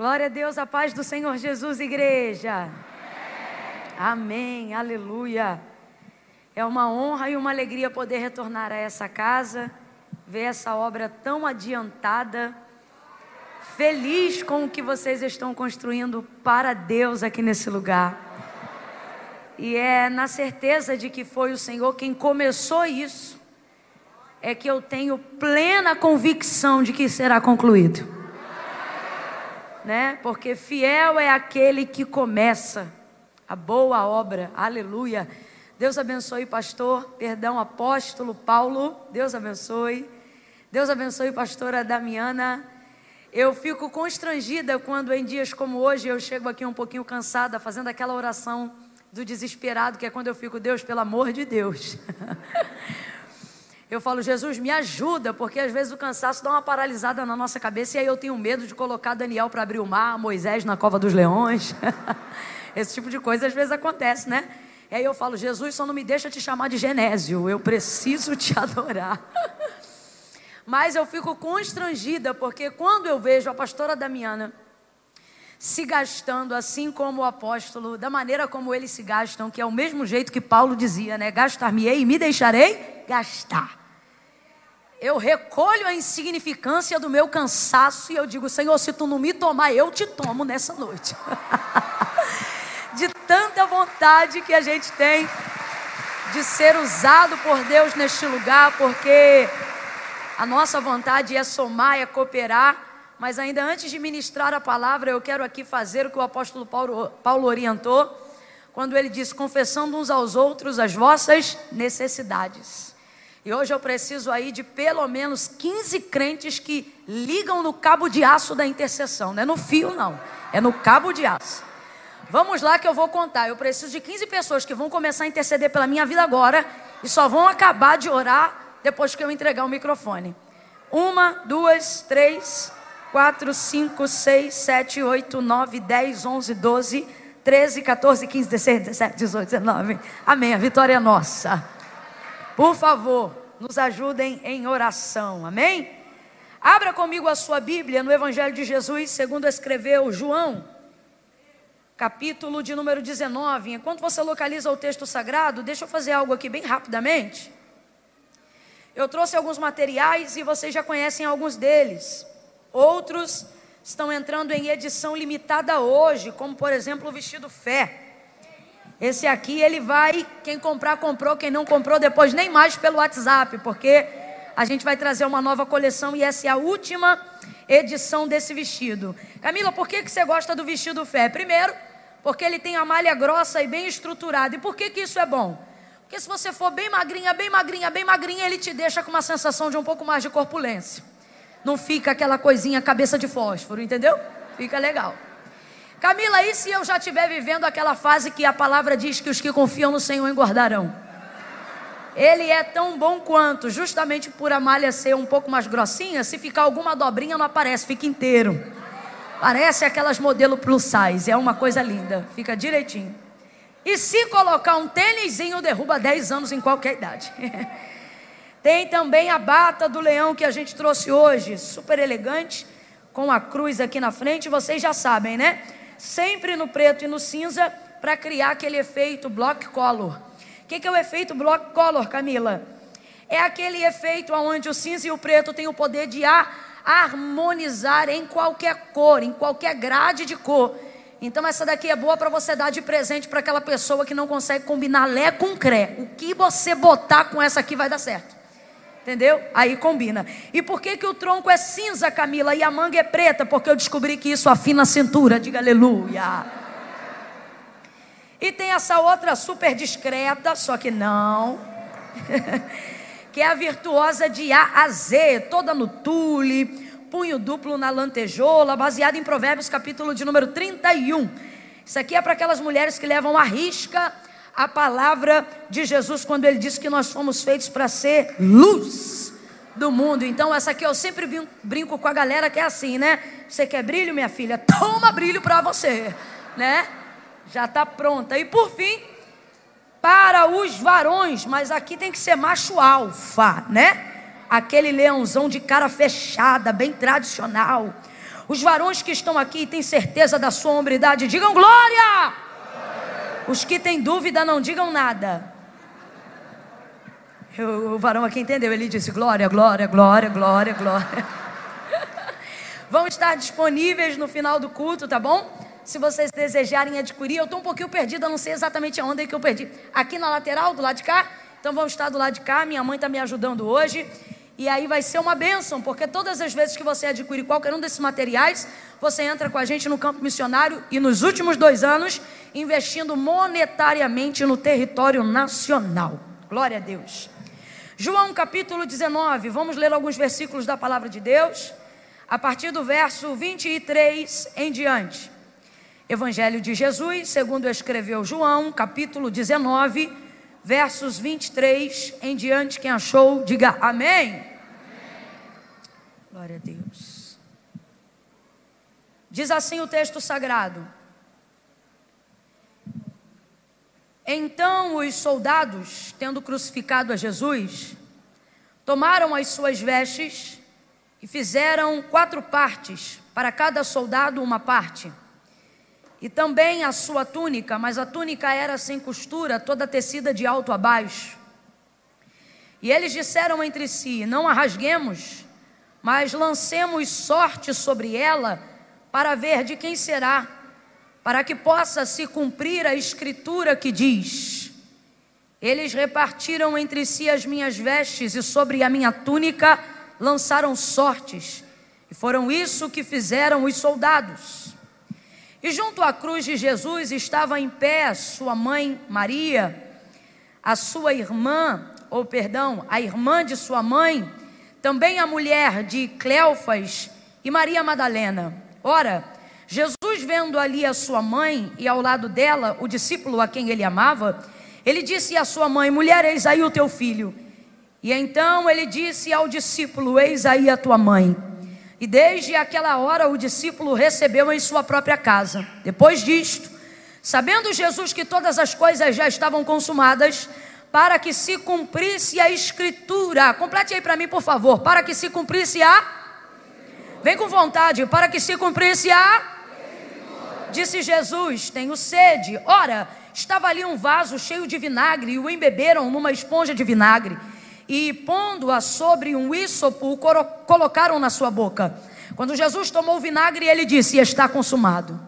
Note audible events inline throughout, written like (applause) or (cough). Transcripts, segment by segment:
Glória a Deus, a paz do Senhor Jesus, igreja. Amém, aleluia. É uma honra e uma alegria poder retornar a essa casa, ver essa obra tão adiantada. Feliz com o que vocês estão construindo para Deus aqui nesse lugar. E é na certeza de que foi o Senhor quem começou isso, é que eu tenho plena convicção de que será concluído. Né? Porque fiel é aquele que começa a boa obra. Aleluia. Deus abençoe, pastor, perdão, apóstolo Paulo. Deus abençoe. Deus abençoe, pastora Damiana. Eu fico constrangida quando em dias como hoje eu chego aqui um pouquinho cansada, fazendo aquela oração do desesperado, que é quando eu fico, Deus, pelo amor de Deus. (laughs) Eu falo, Jesus, me ajuda, porque às vezes o cansaço dá uma paralisada na nossa cabeça e aí eu tenho medo de colocar Daniel para abrir o mar, Moisés na cova dos leões. (laughs) Esse tipo de coisa às vezes acontece, né? E aí eu falo, Jesus, só não me deixa te chamar de Genésio, eu preciso te (laughs) adorar. Mas eu fico constrangida, porque quando eu vejo a pastora Damiana se gastando assim como o apóstolo, da maneira como eles se gastam, que é o mesmo jeito que Paulo dizia, né? Gastar-me-ei e me deixarei gastar. Eu recolho a insignificância do meu cansaço e eu digo, Senhor, se tu não me tomar, eu te tomo nessa noite. (laughs) de tanta vontade que a gente tem de ser usado por Deus neste lugar, porque a nossa vontade é somar, é cooperar mas ainda antes de ministrar a palavra, eu quero aqui fazer o que o apóstolo Paulo, Paulo orientou, quando ele disse: confessando uns aos outros as vossas necessidades. E hoje eu preciso aí de pelo menos 15 crentes que ligam no cabo de aço da intercessão, não é no fio, não, é no cabo de aço. Vamos lá que eu vou contar. Eu preciso de 15 pessoas que vão começar a interceder pela minha vida agora e só vão acabar de orar depois que eu entregar o microfone. Uma, duas, três, 4, 5, 6, 7, 8, 9, 10, 11, 12, 13, 14, 15, 16, 17, 18, 19. Amém. A vitória é nossa. Por favor, nos ajudem em oração. Amém? Abra comigo a sua Bíblia no Evangelho de Jesus, segundo escreveu João, capítulo de número 19. Enquanto você localiza o texto sagrado, deixa eu fazer algo aqui bem rapidamente. Eu trouxe alguns materiais e vocês já conhecem alguns deles. Outros estão entrando em edição limitada hoje, como por exemplo o vestido fé. Esse aqui ele vai, quem comprar comprou, quem não comprou depois nem mais pelo WhatsApp, porque a gente vai trazer uma nova coleção e essa é a última edição desse vestido. Camila, por que, que você gosta do vestido fé? Primeiro, porque ele tem a malha grossa e bem estruturada. E por que, que isso é bom? Porque se você for bem magrinha, bem magrinha, bem magrinha, ele te deixa com uma sensação de um pouco mais de corpulência. Não fica aquela coisinha cabeça de fósforo, entendeu? Fica legal. Camila, e se eu já estiver vivendo aquela fase que a palavra diz que os que confiam no Senhor engordarão? Ele é tão bom quanto, justamente por a malha ser um pouco mais grossinha, se ficar alguma dobrinha não aparece, fica inteiro. Parece aquelas modelo plus size, é uma coisa linda, fica direitinho. E se colocar um tênisinho, derruba 10 anos em qualquer idade. (laughs) Tem também a bata do leão que a gente trouxe hoje, super elegante, com a cruz aqui na frente, vocês já sabem, né? Sempre no preto e no cinza, para criar aquele efeito block color. O que, que é o efeito block color, Camila? É aquele efeito onde o cinza e o preto têm o poder de harmonizar em qualquer cor, em qualquer grade de cor. Então essa daqui é boa para você dar de presente para aquela pessoa que não consegue combinar lé com cré. O que você botar com essa aqui vai dar certo. Entendeu? Aí combina. E por que, que o tronco é cinza, Camila, e a manga é preta? Porque eu descobri que isso afina a cintura. Diga aleluia. E tem essa outra super discreta, só que não. (laughs) que é a virtuosa de A a Z, toda no tule, punho duplo na lantejola, baseada em Provérbios, capítulo de número 31. Isso aqui é para aquelas mulheres que levam a risca a palavra de Jesus quando ele disse que nós fomos feitos para ser luz do mundo. Então, essa aqui eu sempre brinco com a galera que é assim, né? Você quer brilho, minha filha? Toma brilho para você, né? Já está pronta. E por fim, para os varões, mas aqui tem que ser macho alfa, né? Aquele leãozão de cara fechada, bem tradicional. Os varões que estão aqui têm certeza da sua hombridade, digam glória! Os que têm dúvida, não digam nada. O varão aqui entendeu, ele disse glória, glória, glória, glória, glória. (laughs) Vão estar disponíveis no final do culto, tá bom? Se vocês desejarem adquirir, eu estou um pouquinho perdida, não sei exatamente aonde é que eu perdi. Aqui na lateral, do lado de cá? Então vão estar do lado de cá, minha mãe está me ajudando hoje. E aí vai ser uma bênção, porque todas as vezes que você adquire qualquer um desses materiais, você entra com a gente no campo missionário e nos últimos dois anos, investindo monetariamente no território nacional. Glória a Deus. João capítulo 19, vamos ler alguns versículos da palavra de Deus, a partir do verso 23 em diante. Evangelho de Jesus, segundo escreveu João, capítulo 19, versos 23 em diante. Quem achou, diga amém. Glória a Deus. Diz assim o texto sagrado: Então os soldados, tendo crucificado a Jesus, tomaram as suas vestes e fizeram quatro partes, para cada soldado uma parte. E também a sua túnica, mas a túnica era sem costura, toda tecida de alto a baixo. E eles disseram entre si: Não a rasguemos mas lancemos sorte sobre ela para ver de quem será, para que possa se cumprir a escritura que diz: Eles repartiram entre si as minhas vestes e sobre a minha túnica lançaram sortes, e foram isso que fizeram os soldados. E junto à cruz de Jesus estava em pé sua mãe Maria, a sua irmã, ou perdão, a irmã de sua mãe, também a mulher de Cleofas e Maria Madalena. Ora, Jesus vendo ali a sua mãe e ao lado dela o discípulo a quem ele amava, ele disse à sua mãe: Mulher, eis aí o teu filho. E então ele disse ao discípulo: Eis aí a tua mãe. E desde aquela hora o discípulo recebeu em sua própria casa. Depois disto, sabendo Jesus que todas as coisas já estavam consumadas, para que se cumprisse a escritura. Complete aí para mim, por favor. Para que se cumprisse a. Vem com vontade. Para que se cumprisse a. Disse Jesus: Tenho sede. Ora, estava ali um vaso cheio de vinagre e o embeberam numa esponja de vinagre. E pondo-a sobre um ísopo, o colocaram na sua boca. Quando Jesus tomou o vinagre, ele disse: Está consumado.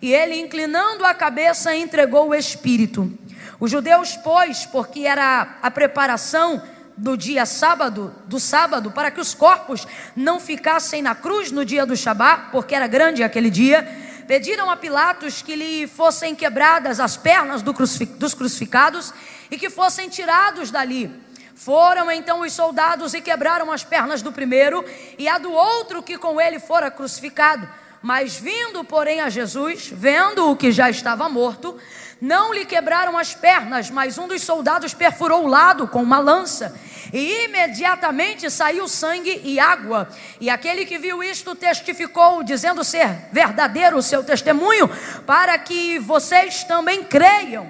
E ele, inclinando a cabeça, entregou o espírito. Os judeus, pois, porque era a preparação do dia sábado, do sábado, para que os corpos não ficassem na cruz no dia do Shabat, porque era grande aquele dia, pediram a Pilatos que lhe fossem quebradas as pernas do dos crucificados e que fossem tirados dali. Foram então os soldados e quebraram as pernas do primeiro e a do outro que com ele fora crucificado. Mas vindo, porém, a Jesus, vendo o que já estava morto, não lhe quebraram as pernas, mas um dos soldados perfurou o lado com uma lança. E imediatamente saiu sangue e água. E aquele que viu isto testificou, dizendo ser verdadeiro o seu testemunho, para que vocês também creiam.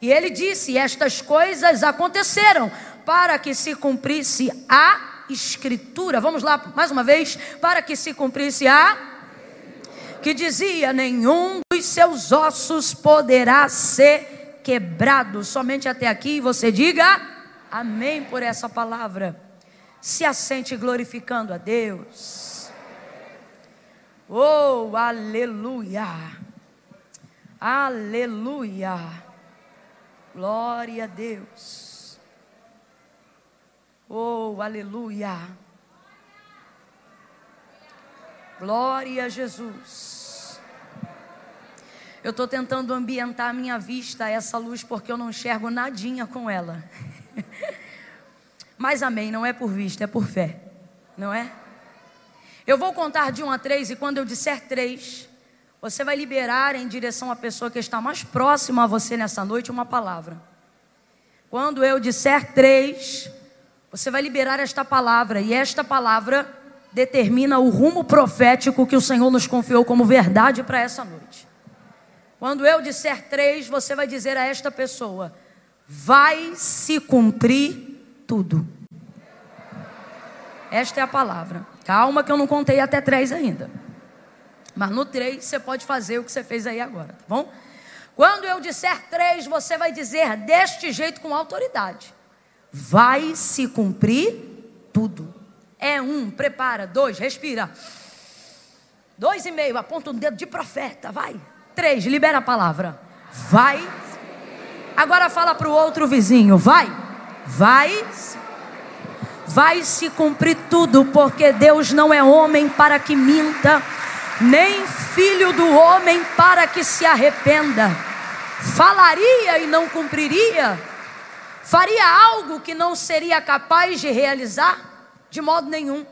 E ele disse: Estas coisas aconteceram para que se cumprisse a Escritura. Vamos lá mais uma vez. Para que se cumprisse a que dizia: Nenhum dos seus ossos poderá ser quebrado. Somente até aqui você diga amém por essa palavra. Se assente glorificando a Deus. Oh, aleluia. Aleluia. Glória a Deus. Oh, aleluia. Glória a Jesus. Eu estou tentando ambientar a minha vista a essa luz porque eu não enxergo nadinha com ela. (laughs) Mas amém, não é por vista, é por fé, não é? Eu vou contar de um a três e quando eu disser três, você vai liberar em direção à pessoa que está mais próxima a você nessa noite uma palavra. Quando eu disser três, você vai liberar esta palavra e esta palavra determina o rumo profético que o Senhor nos confiou como verdade para essa noite. Quando eu disser três, você vai dizer a esta pessoa: vai se cumprir tudo. Esta é a palavra. Calma que eu não contei até três ainda. Mas no três você pode fazer o que você fez aí agora, tá bom? Quando eu disser três, você vai dizer deste jeito com autoridade. Vai se cumprir tudo. É um, prepara. Dois, respira. Dois e meio, aponta um dedo de profeta, vai. Três, libera a palavra. Vai. Agora fala para o outro vizinho, vai. Vai. Vai se cumprir tudo, porque Deus não é homem para que minta, nem filho do homem para que se arrependa. Falaria e não cumpriria? Faria algo que não seria capaz de realizar? De modo nenhum.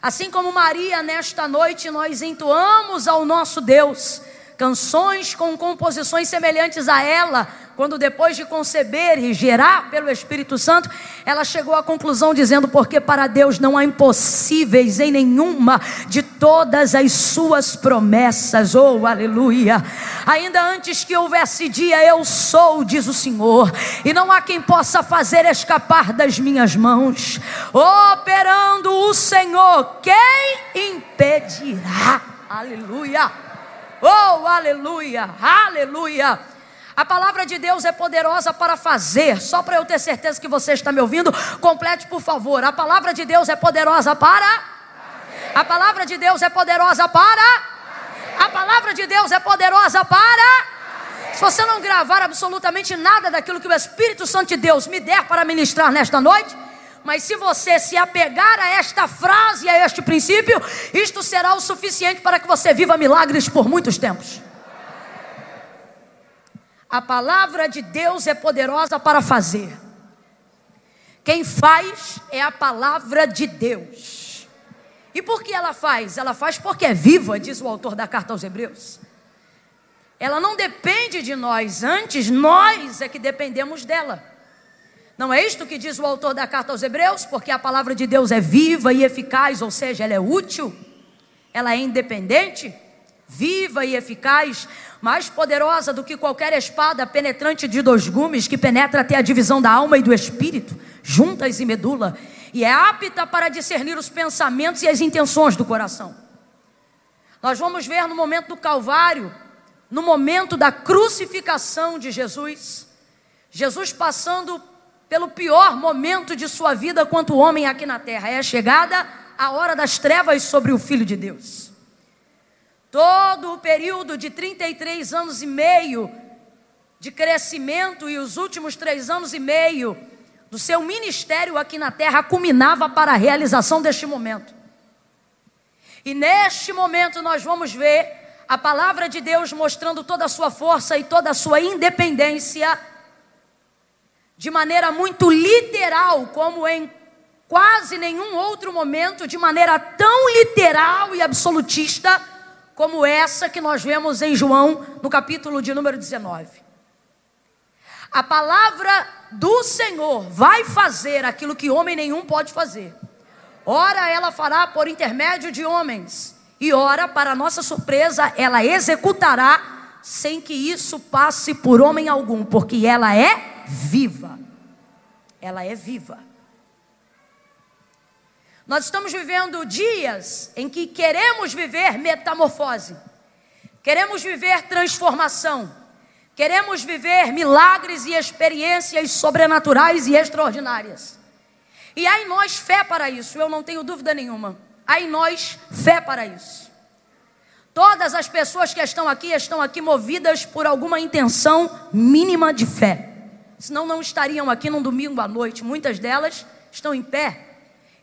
Assim como Maria, nesta noite, nós entoamos ao nosso Deus canções com composições semelhantes a ela, quando depois de conceber e gerar pelo Espírito Santo, ela chegou à conclusão dizendo: porque para Deus não há impossíveis em nenhuma de todas as suas promessas. Oh, aleluia! Ainda antes que houvesse dia, eu sou, diz o Senhor, e não há quem possa fazer escapar das minhas mãos. Operando o Senhor, quem impedirá? Aleluia! Oh, aleluia! Aleluia! A palavra de Deus é poderosa para fazer. Só para eu ter certeza que você está me ouvindo, complete por favor. A palavra de Deus é poderosa para. A palavra de Deus é poderosa para. A palavra de Deus é poderosa para. Se você não gravar absolutamente nada daquilo que o Espírito Santo de Deus me der para ministrar nesta noite, mas se você se apegar a esta frase, a este princípio, isto será o suficiente para que você viva milagres por muitos tempos. A palavra de Deus é poderosa para fazer. Quem faz é a palavra de Deus. E por que ela faz? Ela faz porque é viva, diz o autor da carta aos Hebreus. Ela não depende de nós, antes nós é que dependemos dela. Não é isto que diz o autor da carta aos Hebreus? Porque a palavra de Deus é viva e eficaz, ou seja, ela é útil, ela é independente, viva e eficaz, mais poderosa do que qualquer espada penetrante de dois gumes, que penetra até a divisão da alma e do espírito, juntas e medula, e é apta para discernir os pensamentos e as intenções do coração. Nós vamos ver no momento do Calvário, no momento da crucificação de Jesus, Jesus passando pelo pior momento de sua vida quanto homem aqui na terra, é a chegada a hora das trevas sobre o Filho de Deus. Todo o período de 33 anos e meio de crescimento e os últimos três anos e meio do seu ministério aqui na terra culminava para a realização deste momento. E neste momento nós vamos ver a palavra de Deus mostrando toda a sua força e toda a sua independência de maneira muito literal, como em quase nenhum outro momento, de maneira tão literal e absolutista como essa que nós vemos em João, no capítulo de número 19. A palavra do Senhor vai fazer aquilo que homem nenhum pode fazer. Ora, ela fará por intermédio de homens, e ora, para nossa surpresa, ela executará sem que isso passe por homem algum, porque ela é viva. Ela é viva. Nós estamos vivendo dias em que queremos viver metamorfose, queremos viver transformação, queremos viver milagres e experiências sobrenaturais e extraordinárias. E há em nós fé para isso, eu não tenho dúvida nenhuma. Há em nós fé para isso. Todas as pessoas que estão aqui estão aqui movidas por alguma intenção mínima de fé. Senão não estariam aqui num domingo à noite. Muitas delas estão em pé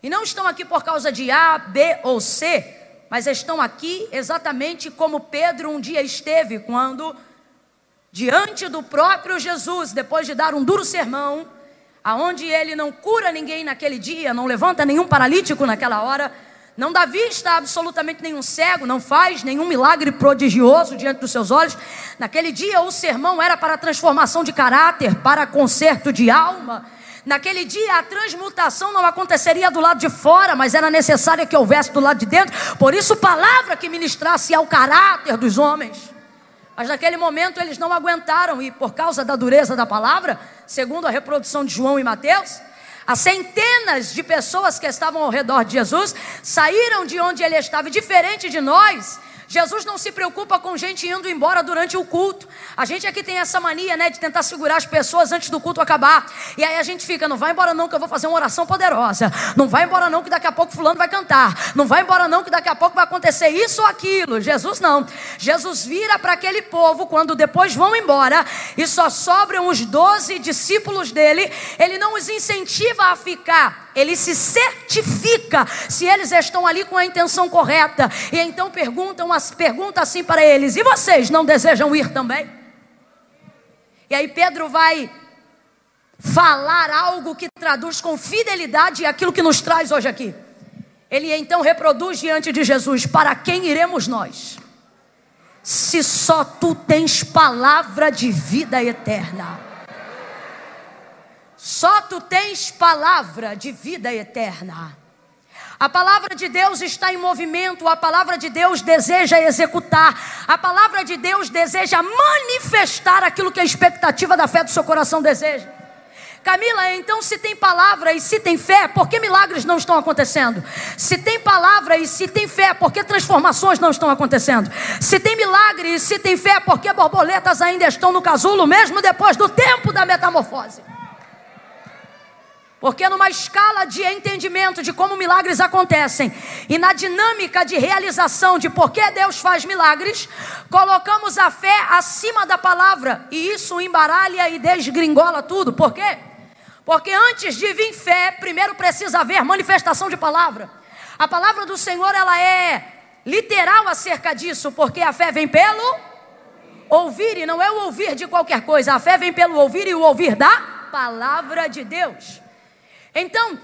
e não estão aqui por causa de A, B ou C, mas estão aqui exatamente como Pedro um dia esteve quando, diante do próprio Jesus, depois de dar um duro sermão, aonde ele não cura ninguém naquele dia, não levanta nenhum paralítico naquela hora, não dá vista absolutamente nenhum cego, não faz nenhum milagre prodigioso diante dos seus olhos. Naquele dia o sermão era para transformação de caráter, para conserto de alma Naquele dia a transmutação não aconteceria do lado de fora, mas era necessária que houvesse do lado de dentro. Por isso, palavra que ministrasse ao caráter dos homens. Mas naquele momento eles não aguentaram, e por causa da dureza da palavra, segundo a reprodução de João e Mateus, as centenas de pessoas que estavam ao redor de Jesus saíram de onde ele estava, diferente de nós, Jesus não se preocupa com gente indo embora durante o culto. A gente aqui tem essa mania, né, de tentar segurar as pessoas antes do culto acabar. E aí a gente fica, não vai embora não que eu vou fazer uma oração poderosa. Não vai embora não que daqui a pouco fulano vai cantar. Não vai embora não que daqui a pouco vai acontecer isso ou aquilo. Jesus não. Jesus vira para aquele povo quando depois vão embora e só sobram os doze discípulos dele. Ele não os incentiva a ficar ele se certifica se eles estão ali com a intenção correta. E então perguntam, pergunta assim para eles: e vocês não desejam ir também? E aí Pedro vai falar algo que traduz com fidelidade aquilo que nos traz hoje aqui. Ele então reproduz diante de Jesus: Para quem iremos nós? Se só tu tens palavra de vida eterna. Só tu tens palavra de vida eterna. A palavra de Deus está em movimento, a palavra de Deus deseja executar, a palavra de Deus deseja manifestar aquilo que a expectativa da fé do seu coração deseja. Camila, então se tem palavra e se tem fé, por que milagres não estão acontecendo? Se tem palavra e se tem fé, por que transformações não estão acontecendo? Se tem milagre e se tem fé, por que borboletas ainda estão no casulo, mesmo depois do tempo da metamorfose? Porque numa escala de entendimento de como milagres acontecem e na dinâmica de realização de por que Deus faz milagres, colocamos a fé acima da palavra e isso embaralha e desgringola tudo. Por quê? Porque antes de vir fé, primeiro precisa haver manifestação de palavra. A palavra do Senhor ela é literal acerca disso, porque a fé vem pelo ouvir e não é o ouvir de qualquer coisa. A fé vem pelo ouvir e o ouvir da palavra de Deus. Então,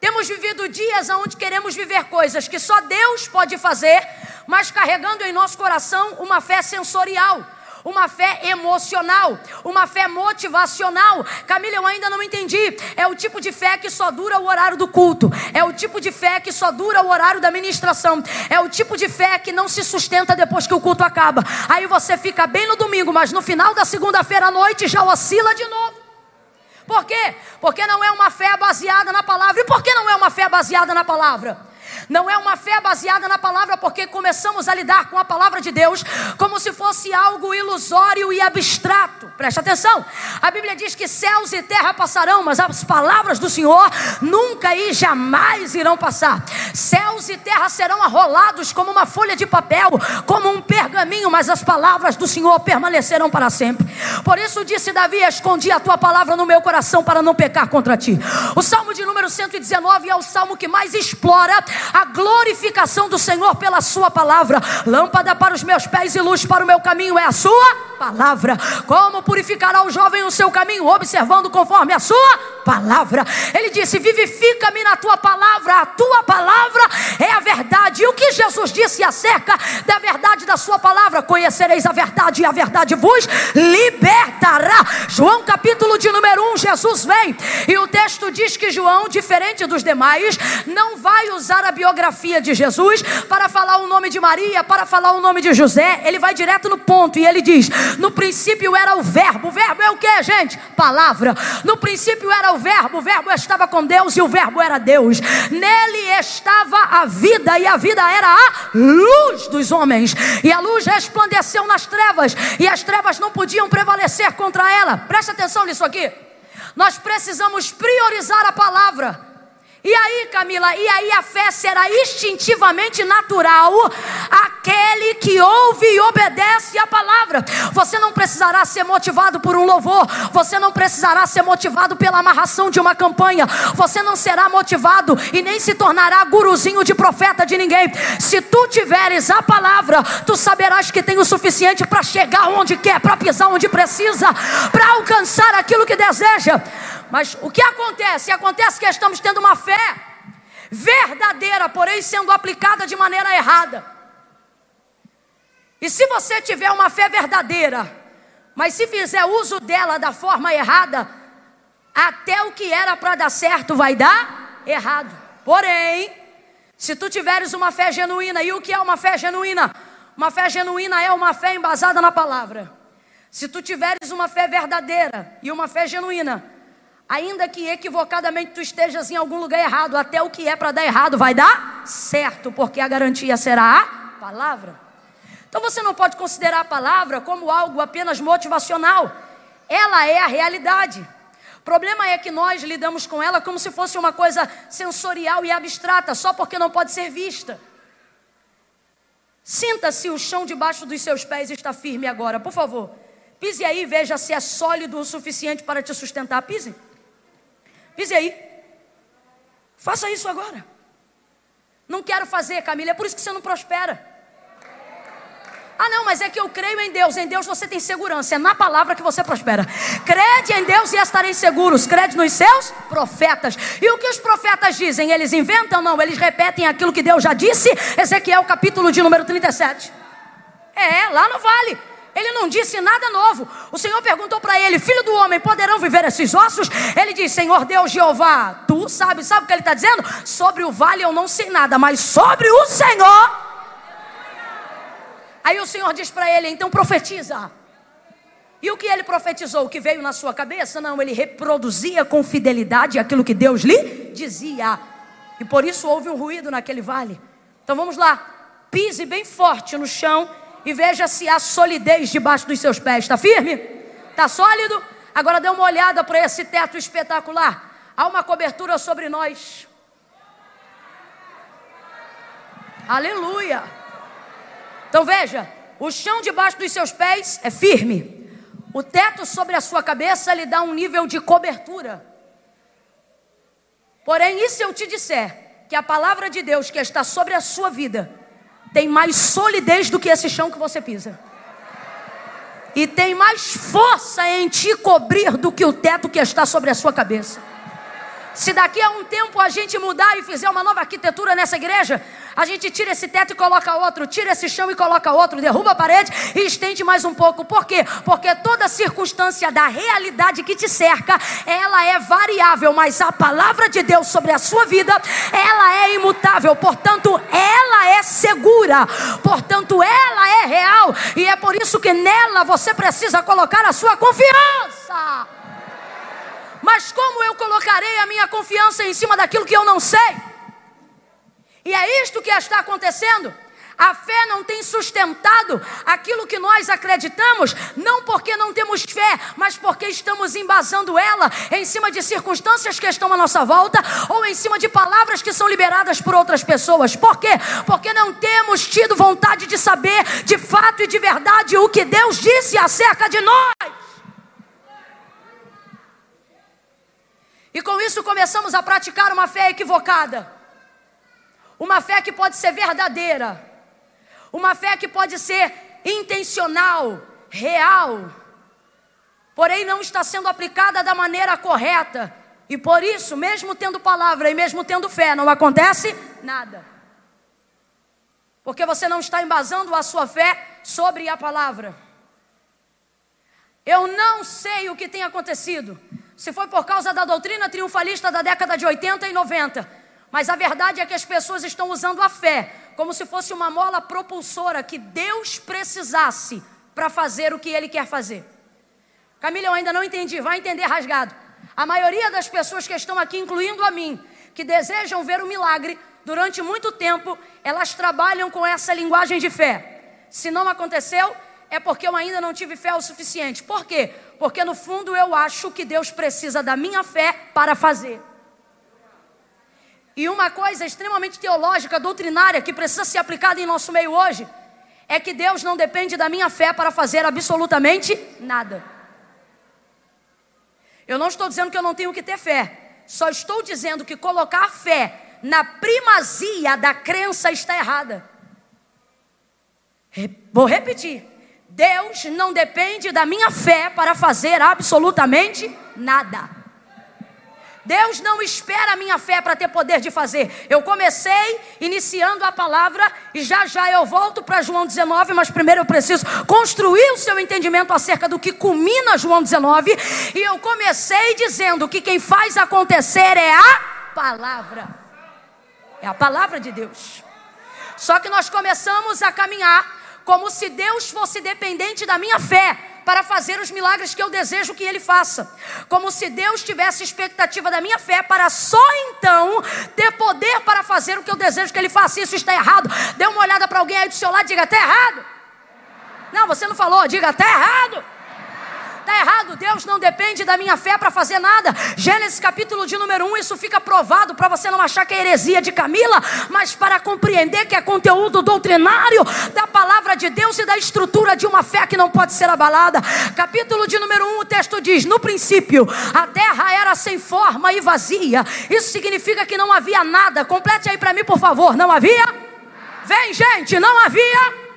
temos vivido dias onde queremos viver coisas que só Deus pode fazer, mas carregando em nosso coração uma fé sensorial, uma fé emocional, uma fé motivacional. Camila, eu ainda não entendi. É o tipo de fé que só dura o horário do culto, é o tipo de fé que só dura o horário da ministração, é o tipo de fé que não se sustenta depois que o culto acaba. Aí você fica bem no domingo, mas no final da segunda-feira à noite já oscila de novo. Por quê? Porque não é uma fé baseada na palavra. E por que não é uma fé baseada na palavra? Não é uma fé baseada na palavra, porque começamos a lidar com a palavra de Deus como se fosse algo ilusório e abstrato. Preste atenção. A Bíblia diz que céus e terra passarão, mas as palavras do Senhor nunca e jamais irão passar. Céus e terra serão arrolados como uma folha de papel, como um pergaminho, mas as palavras do Senhor permanecerão para sempre. Por isso disse Davi: Escondi a tua palavra no meu coração para não pecar contra ti. O Salmo de número 119 é o salmo que mais explora a glorificação do Senhor pela Sua palavra. Lâmpada para os meus pés e luz para o meu caminho é a Sua palavra. Como purificará o jovem o seu caminho? Observando conforme a sua palavra. Ele disse: Vivifica-me na tua palavra. A tua palavra é a verdade. E o que Jesus disse acerca da verdade da sua palavra? Conhecereis a verdade e a verdade vos libertará. João capítulo de número 1, Jesus vem. E o texto diz que João, diferente dos demais, não vai usar a biografia de Jesus para falar o nome de Maria, para falar o nome de José. Ele vai direto no ponto e ele diz: no princípio era o Verbo. O Verbo é o que, gente? Palavra. No princípio era o Verbo. O Verbo estava com Deus e o Verbo era Deus. Nele estava a vida e a vida era a luz dos homens. E a luz resplandeceu nas trevas e as trevas não podiam prevalecer contra ela. Presta atenção nisso aqui. Nós precisamos priorizar a palavra. E aí, Camila, e aí a fé será instintivamente natural aquele que ouve e obedece a palavra. Você não precisará ser motivado por um louvor, você não precisará ser motivado pela amarração de uma campanha, você não será motivado e nem se tornará guruzinho de profeta de ninguém. Se tu tiveres a palavra, tu saberás que tem o suficiente para chegar onde quer, para pisar onde precisa, para alcançar aquilo que deseja. Mas o que acontece? Acontece que estamos tendo uma fé verdadeira, porém sendo aplicada de maneira errada. E se você tiver uma fé verdadeira, mas se fizer uso dela da forma errada, até o que era para dar certo vai dar errado. Porém, se tu tiveres uma fé genuína, e o que é uma fé genuína? Uma fé genuína é uma fé embasada na palavra. Se tu tiveres uma fé verdadeira e uma fé genuína, Ainda que equivocadamente tu estejas em algum lugar errado, até o que é para dar errado vai dar certo, porque a garantia será a palavra. Então você não pode considerar a palavra como algo apenas motivacional. Ela é a realidade. O problema é que nós lidamos com ela como se fosse uma coisa sensorial e abstrata, só porque não pode ser vista. Sinta-se o chão debaixo dos seus pés está firme agora, por favor. Pise aí e veja se é sólido o suficiente para te sustentar. Pise. Pise aí. Faça isso agora. Não quero fazer, Camila, é por isso que você não prospera. Ah, não, mas é que eu creio em Deus. Em Deus você tem segurança. É na palavra que você prospera. Crede em Deus e estareis seguros. Crede nos seus profetas. E o que os profetas dizem? Eles inventam? Não, eles repetem aquilo que Deus já disse. Ezequiel, capítulo de número 37. É, lá no vale. Ele não disse nada novo. O Senhor perguntou para ele: Filho do homem, poderão viver esses ossos? Ele disse: Senhor Deus Jeová, tu sabes, sabe o que ele está dizendo? Sobre o vale eu não sei nada, mas sobre o Senhor. Aí o Senhor diz para ele: Então profetiza. E o que ele profetizou? O que veio na sua cabeça? Não, ele reproduzia com fidelidade aquilo que Deus lhe dizia. E por isso houve um ruído naquele vale. Então vamos lá. Pise bem forte no chão e veja se há solidez debaixo dos seus pés. Está firme? Está sólido? Agora dê uma olhada para esse teto espetacular. Há uma cobertura sobre nós. Aleluia. Então veja, o chão debaixo dos seus pés é firme. O teto sobre a sua cabeça lhe dá um nível de cobertura. Porém, e se eu te disser que a palavra de Deus que está sobre a sua vida tem mais solidez do que esse chão que você pisa. E tem mais força em te cobrir do que o teto que está sobre a sua cabeça. Se daqui a um tempo a gente mudar e fizer uma nova arquitetura nessa igreja, a gente tira esse teto e coloca outro, tira esse chão e coloca outro, derruba a parede e estende mais um pouco. Por quê? Porque toda circunstância da realidade que te cerca, ela é variável, mas a palavra de Deus sobre a sua vida, ela é imutável. Portanto, ela é segura. Portanto, ela é real e é por isso que nela você precisa colocar a sua confiança. Mas como eu colocarei a minha confiança em cima daquilo que eu não sei? E é isto que está acontecendo. A fé não tem sustentado aquilo que nós acreditamos, não porque não temos fé, mas porque estamos embasando ela em cima de circunstâncias que estão à nossa volta ou em cima de palavras que são liberadas por outras pessoas. Por quê? Porque não temos tido vontade de saber de fato e de verdade o que Deus disse acerca de nós. E com isso começamos a praticar uma fé equivocada. Uma fé que pode ser verdadeira. Uma fé que pode ser intencional, real. Porém não está sendo aplicada da maneira correta. E por isso, mesmo tendo palavra e mesmo tendo fé, não acontece nada. Porque você não está embasando a sua fé sobre a palavra. Eu não sei o que tem acontecido se foi por causa da doutrina triunfalista da década de 80 e 90. Mas a verdade é que as pessoas estão usando a fé como se fosse uma mola propulsora que Deus precisasse para fazer o que Ele quer fazer. Camila, eu ainda não entendi, vai entender rasgado. A maioria das pessoas que estão aqui, incluindo a mim, que desejam ver o milagre, durante muito tempo, elas trabalham com essa linguagem de fé. Se não aconteceu, é porque eu ainda não tive fé o suficiente. Por quê? Porque no fundo eu acho que Deus precisa da minha fé para fazer. E uma coisa extremamente teológica, doutrinária, que precisa ser aplicada em nosso meio hoje, é que Deus não depende da minha fé para fazer absolutamente nada. Eu não estou dizendo que eu não tenho que ter fé, só estou dizendo que colocar fé na primazia da crença está errada. Vou repetir. Deus não depende da minha fé para fazer absolutamente nada. Deus não espera a minha fé para ter poder de fazer. Eu comecei iniciando a palavra e já já eu volto para João 19, mas primeiro eu preciso construir o seu entendimento acerca do que culmina João 19. E eu comecei dizendo que quem faz acontecer é a palavra. É a palavra de Deus. Só que nós começamos a caminhar como se Deus fosse dependente da minha fé para fazer os milagres que eu desejo que Ele faça. Como se Deus tivesse expectativa da minha fé para só então ter poder para fazer o que eu desejo que Ele faça. Isso está errado. Dê uma olhada para alguém aí do seu lado e diga: está errado. Não, você não falou, diga, está errado. Está errado, Deus não depende da minha fé para fazer nada. Gênesis capítulo de número 1, isso fica provado para você não achar que é heresia de Camila, mas para compreender que é conteúdo doutrinário da palavra de Deus e da estrutura de uma fé que não pode ser abalada. Capítulo de número 1, o texto diz: No princípio, a terra era sem forma e vazia. Isso significa que não havia nada. Complete aí para mim, por favor. Não havia? Vem, gente, não havia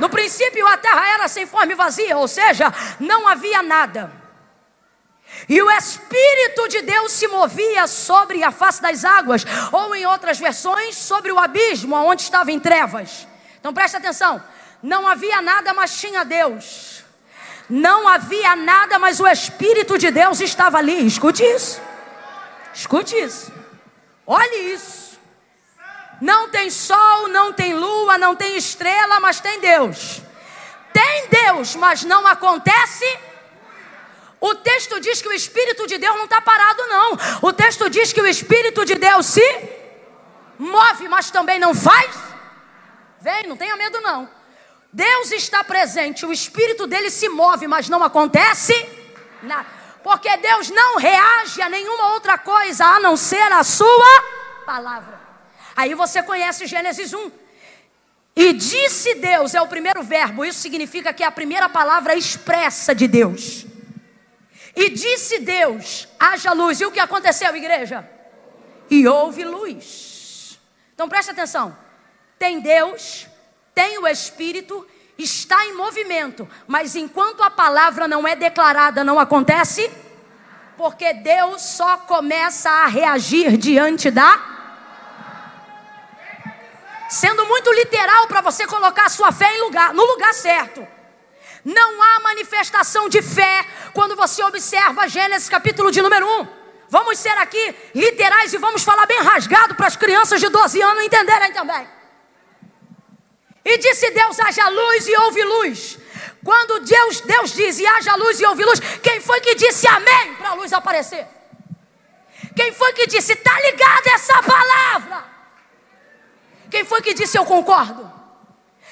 no princípio a terra era sem forma e vazia, ou seja, não havia nada. E o Espírito de Deus se movia sobre a face das águas, ou em outras versões, sobre o abismo, onde estava em trevas. Então preste atenção: não havia nada, mas tinha Deus. Não havia nada, mas o Espírito de Deus estava ali. Escute isso. Escute isso. Olhe isso. Não tem sol, não tem lua, não tem estrela, mas tem Deus. Tem Deus, mas não acontece. O texto diz que o Espírito de Deus não está parado, não. O texto diz que o Espírito de Deus se move, mas também não faz. Vem, não tenha medo, não. Deus está presente, o Espírito dele se move, mas não acontece nada. Porque Deus não reage a nenhuma outra coisa a não ser a sua palavra. Aí você conhece Gênesis 1. E disse Deus, é o primeiro verbo, isso significa que é a primeira palavra expressa de Deus. E disse Deus: haja luz. E o que aconteceu, igreja? E houve luz. Então preste atenção: tem Deus, tem o Espírito, está em movimento, mas enquanto a palavra não é declarada, não acontece, porque Deus só começa a reagir diante da sendo muito literal para você colocar a sua fé em lugar, no lugar certo. Não há manifestação de fé quando você observa Gênesis capítulo de número 1. Vamos ser aqui literais e vamos falar bem rasgado para as crianças de 12 anos entenderem também. E disse Deus: haja luz e houve luz. Quando Deus, Deus diz e haja luz e houve luz, quem foi que disse amém para a luz aparecer? Quem foi que disse, está ligada essa palavra? Quem foi que disse eu concordo?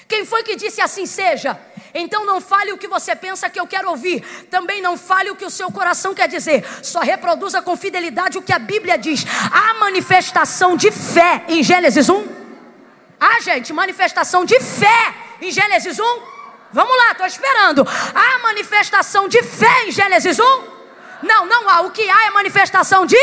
Quem foi que disse assim seja? Então não fale o que você pensa que eu quero ouvir. Também não fale o que o seu coração quer dizer. Só reproduza com fidelidade o que a Bíblia diz. Há manifestação de fé em Gênesis 1? Ah, gente, manifestação de fé em Gênesis 1? Vamos lá, estou esperando. Há manifestação de fé em Gênesis 1? Não, não há. O que há é manifestação de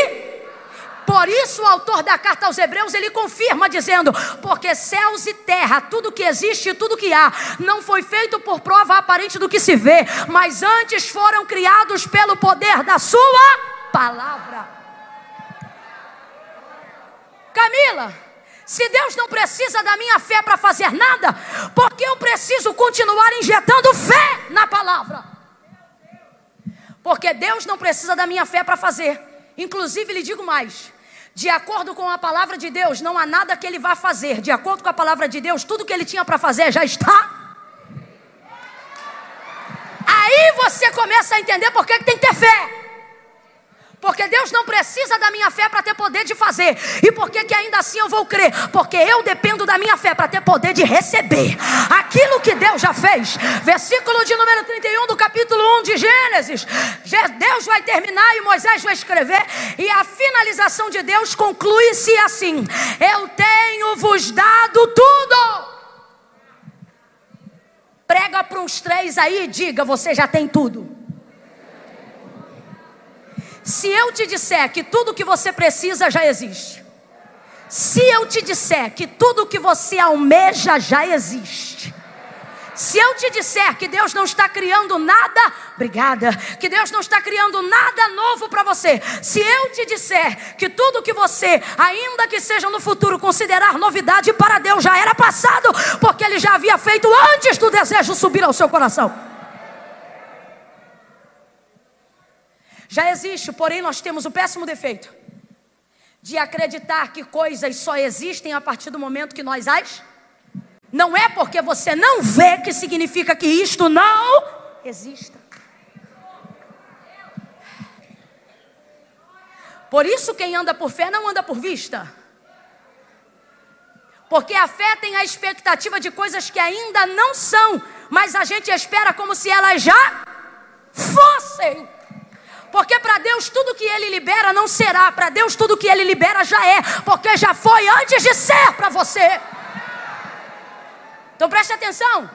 por isso o autor da carta aos Hebreus ele confirma dizendo: porque céus e terra, tudo que existe e tudo que há, não foi feito por prova aparente do que se vê, mas antes foram criados pelo poder da sua palavra. Camila, se Deus não precisa da minha fé para fazer nada, porque eu preciso continuar injetando fé na palavra? Porque Deus não precisa da minha fé para fazer. Inclusive, lhe digo mais: de acordo com a palavra de Deus, não há nada que ele vá fazer. De acordo com a palavra de Deus, tudo que ele tinha para fazer já está. Aí você começa a entender por que, tem que ter fé. Porque Deus não precisa da minha fé para ter poder de fazer. E por que, que ainda assim eu vou crer? Porque eu dependo da minha fé para ter poder de receber aquilo que Deus já fez. Versículo de número 31 do capítulo 1 de Gênesis. Deus vai terminar e Moisés vai escrever. E a finalização de Deus conclui-se assim: Eu tenho vos dado tudo. Prega para uns três aí e diga: Você já tem tudo. Se eu te disser que tudo que você precisa já existe, se eu te disser que tudo que você almeja já existe, se eu te disser que Deus não está criando nada, obrigada, que Deus não está criando nada novo para você, se eu te disser que tudo que você, ainda que seja no futuro, considerar novidade para Deus já era passado, porque Ele já havia feito antes do desejo subir ao seu coração. Já existe, porém nós temos o péssimo defeito de acreditar que coisas só existem a partir do momento que nós as. Não é porque você não vê que significa que isto não exista. Por isso, quem anda por fé não anda por vista. Porque a fé tem a expectativa de coisas que ainda não são, mas a gente espera como se elas já fossem. Porque para Deus tudo que Ele libera não será, para Deus tudo que Ele libera já é, porque já foi antes de ser para você. Então preste atenção.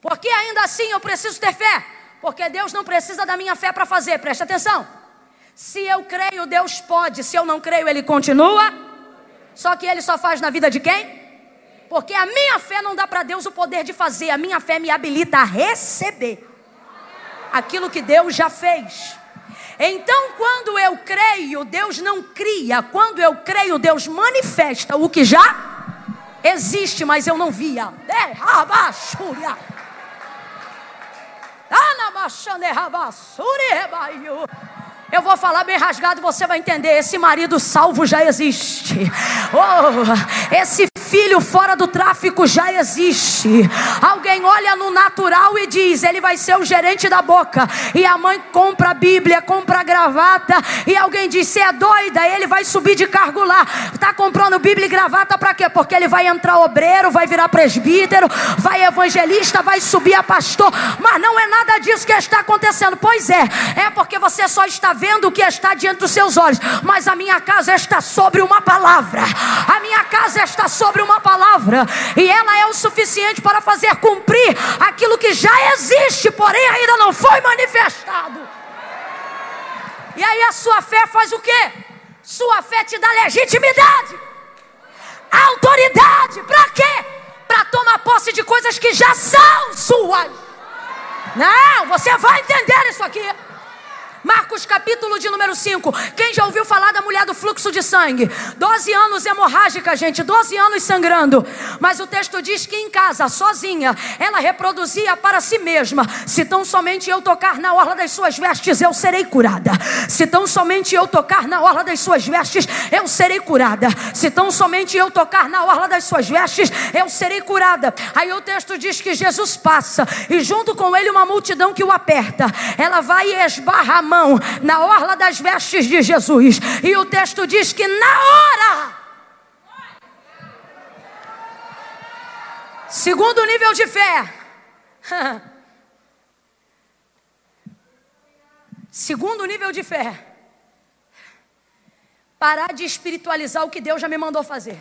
Porque ainda assim eu preciso ter fé? Porque Deus não precisa da minha fé para fazer, preste atenção. Se eu creio, Deus pode, se eu não creio, Ele continua. Só que Ele só faz na vida de quem? Porque a minha fé não dá para Deus o poder de fazer, a minha fé me habilita a receber aquilo que Deus já fez. Então, quando eu creio, Deus não cria. Quando eu creio, Deus manifesta o que já existe, mas eu não via. Eu vou falar bem rasgado, você vai entender. Esse marido salvo já existe. Oh, esse filho fora do tráfico já existe. Alguém olha no natural e diz: ele vai ser o gerente da boca. E a mãe compra a Bíblia, compra a gravata. E alguém diz: você é doida, ele vai subir de cargo lá. Está comprando Bíblia e gravata para quê? Porque ele vai entrar obreiro, vai virar presbítero, vai evangelista, vai subir a pastor. Mas não é nada disso que está acontecendo. Pois é, é porque você só está vendo o que está diante dos seus olhos. Mas a minha casa está sobre uma palavra. A minha casa está sobre sobre uma palavra e ela é o suficiente para fazer cumprir aquilo que já existe, porém ainda não foi manifestado. E aí a sua fé faz o quê? Sua fé te dá legitimidade, autoridade, para quê? Para tomar posse de coisas que já são suas. Não, você vai entender isso aqui. Marcos capítulo de número 5. Quem já ouviu falar da mulher do fluxo de sangue? 12 anos hemorrágica, gente, 12 anos sangrando. Mas o texto diz que em casa, sozinha, ela reproduzia para si mesma: se tão somente eu tocar na orla das suas vestes, eu serei curada. Se tão somente eu tocar na orla das suas vestes, eu serei curada. Se tão somente eu tocar na orla das suas vestes, eu serei curada. Aí o texto diz que Jesus passa e junto com ele uma multidão que o aperta. Ela vai e esbarra a mão na orla das vestes de Jesus. E o texto diz que na hora. Segundo nível de fé. (laughs) Segundo nível de fé. Parar de espiritualizar o que Deus já me mandou fazer.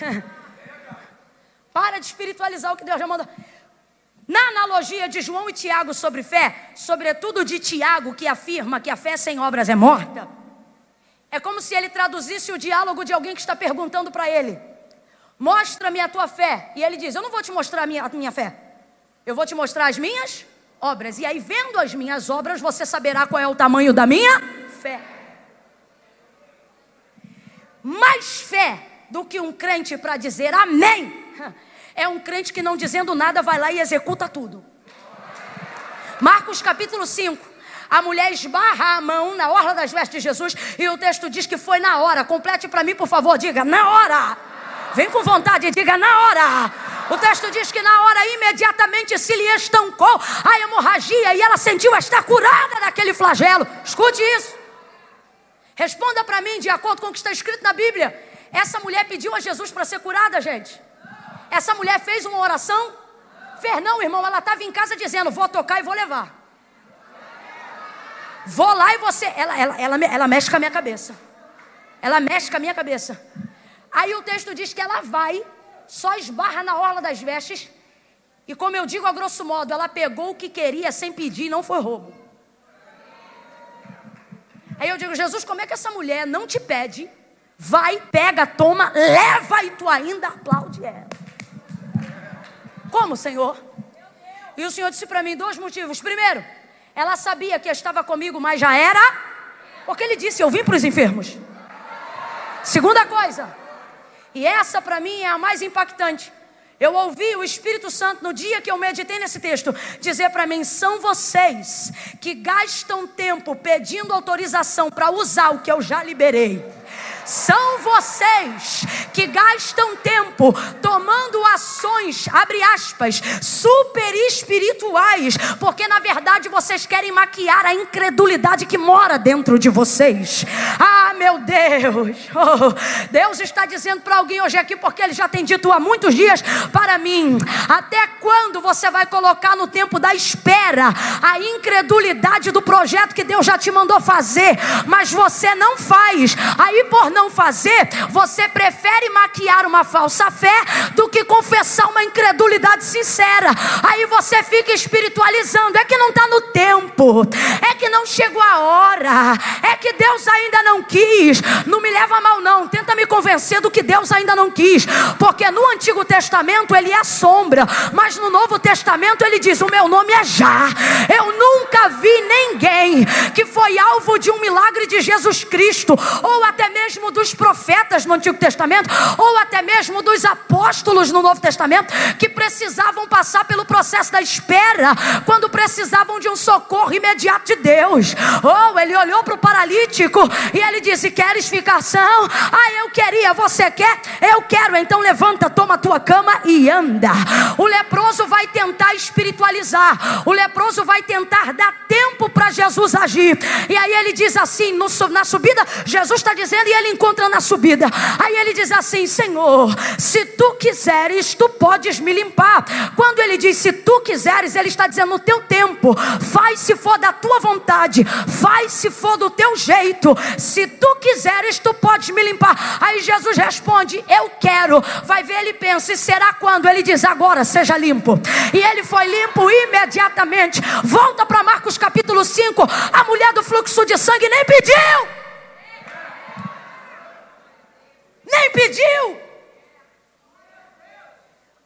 (laughs) Para de espiritualizar o que Deus já mandou. Na analogia de João e Tiago sobre fé, sobretudo de Tiago, que afirma que a fé sem obras é morta, é como se ele traduzisse o diálogo de alguém que está perguntando para ele: Mostra-me a tua fé. E ele diz: Eu não vou te mostrar a minha, a minha fé, eu vou te mostrar as minhas obras. E aí, vendo as minhas obras, você saberá qual é o tamanho da minha fé. Mais fé do que um crente para dizer amém é um crente que não dizendo nada vai lá e executa tudo. Marcos capítulo 5. A mulher esbarra a mão na orla das vestes de Jesus e o texto diz que foi na hora. Complete para mim, por favor, diga na hora. Vem com vontade e diga na hora. O texto diz que na hora imediatamente se lhe estancou a hemorragia e ela sentiu estar curada daquele flagelo. Escute isso. Responda para mim de acordo com o que está escrito na Bíblia. Essa mulher pediu a Jesus para ser curada, gente. Essa mulher fez uma oração? Fez não, irmão. Ela estava em casa dizendo: Vou tocar e vou levar. Vou lá e você. Ela, ela, ela, ela mexe com a minha cabeça. Ela mexe com a minha cabeça. Aí o texto diz que ela vai, só esbarra na orla das vestes. E como eu digo a grosso modo, ela pegou o que queria sem pedir e não foi roubo. Aí eu digo, Jesus, como é que essa mulher não te pede? Vai, pega, toma, leva e tu ainda aplaude ela. Como, Senhor? E o Senhor disse para mim dois motivos. Primeiro, ela sabia que estava comigo, mas já era. Porque ele disse: Eu vim para os enfermos. Segunda coisa, e essa para mim é a mais impactante. Eu ouvi o Espírito Santo no dia que eu meditei nesse texto dizer para mim: são vocês que gastam tempo pedindo autorização para usar o que eu já liberei são vocês que gastam tempo tomando ações, abre aspas, super espirituais, porque na verdade vocês querem maquiar a incredulidade que mora dentro de vocês. Ah, meu Deus! (laughs) Oh, Deus está dizendo para alguém hoje aqui, porque Ele já tem dito há muitos dias para mim: até quando você vai colocar no tempo da espera a incredulidade do projeto que Deus já te mandou fazer, mas você não faz? Aí, por não fazer, você prefere maquiar uma falsa fé do que confessar uma incredulidade sincera. Aí você fica espiritualizando: é que não está no tempo, é que não chegou a hora, é que Deus ainda não quis. Não me leva a mal, não. Tenta me convencer do que Deus ainda não quis. Porque no Antigo Testamento ele é sombra, mas no Novo Testamento ele diz: O meu nome é Já. Eu nunca vi ninguém que foi alvo de um milagre de Jesus Cristo, ou até mesmo dos profetas no Antigo Testamento, ou até mesmo dos apóstolos no Novo Testamento, que precisavam passar pelo processo da espera, quando precisavam de um socorro imediato de Deus. Ou oh, ele olhou para o paralítico e ele disse: Queres ficação? Ah, eu queria, você quer? Eu quero, então levanta, toma a tua cama e anda. O leproso vai tentar espiritualizar, o leproso vai tentar dar tempo para Jesus agir. E aí ele diz assim: no, na subida, Jesus está dizendo e ele encontra na subida. Aí ele diz assim: Senhor, se tu quiseres, tu podes me limpar. Quando ele diz se tu quiseres, ele está dizendo no teu tempo, faz se for da tua vontade, faz se for do teu jeito. Se tu quiseres, tu podes me limpar. Aí Jesus responde: Eu quero. Vai ver, ele pensa: E será quando? Ele diz: Agora seja limpo. E ele foi limpo imediatamente. Volta para Marcos capítulo 5. A mulher do fluxo de sangue nem pediu. Nem pediu.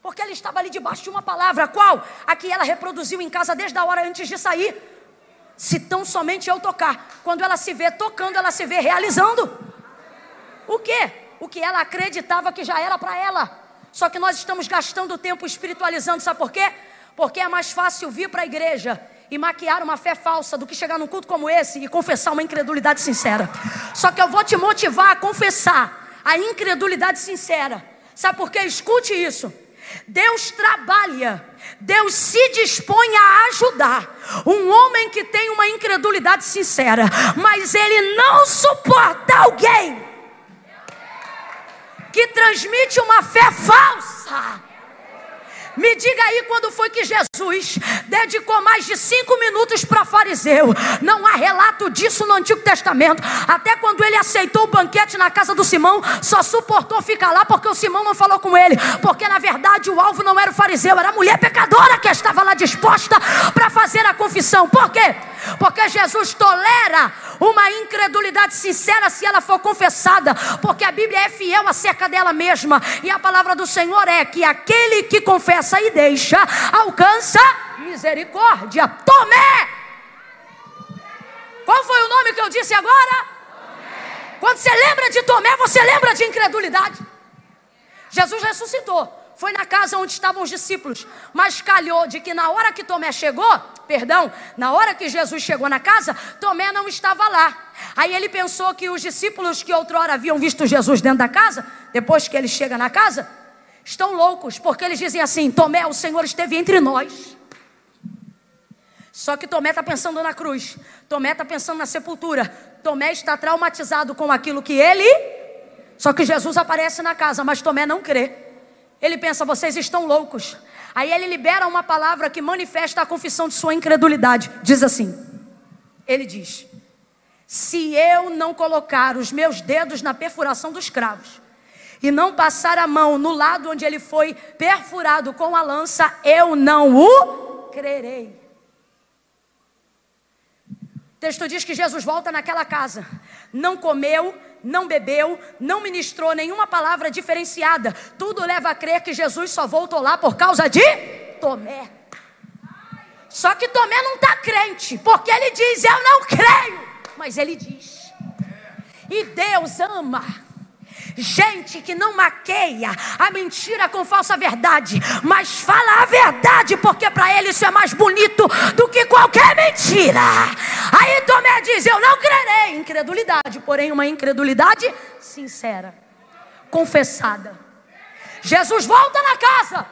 Porque ela estava ali debaixo de uma palavra, qual? A que ela reproduziu em casa desde a hora antes de sair. Se tão somente eu tocar. Quando ela se vê tocando, ela se vê realizando. O que? O que ela acreditava que já era para ela. Só que nós estamos gastando tempo espiritualizando, sabe por quê? Porque é mais fácil vir para a igreja e maquiar uma fé falsa do que chegar num culto como esse e confessar uma incredulidade sincera. Só que eu vou te motivar a confessar a incredulidade sincera. Sabe por quê? Escute isso. Deus trabalha, Deus se dispõe a ajudar um homem que tem uma incredulidade sincera, mas ele não suporta alguém que transmite uma fé falsa. Me diga aí quando foi que Jesus dedicou mais de cinco minutos para fariseu. Não há relato disso no Antigo Testamento. Até quando ele aceitou o banquete na casa do Simão, só suportou ficar lá porque o Simão não falou com ele. Porque na verdade o alvo não era o fariseu, era a mulher pecadora que estava lá disposta para fazer a confissão. Por quê? Porque Jesus tolera uma incredulidade sincera se ela for confessada, porque a Bíblia é fiel acerca dela mesma, e a palavra do Senhor é que aquele que confessa e deixa alcança misericórdia. Tomé! Qual foi o nome que eu disse agora? Tomé. Quando você lembra de Tomé, você lembra de incredulidade. Jesus ressuscitou foi na casa onde estavam os discípulos, mas calhou de que na hora que Tomé chegou, perdão, na hora que Jesus chegou na casa, Tomé não estava lá. Aí ele pensou que os discípulos que outrora haviam visto Jesus dentro da casa, depois que ele chega na casa, estão loucos, porque eles dizem assim: Tomé, o Senhor esteve entre nós. Só que Tomé está pensando na cruz, Tomé está pensando na sepultura, Tomé está traumatizado com aquilo que ele. Só que Jesus aparece na casa, mas Tomé não crê. Ele pensa, vocês estão loucos. Aí ele libera uma palavra que manifesta a confissão de sua incredulidade. Diz assim: Ele diz: Se eu não colocar os meus dedos na perfuração dos cravos e não passar a mão no lado onde ele foi perfurado com a lança, eu não o crerei. O texto diz que Jesus volta naquela casa, não comeu, não bebeu, não ministrou nenhuma palavra diferenciada. Tudo leva a crer que Jesus só voltou lá por causa de Tomé. Só que Tomé não está crente, porque ele diz: Eu não creio. Mas ele diz. E Deus ama gente que não maqueia a mentira com falsa verdade, mas fala a verdade, porque para ele isso é mais bonito do que qualquer mentira. Aí Tomé diz: Eu não crerei. Incredulidade, porém, uma incredulidade sincera, confessada. Jesus volta na casa.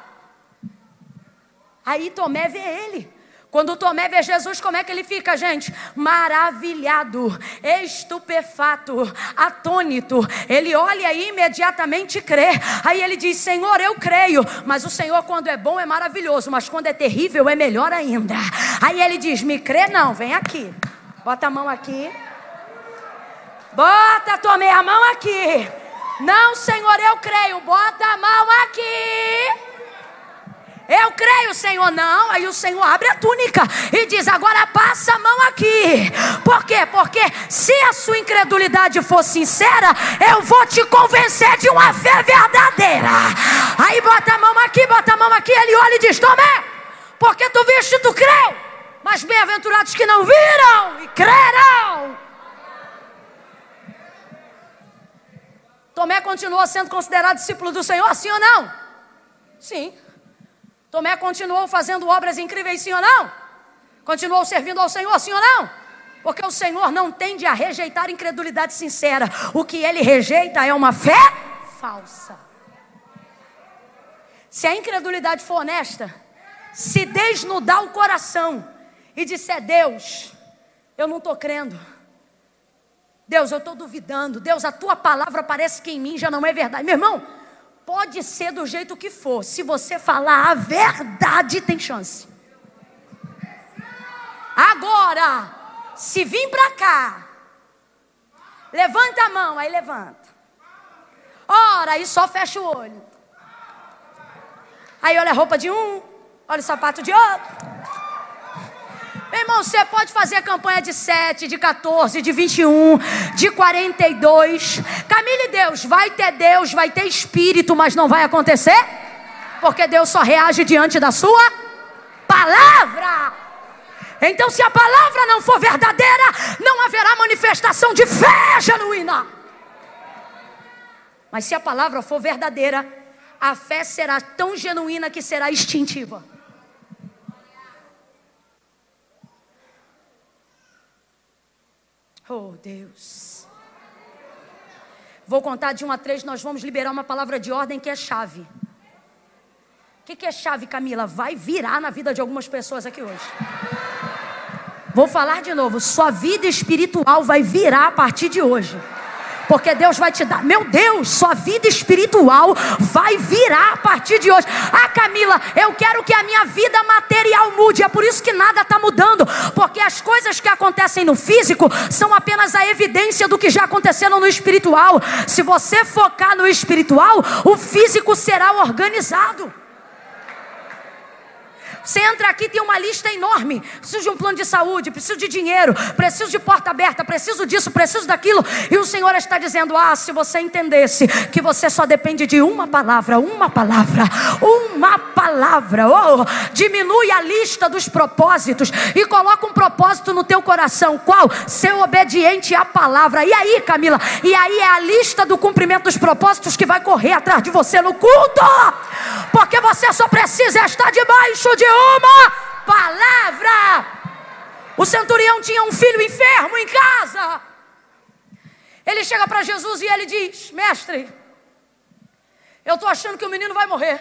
Aí Tomé vê ele Quando Tomé vê Jesus, como é que ele fica, gente? Maravilhado, estupefato, atônito. Ele olha e imediatamente crê. Aí ele diz: Senhor, eu creio. Mas o Senhor, quando é bom, é maravilhoso. Mas quando é terrível, é melhor ainda. Aí ele diz: Me crê, não, vem aqui. Bota a mão aqui. Bota, Tomé, a mão aqui. Não, Senhor, eu creio. Bota a mão aqui. Eu creio, Senhor, não. Aí o Senhor abre a túnica e diz: agora passa a mão aqui. Por quê? Porque se a sua incredulidade for sincera, eu vou te convencer de uma fé verdadeira. Aí bota a mão aqui, bota a mão aqui. Ele olha e diz: Tomé, porque tu viste, tu creu. Mas bem-aventurados que não viram e crerão. Tomé continuou sendo considerado discípulo do Senhor, sim ou não? Sim. Tomé continuou fazendo obras incríveis, sim ou não? Continuou servindo ao Senhor, sim ou não? Porque o Senhor não tende a rejeitar incredulidade sincera. O que ele rejeita é uma fé falsa. Se a incredulidade for honesta, se desnudar o coração e disser: Deus, eu não estou crendo. Deus, eu estou duvidando. Deus, a tua palavra parece que em mim já não é verdade. Meu irmão, Pode ser do jeito que for, se você falar a verdade, tem chance. Agora, se vir para cá, levanta a mão, aí levanta. Ora, aí só fecha o olho. Aí olha a roupa de um, olha o sapato de outro. Meu irmão, você pode fazer campanha de 7, de 14, de 21, de 42. Camille Deus, vai ter Deus, vai ter espírito, mas não vai acontecer? Porque Deus só reage diante da sua palavra. Então, se a palavra não for verdadeira, não haverá manifestação de fé genuína. Mas se a palavra for verdadeira, a fé será tão genuína que será instintiva. Oh, Deus. Vou contar de um a três, nós vamos liberar uma palavra de ordem que é chave. O que, que é chave, Camila? Vai virar na vida de algumas pessoas aqui hoje. Vou falar de novo. Sua vida espiritual vai virar a partir de hoje porque Deus vai te dar. Meu Deus, sua vida espiritual vai virar a partir de hoje. Ah, Camila, eu quero que a minha vida material mude. É por isso que nada está mudando, porque as coisas que acontecem no físico são apenas a evidência do que já aconteceram no espiritual. Se você focar no espiritual, o físico será organizado. Você entra aqui tem uma lista enorme. Preciso de um plano de saúde, preciso de dinheiro, preciso de porta aberta, preciso disso, preciso daquilo. E o Senhor está dizendo: Ah, se você entendesse que você só depende de uma palavra, uma palavra, uma palavra. Oh, diminui a lista dos propósitos e coloca um propósito no teu coração. Qual? Ser obediente à palavra. E aí, Camila? E aí é a lista do cumprimento dos propósitos que vai correr atrás de você no culto. Porque você só precisa estar debaixo de uma palavra. O centurião tinha um filho enfermo em casa. Ele chega para Jesus e ele diz: Mestre, eu estou achando que o menino vai morrer.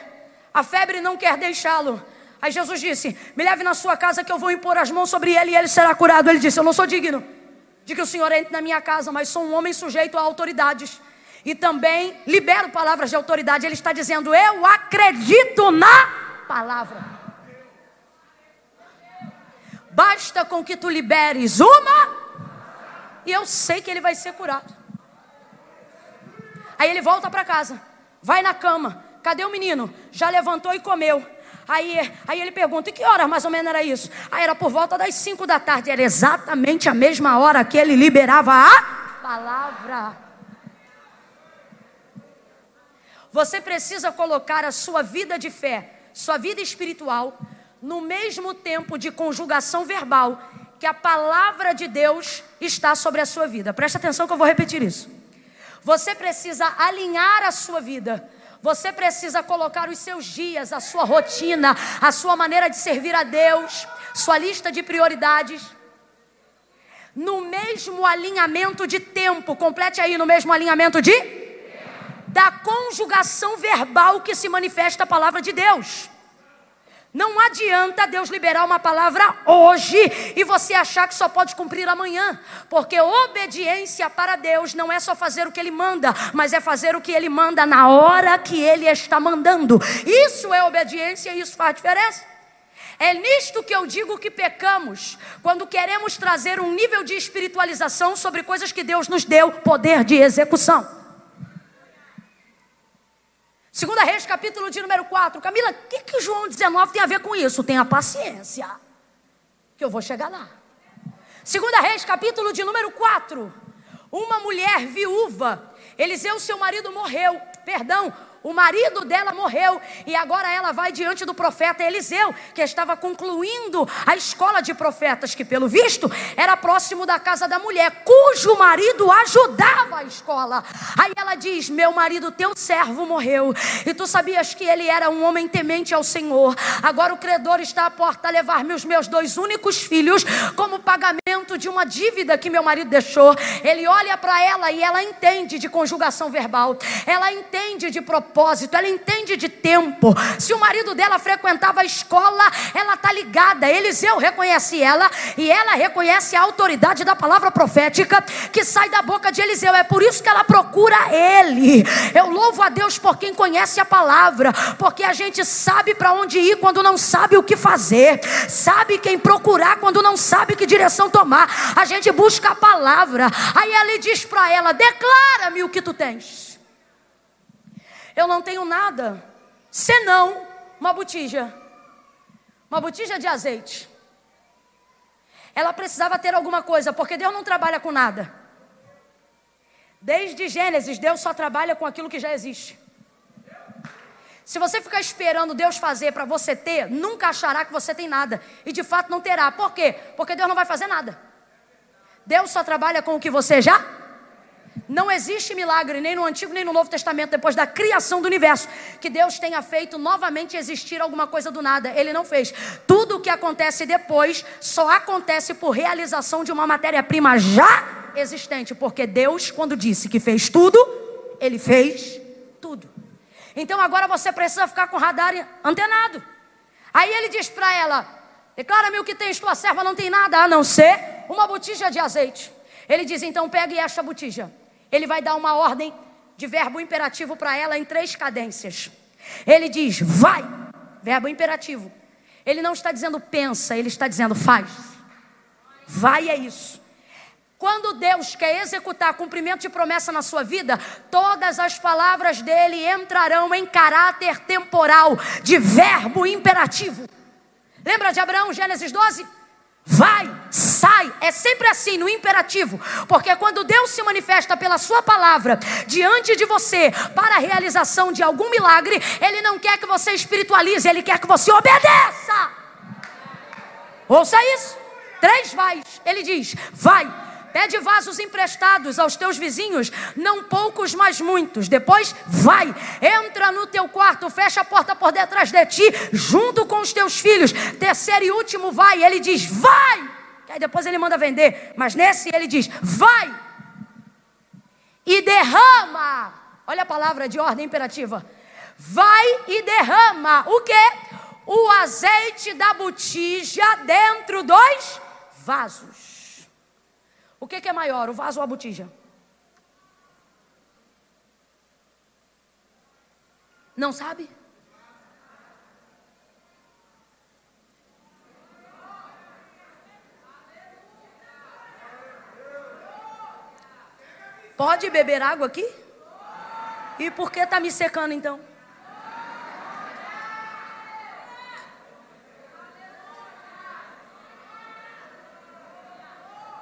A febre não quer deixá-lo. Aí Jesus disse: Me leve na sua casa que eu vou impor as mãos sobre ele e ele será curado. Ele disse: Eu não sou digno de que o Senhor entre na minha casa, mas sou um homem sujeito a autoridades. E também libero palavras de autoridade. Ele está dizendo: Eu acredito na palavra. Basta com que tu liberes uma, e eu sei que ele vai ser curado. Aí ele volta para casa, vai na cama. Cadê o menino? Já levantou e comeu. Aí, aí ele pergunta: e que hora mais ou menos era isso? Aí era por volta das 5 da tarde. Era exatamente a mesma hora que ele liberava a palavra. Você precisa colocar a sua vida de fé, sua vida espiritual, no mesmo tempo de conjugação verbal que a palavra de Deus está sobre a sua vida. Presta atenção que eu vou repetir isso. Você precisa alinhar a sua vida. Você precisa colocar os seus dias, a sua rotina, a sua maneira de servir a Deus, sua lista de prioridades no mesmo alinhamento de tempo. Complete aí no mesmo alinhamento de da conjugação verbal que se manifesta a palavra de Deus. Não adianta Deus liberar uma palavra hoje e você achar que só pode cumprir amanhã, porque obediência para Deus não é só fazer o que Ele manda, mas é fazer o que Ele manda na hora que Ele está mandando. Isso é obediência e isso faz diferença. É nisto que eu digo que pecamos, quando queremos trazer um nível de espiritualização sobre coisas que Deus nos deu poder de execução. Segunda Reis, capítulo de número 4. Camila, o que, que João 19 tem a ver com isso? Tenha paciência, que eu vou chegar lá. Segunda Reis, capítulo de número 4. Uma mulher viúva, Eliseu, seu marido, morreu. Perdão, o marido dela morreu e agora ela vai diante do profeta Eliseu, que estava concluindo a escola de profetas, que pelo visto era próximo da casa da mulher, cujo marido ajudava a escola. Aí ela diz: Meu marido, teu servo morreu, e tu sabias que ele era um homem temente ao Senhor. Agora o credor está à porta a levar-me os meus dois únicos filhos como pagamento de uma dívida que meu marido deixou. Ele olha para ela e ela entende de conjugação verbal, ela entende de propósito propósito, ela entende de tempo. Se o marido dela frequentava a escola, ela está ligada. Eliseu reconhece ela e ela reconhece a autoridade da palavra profética que sai da boca de Eliseu. É por isso que ela procura ele. Eu louvo a Deus por quem conhece a palavra, porque a gente sabe para onde ir quando não sabe o que fazer, sabe quem procurar quando não sabe que direção tomar. A gente busca a palavra. Aí ele diz para ela: Declara-me o que tu tens. Eu não tenho nada, senão uma botija. Uma botija de azeite. Ela precisava ter alguma coisa, porque Deus não trabalha com nada. Desde Gênesis, Deus só trabalha com aquilo que já existe. Se você ficar esperando Deus fazer para você ter, nunca achará que você tem nada. E de fato não terá. Por quê? Porque Deus não vai fazer nada. Deus só trabalha com o que você já não existe milagre nem no Antigo nem no Novo Testamento, depois da criação do universo, que Deus tenha feito novamente existir alguma coisa do nada. Ele não fez. Tudo o que acontece depois só acontece por realização de uma matéria-prima já existente, porque Deus, quando disse que fez tudo, Ele fez tudo. Então agora você precisa ficar com o radar antenado. Aí ele diz para ela: Declara-me o que tens, tua serva não tem nada a não ser uma botija de azeite. Ele diz: Então pegue esta botija ele vai dar uma ordem de verbo imperativo para ela em três cadências. Ele diz: vai, verbo imperativo. Ele não está dizendo pensa, ele está dizendo faz. Vai é isso. Quando Deus quer executar cumprimento de promessa na sua vida, todas as palavras dele entrarão em caráter temporal de verbo imperativo. Lembra de Abraão, Gênesis 12? Vai, sai. É sempre assim, no imperativo. Porque quando Deus se manifesta pela Sua palavra diante de você para a realização de algum milagre, Ele não quer que você espiritualize, Ele quer que você obedeça. Ouça isso. Três vais. Ele diz: vai Pede vasos emprestados aos teus vizinhos, não poucos, mas muitos. Depois vai, entra no teu quarto, fecha a porta por detrás de ti, junto com os teus filhos. Terceiro e último vai, ele diz: vai. Aí depois ele manda vender, mas nesse ele diz: vai e derrama. Olha a palavra de ordem imperativa. Vai e derrama o que? O azeite da botija dentro dos vasos. O que, que é maior, o vaso ou a botija? Não sabe? Pode beber água aqui? E por que está me secando então?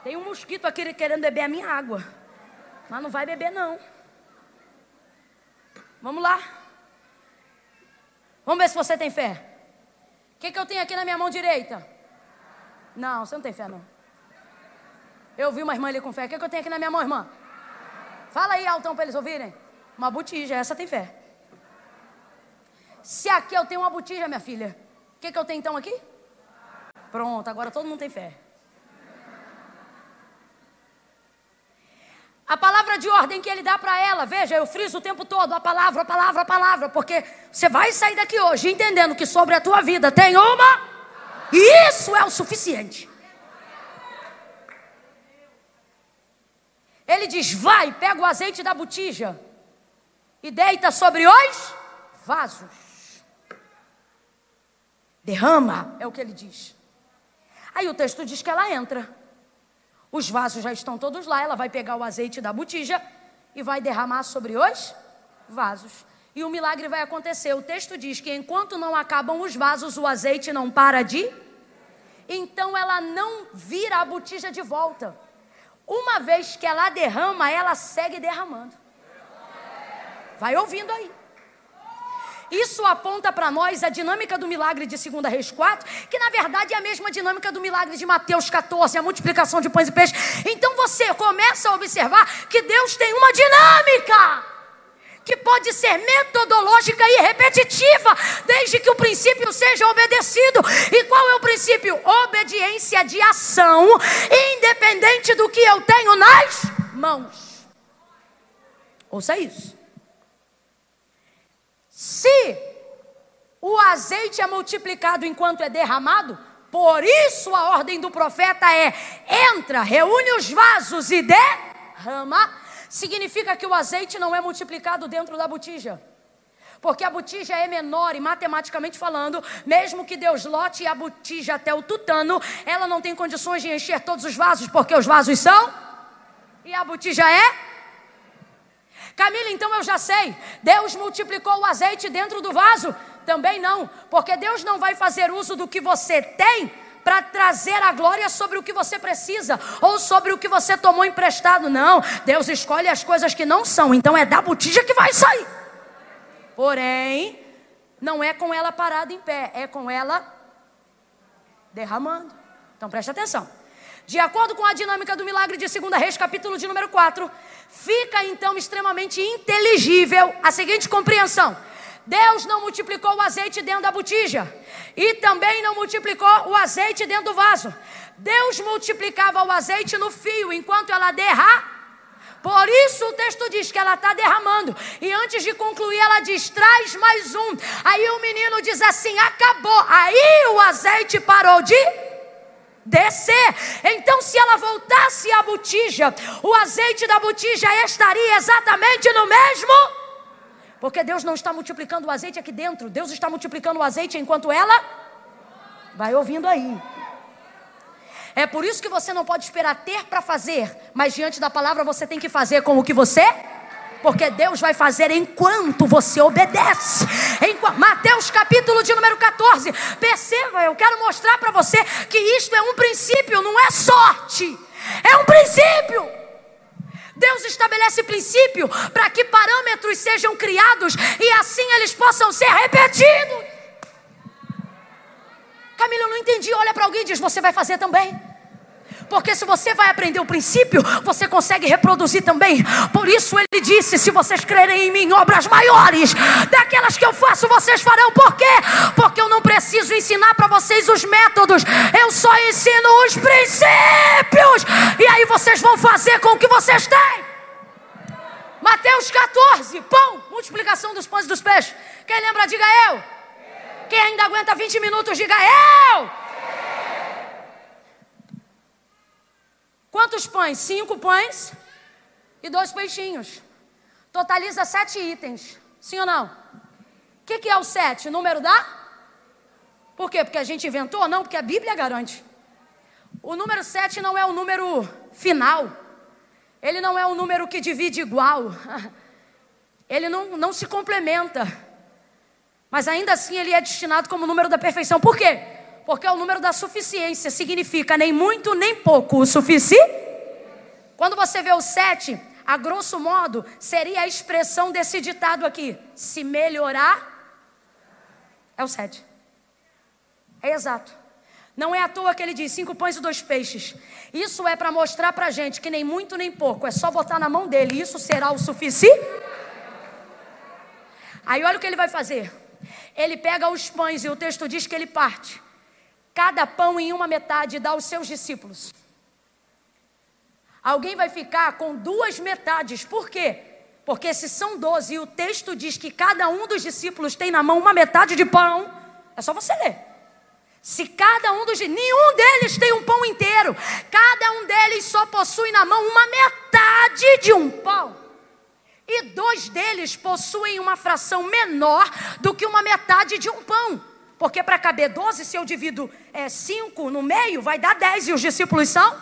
Tem um mosquito aqui querendo beber a minha água. Mas não vai beber, não. Vamos lá. Vamos ver se você tem fé. O que, que eu tenho aqui na minha mão direita? Não, você não tem fé, não. Eu vi uma irmã ali com fé. O que, que eu tenho aqui na minha mão, irmã? Fala aí, altão, para eles ouvirem. Uma botija, essa tem fé. Se aqui eu tenho uma botija, minha filha, o que, que eu tenho então aqui? Pronto, agora todo mundo tem fé. A palavra de ordem que ele dá para ela, veja, eu friso o tempo todo a palavra, a palavra, a palavra, porque você vai sair daqui hoje entendendo que sobre a tua vida tem uma, e isso é o suficiente. Ele diz: vai, pega o azeite da botija e deita sobre os vasos. Derrama, é o que ele diz. Aí o texto diz que ela entra. Os vasos já estão todos lá. Ela vai pegar o azeite da botija e vai derramar sobre os vasos. E o milagre vai acontecer. O texto diz que enquanto não acabam os vasos, o azeite não para de. Então ela não vira a botija de volta. Uma vez que ela derrama, ela segue derramando. Vai ouvindo aí. Isso aponta para nós a dinâmica do milagre de 2 Reis 4, que na verdade é a mesma dinâmica do milagre de Mateus 14, a multiplicação de pães e peixes. Então você começa a observar que Deus tem uma dinâmica que pode ser metodológica e repetitiva, desde que o princípio seja obedecido. E qual é o princípio? Obediência de ação, independente do que eu tenho nas mãos. Ouça isso. Se o azeite é multiplicado enquanto é derramado, por isso a ordem do profeta é: entra, reúne os vasos e derrama. Significa que o azeite não é multiplicado dentro da botija. Porque a botija é menor e matematicamente falando, mesmo que Deus lote a botija até o tutano, ela não tem condições de encher todos os vasos, porque os vasos são e a botija é Camila, então eu já sei. Deus multiplicou o azeite dentro do vaso? Também não, porque Deus não vai fazer uso do que você tem para trazer a glória sobre o que você precisa ou sobre o que você tomou emprestado. Não, Deus escolhe as coisas que não são, então é da botija que vai sair. Porém, não é com ela parada em pé, é com ela derramando. Então preste atenção. De acordo com a dinâmica do milagre de 2 Reis, capítulo de número 4, fica então extremamente inteligível a seguinte compreensão: Deus não multiplicou o azeite dentro da botija e também não multiplicou o azeite dentro do vaso. Deus multiplicava o azeite no fio enquanto ela derra. Por isso o texto diz que ela está derramando. E antes de concluir, ela diz: traz mais um. Aí o menino diz assim: acabou. Aí o azeite parou de descer. Então, se ela voltasse à botija, o azeite da botija estaria exatamente no mesmo. Porque Deus não está multiplicando o azeite aqui dentro, Deus está multiplicando o azeite enquanto ela vai ouvindo aí. É por isso que você não pode esperar ter para fazer, mas diante da palavra você tem que fazer com o que você porque Deus vai fazer enquanto você obedece. Enquanto, Mateus capítulo de número 14. Perceba, eu quero mostrar para você que isto é um princípio, não é sorte. É um princípio. Deus estabelece princípio para que parâmetros sejam criados e assim eles possam ser repetidos. Camila, eu não entendi. Olha para alguém e diz: Você vai fazer também. Porque se você vai aprender o princípio, você consegue reproduzir também. Por isso ele disse: se vocês crerem em mim, obras maiores, daquelas que eu faço, vocês farão. Por quê? Porque eu não preciso ensinar para vocês os métodos, eu só ensino os princípios. E aí vocês vão fazer com o que vocês têm. Mateus 14, pão, multiplicação dos pães e dos peixes. Quem lembra, diga eu. Quem ainda aguenta 20 minutos, diga eu. Quantos pães? Cinco pães e dois peixinhos. Totaliza sete itens. Sim ou não? O que, que é o sete? Número da? Por quê? Porque a gente inventou? Não, porque a Bíblia garante. O número sete não é o número final. Ele não é o número que divide igual. (laughs) Ele não, não se complementa. Mas ainda assim ele é destinado como número da perfeição. Por quê? Porque é o número da suficiência. Significa nem muito nem pouco. O suficiente. Quando você vê o sete, a grosso modo, seria a expressão desse ditado aqui: se melhorar, é o sete. É exato. Não é à toa que ele diz cinco pães e dois peixes. Isso é para mostrar para gente que nem muito nem pouco, é só botar na mão dele, isso será o suficiente. Aí olha o que ele vai fazer. Ele pega os pães e o texto diz que ele parte cada pão em uma metade e dá aos seus discípulos. Alguém vai ficar com duas metades. Por quê? Porque se são doze e o texto diz que cada um dos discípulos tem na mão uma metade de pão, é só você ler. Se cada um dos nenhum deles tem um pão inteiro, cada um deles só possui na mão uma metade de um pão. E dois deles possuem uma fração menor do que uma metade de um pão. Porque para caber 12, se eu divido 5 é, no meio, vai dar 10 e os discípulos são?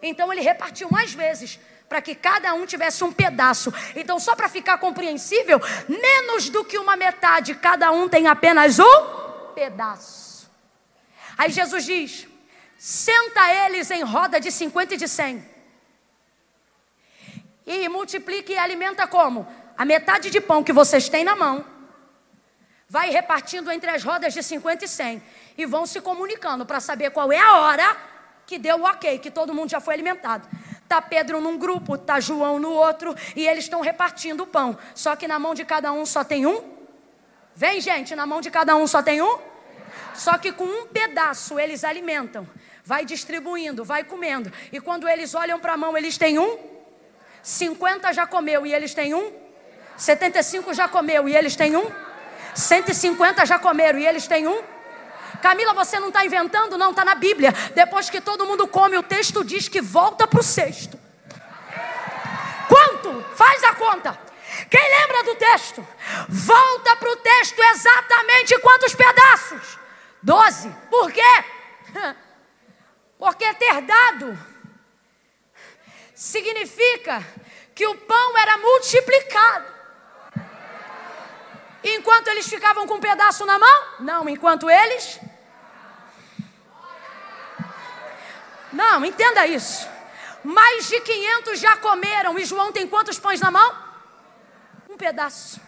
Então ele repartiu mais vezes para que cada um tivesse um pedaço. Então, só para ficar compreensível, menos do que uma metade, cada um tem apenas um pedaço. Aí Jesus diz: senta eles em roda de 50 e de 100. E multiplique e alimenta como? A metade de pão que vocês têm na mão vai repartindo entre as rodas de 50 e 100 e vão se comunicando para saber qual é a hora que deu o ok, que todo mundo já foi alimentado. Tá Pedro num grupo, tá João no outro, e eles estão repartindo o pão. Só que na mão de cada um só tem um. Vem, gente, na mão de cada um só tem um. Só que com um pedaço eles alimentam. Vai distribuindo, vai comendo. E quando eles olham para a mão, eles têm um. 50 já comeu e eles têm um. 75 já comeu e eles têm um. 150 já comeram e eles têm um. Camila, você não está inventando, não, está na Bíblia. Depois que todo mundo come, o texto diz que volta para o cesto. Quanto? Faz a conta. Quem lembra do texto? Volta para o texto exatamente quantos pedaços? Doze. Por quê? (laughs) Porque ter dado significa que o pão era multiplicado. Enquanto eles ficavam com um pedaço na mão? Não, enquanto eles. Não, entenda isso. Mais de 500 já comeram. E João tem quantos pães na mão? Um pedaço.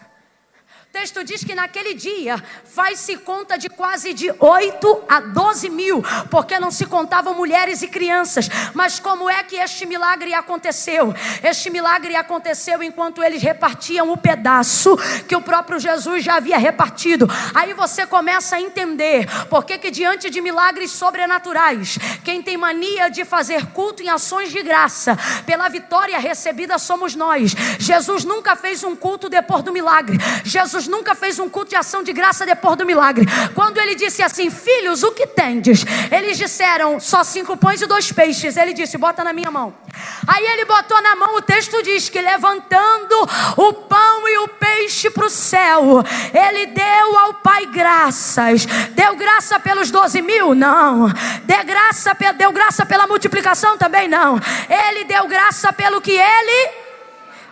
Texto diz que naquele dia faz-se conta de quase de 8 a 12 mil, porque não se contavam mulheres e crianças. Mas como é que este milagre aconteceu? Este milagre aconteceu enquanto eles repartiam o pedaço que o próprio Jesus já havia repartido. Aí você começa a entender por que, que diante de milagres sobrenaturais, quem tem mania de fazer culto em ações de graça, pela vitória recebida somos nós. Jesus nunca fez um culto depois do milagre. Jesus Jesus nunca fez um culto de ação de graça depois do milagre. Quando ele disse assim: Filhos, o que tendes? Eles disseram: Só cinco pães e dois peixes. Ele disse: Bota na minha mão. Aí ele botou na mão, o texto diz que levantando o pão e o peixe para o céu, ele deu ao Pai graças. Deu graça pelos doze mil? Não. Deu graça, deu graça pela multiplicação? Também não. Ele deu graça pelo que ele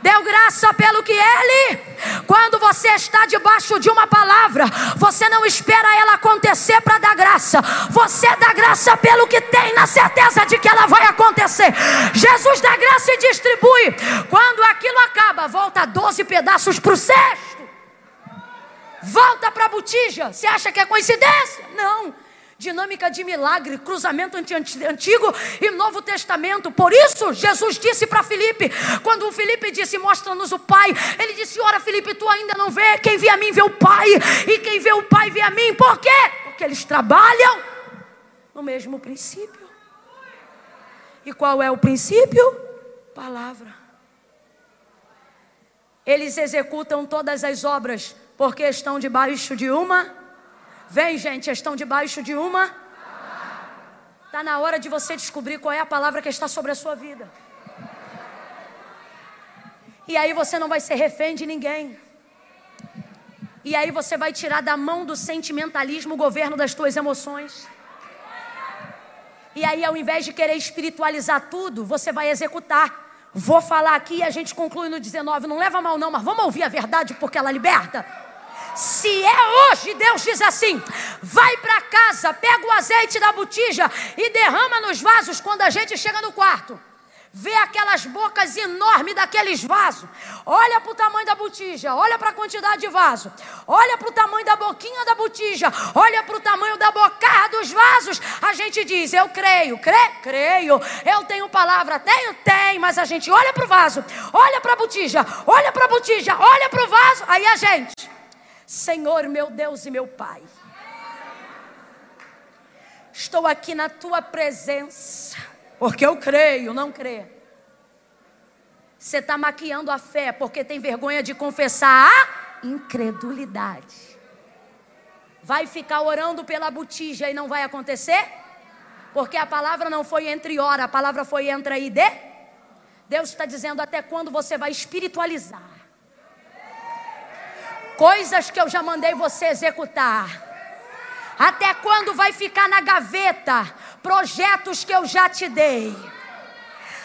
Deu graça pelo que ele. Quando você está debaixo de uma palavra, você não espera ela acontecer para dar graça. Você dá graça pelo que tem, na certeza de que ela vai acontecer. Jesus dá graça e distribui. Quando aquilo acaba, volta 12 pedaços para o cesto. Volta para a botija. Você acha que é coincidência? Não dinâmica de milagre, cruzamento antigo e novo testamento. Por isso, Jesus disse para Filipe, quando o Filipe disse: Mostra-nos o Pai, ele disse: Ora, Filipe, tu ainda não vê, quem vê a mim vê o Pai, e quem vê o Pai vê a mim. Por quê? Porque eles trabalham no mesmo princípio. E qual é o princípio? Palavra. Eles executam todas as obras porque estão debaixo de uma Vem, gente, estão debaixo de uma. Está na hora de você descobrir qual é a palavra que está sobre a sua vida. E aí você não vai ser refém de ninguém. E aí você vai tirar da mão do sentimentalismo o governo das tuas emoções. E aí, ao invés de querer espiritualizar tudo, você vai executar. Vou falar aqui e a gente conclui no 19. Não leva mal, não, mas vamos ouvir a verdade porque ela liberta. Se é hoje, Deus diz assim: vai para casa, pega o azeite da botija e derrama nos vasos quando a gente chega no quarto. Vê aquelas bocas enormes daqueles vasos. Olha para o tamanho da botija. Olha para a quantidade de vaso. Olha para o tamanho da boquinha da botija. Olha para o tamanho da bocarra dos vasos. A gente diz: Eu creio. Crê? Creio. Eu tenho palavra. Tenho? Tem. Mas a gente olha para o vaso. Olha para a botija. Olha para a botija. Olha para o vaso. Aí a gente. Senhor, meu Deus e meu Pai. Estou aqui na tua presença, porque eu creio, não creio. Você está maquiando a fé porque tem vergonha de confessar a incredulidade. Vai ficar orando pela botija e não vai acontecer? Porque a palavra não foi entre ora, a palavra foi entra e de. Deus está dizendo até quando você vai espiritualizar. Coisas que eu já mandei você executar. Até quando vai ficar na gaveta projetos que eu já te dei?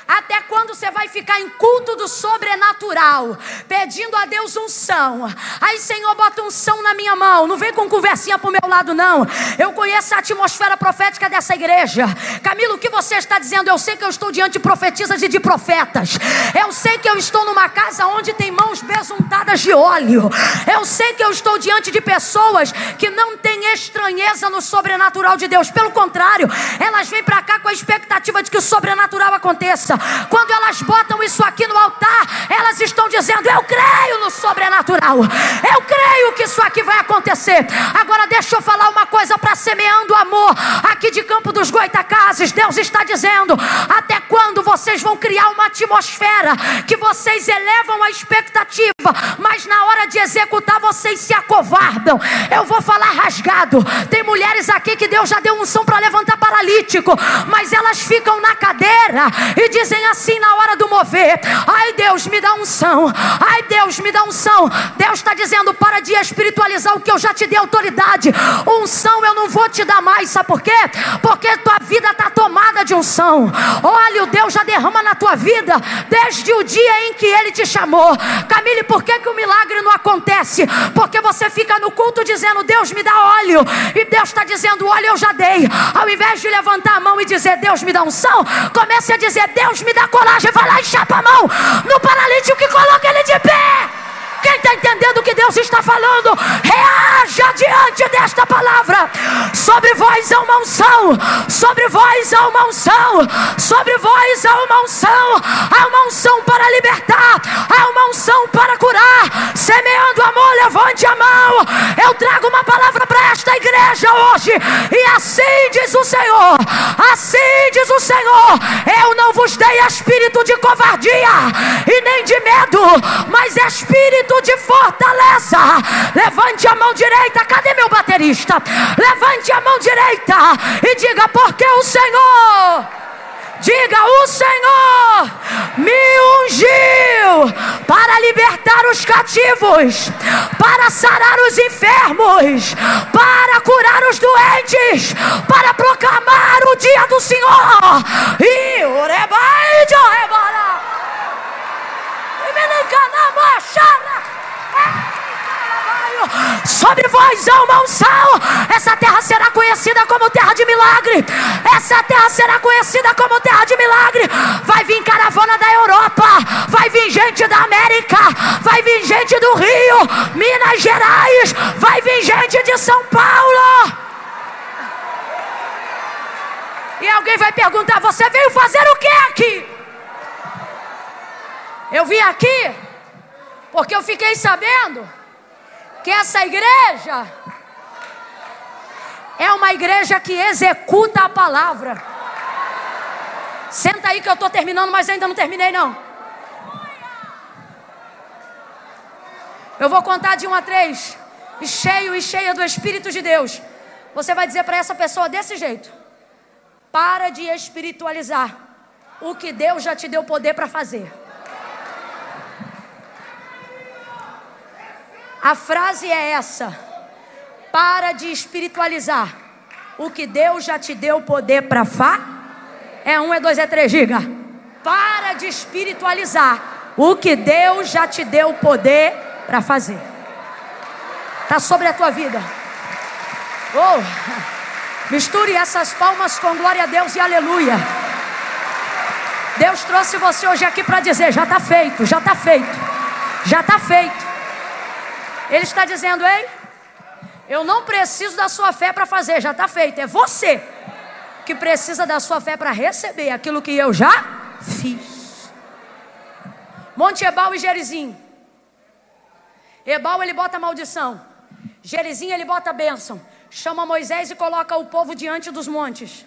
Até quando você vai ficar em culto do sobrenatural, pedindo a Deus unção? Aí, Senhor, bota unção na minha mão. Não vem com conversinha pro meu lado, não. Eu conheço a atmosfera profética dessa igreja. Camilo, o que você está dizendo? Eu sei que eu estou diante de profetisas e de profetas. Eu sei que eu estou numa casa onde tem mãos besuntadas de óleo. Eu sei que eu estou diante de pessoas que não têm estranheza no sobrenatural de Deus. Pelo contrário, elas vêm para cá com a expectativa de que o sobrenatural aconteça. Quando elas botam isso aqui no altar, elas estão dizendo: Eu creio no sobrenatural. Eu creio que isso aqui vai acontecer. Agora deixa eu falar uma coisa para semeando amor aqui de Campo dos Goitacazes. Deus está dizendo: Até quando vocês vão criar uma atmosfera que vocês elevam a expectativa, mas na hora de executar vocês se acovardam? Eu vou falar rasgado. Tem mulheres aqui que Deus já deu unção para levantar paralítico, mas elas ficam na cadeira e dizem dizem assim na hora do mover: Ai Deus, me dá unção. Ai Deus, me dá unção. Deus está dizendo: para de espiritualizar o que eu já te dei autoridade. Unção eu não vou te dar mais, sabe por quê? Porque tua vida está tomada de unção. Olha, o Deus já derrama na tua vida desde o dia em que Ele te chamou. Camille, por que, que o milagre não acontece? Porque você fica no culto dizendo: Deus me dá óleo. E Deus está dizendo: Olha, eu já dei. Ao invés de levantar a mão e dizer: Deus me dá unção, comece a dizer: Deus Deus me dá coragem, vai lá e chapa a mão no paralítico que coloca ele de pé. Quem está entendendo o que Deus está falando, reaja diante desta palavra. Sobre vós há uma unção, sobre vós há uma unção, sobre vós há uma unção, há uma unção para libertar, há uma unção para curar. Semeando amor, levante a mão. Eu trago uma palavra para esta igreja hoje, e assim diz o Senhor: assim diz o Senhor, eu não vos dei espírito de covardia e nem de medo, mas espírito espírito de fortaleza. Levante a mão direita. Cadê meu baterista? Levante a mão direita e diga: porque o Senhor. Diga: O Senhor me ungiu para libertar os cativos, para sarar os enfermos, para curar os doentes, para proclamar o dia do Senhor. E orebai de orebara. Sobre vós há uma. Essa terra será conhecida como terra de milagre. Essa terra será conhecida como terra de milagre. Vai vir caravana da Europa. Vai vir gente da América. Vai vir gente do Rio, Minas Gerais. Vai vir gente de São Paulo. E alguém vai perguntar: Você veio fazer o que aqui? Eu vim aqui porque eu fiquei sabendo que essa igreja é uma igreja que executa a palavra. Senta aí que eu estou terminando, mas ainda não terminei não. Eu vou contar de um a três, e cheio e cheia do Espírito de Deus. Você vai dizer para essa pessoa desse jeito: para de espiritualizar o que Deus já te deu poder para fazer. A frase é essa: para de espiritualizar o que Deus já te deu poder para fa. É um, é dois, é três, diga. Para de espiritualizar o que Deus já te deu poder para fazer. Tá sobre a tua vida. Oh, misture essas palmas com glória a Deus e aleluia. Deus trouxe você hoje aqui para dizer: já está feito, já está feito, já está feito. Ele está dizendo: Ei, eu não preciso da sua fé para fazer, já está feito. É você que precisa da sua fé para receber aquilo que eu já fiz. Monte Ebal e Gerizim. Ebal ele bota maldição. Gerizim ele bota bênção. Chama Moisés e coloca o povo diante dos montes.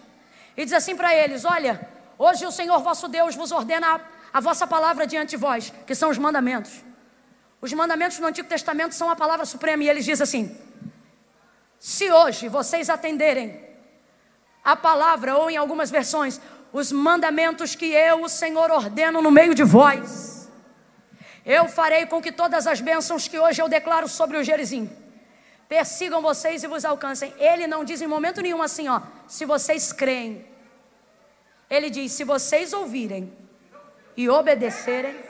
E diz assim para eles: Olha, hoje o Senhor vosso Deus vos ordena a vossa palavra diante de vós, que são os mandamentos. Os mandamentos no Antigo Testamento são a palavra suprema e eles diz assim: Se hoje vocês atenderem a palavra, ou em algumas versões, os mandamentos que eu, o Senhor, ordeno no meio de vós, eu farei com que todas as bênçãos que hoje eu declaro sobre o Gerizim persigam vocês e vos alcancem. Ele não diz em momento nenhum assim, ó, se vocês creem. Ele diz: se vocês ouvirem e obedecerem.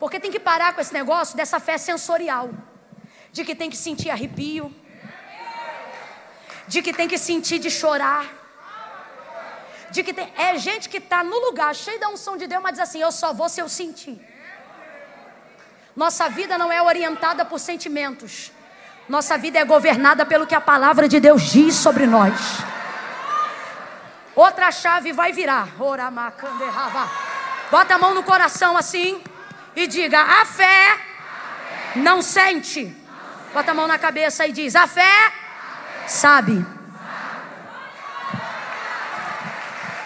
Porque tem que parar com esse negócio dessa fé sensorial, de que tem que sentir arrepio, de que tem que sentir de chorar, de que tem, é gente que está no lugar cheio da unção de Deus, mas diz assim: eu só vou se eu sentir. Nossa vida não é orientada por sentimentos. Nossa vida é governada pelo que a palavra de Deus diz sobre nós. Outra chave vai virar. Bota a mão no coração assim e diga: a fé não sente. Bota a mão na cabeça e diz: a fé sabe.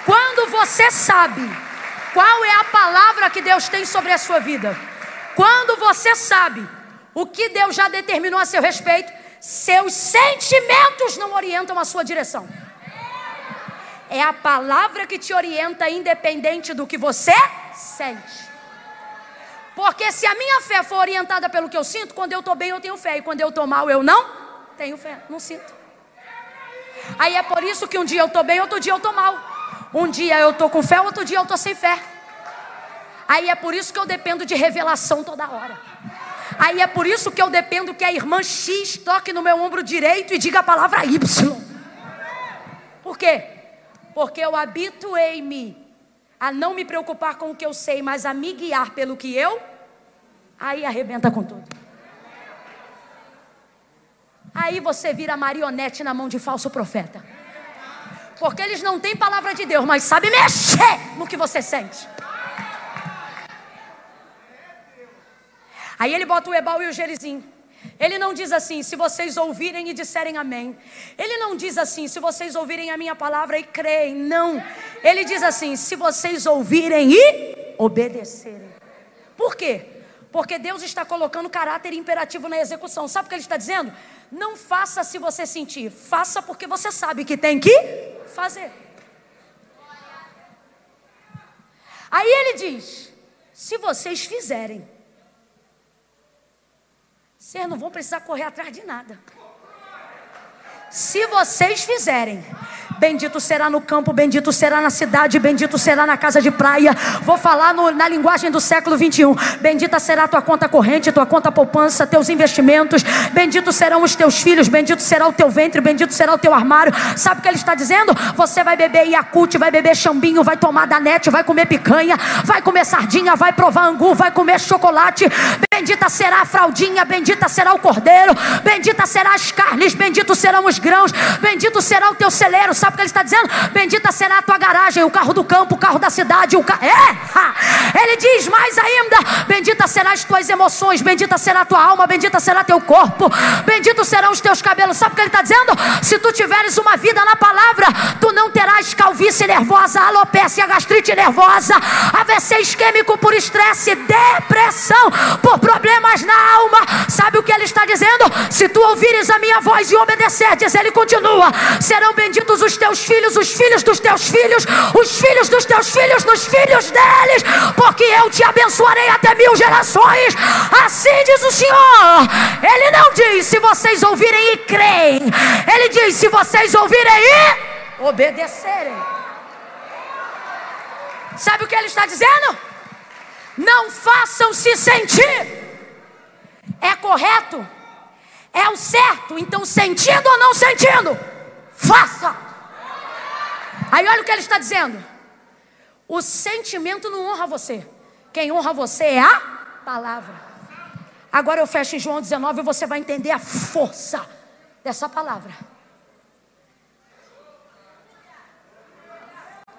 Quando você sabe qual é a palavra que Deus tem sobre a sua vida, quando você sabe o que Deus já determinou a seu respeito, seus sentimentos não orientam a sua direção. É a palavra que te orienta, independente do que você sente. Porque se a minha fé for orientada pelo que eu sinto, quando eu estou bem eu tenho fé, e quando eu estou mal eu não tenho fé, não sinto. Aí é por isso que um dia eu estou bem, outro dia eu estou mal. Um dia eu estou com fé, outro dia eu estou sem fé. Aí é por isso que eu dependo de revelação toda hora. Aí é por isso que eu dependo que a irmã X toque no meu ombro direito e diga a palavra Y. Por quê? Porque eu habituei-me a não me preocupar com o que eu sei, mas a me guiar pelo que eu, aí arrebenta com tudo. Aí você vira marionete na mão de falso profeta. Porque eles não têm palavra de Deus, mas sabem mexer no que você sente. Aí ele bota o Ebal e o Gerizim. Ele não diz assim, se vocês ouvirem e disserem amém. Ele não diz assim, se vocês ouvirem a minha palavra e creem. Não. Ele diz assim, se vocês ouvirem e obedecerem. Por quê? Porque Deus está colocando caráter imperativo na execução. Sabe o que ele está dizendo? Não faça se você sentir, faça porque você sabe que tem que fazer. Aí ele diz: se vocês fizerem, vocês não vão precisar correr atrás de nada. Se vocês fizerem, Bendito será no campo, bendito será na cidade, bendito será na casa de praia. Vou falar no, na linguagem do século 21. Bendita será tua conta corrente, tua conta poupança, teus investimentos. Bendito serão os teus filhos, bendito será o teu ventre, bendito será o teu armário. Sabe o que ele está dizendo? Você vai beber Yakult, vai beber chambinho, vai tomar danete, vai comer picanha, vai comer sardinha, vai provar angu, vai comer chocolate. Bendita será a fraldinha, bendita será o cordeiro, bendita será as carnes, bendito serão os grãos, bendito será o teu celeiro Sabe o que ele está dizendo? Bendita será a tua garagem, o carro do campo, o carro da cidade. O ca... É! Ele diz mais ainda: Bendita serão as tuas emoções, bendita será a tua alma, bendita será teu corpo, bendito serão os teus cabelos. Sabe o que ele está dizendo? Se tu tiveres uma vida na palavra, tu não terás calvície nervosa, alopecia, gastrite nervosa, AVC isquêmico por estresse, depressão, por problemas na alma. Sabe o que ele está dizendo? Se tu ouvires a minha voz e obedecerdes, ele continua: serão benditos os os teus filhos, os filhos dos teus filhos, os filhos dos teus filhos, nos filhos deles, porque eu te abençoarei até mil gerações. Assim diz o Senhor. Ele não diz se vocês ouvirem e creem, ele diz se vocês ouvirem e obedecerem. Sabe o que ele está dizendo? Não façam se sentir. É correto? É o certo. Então, sentindo ou não sentindo, faça. Aí olha o que ele está dizendo. O sentimento não honra você. Quem honra você é a palavra. Agora eu fecho em João 19 e você vai entender a força dessa palavra.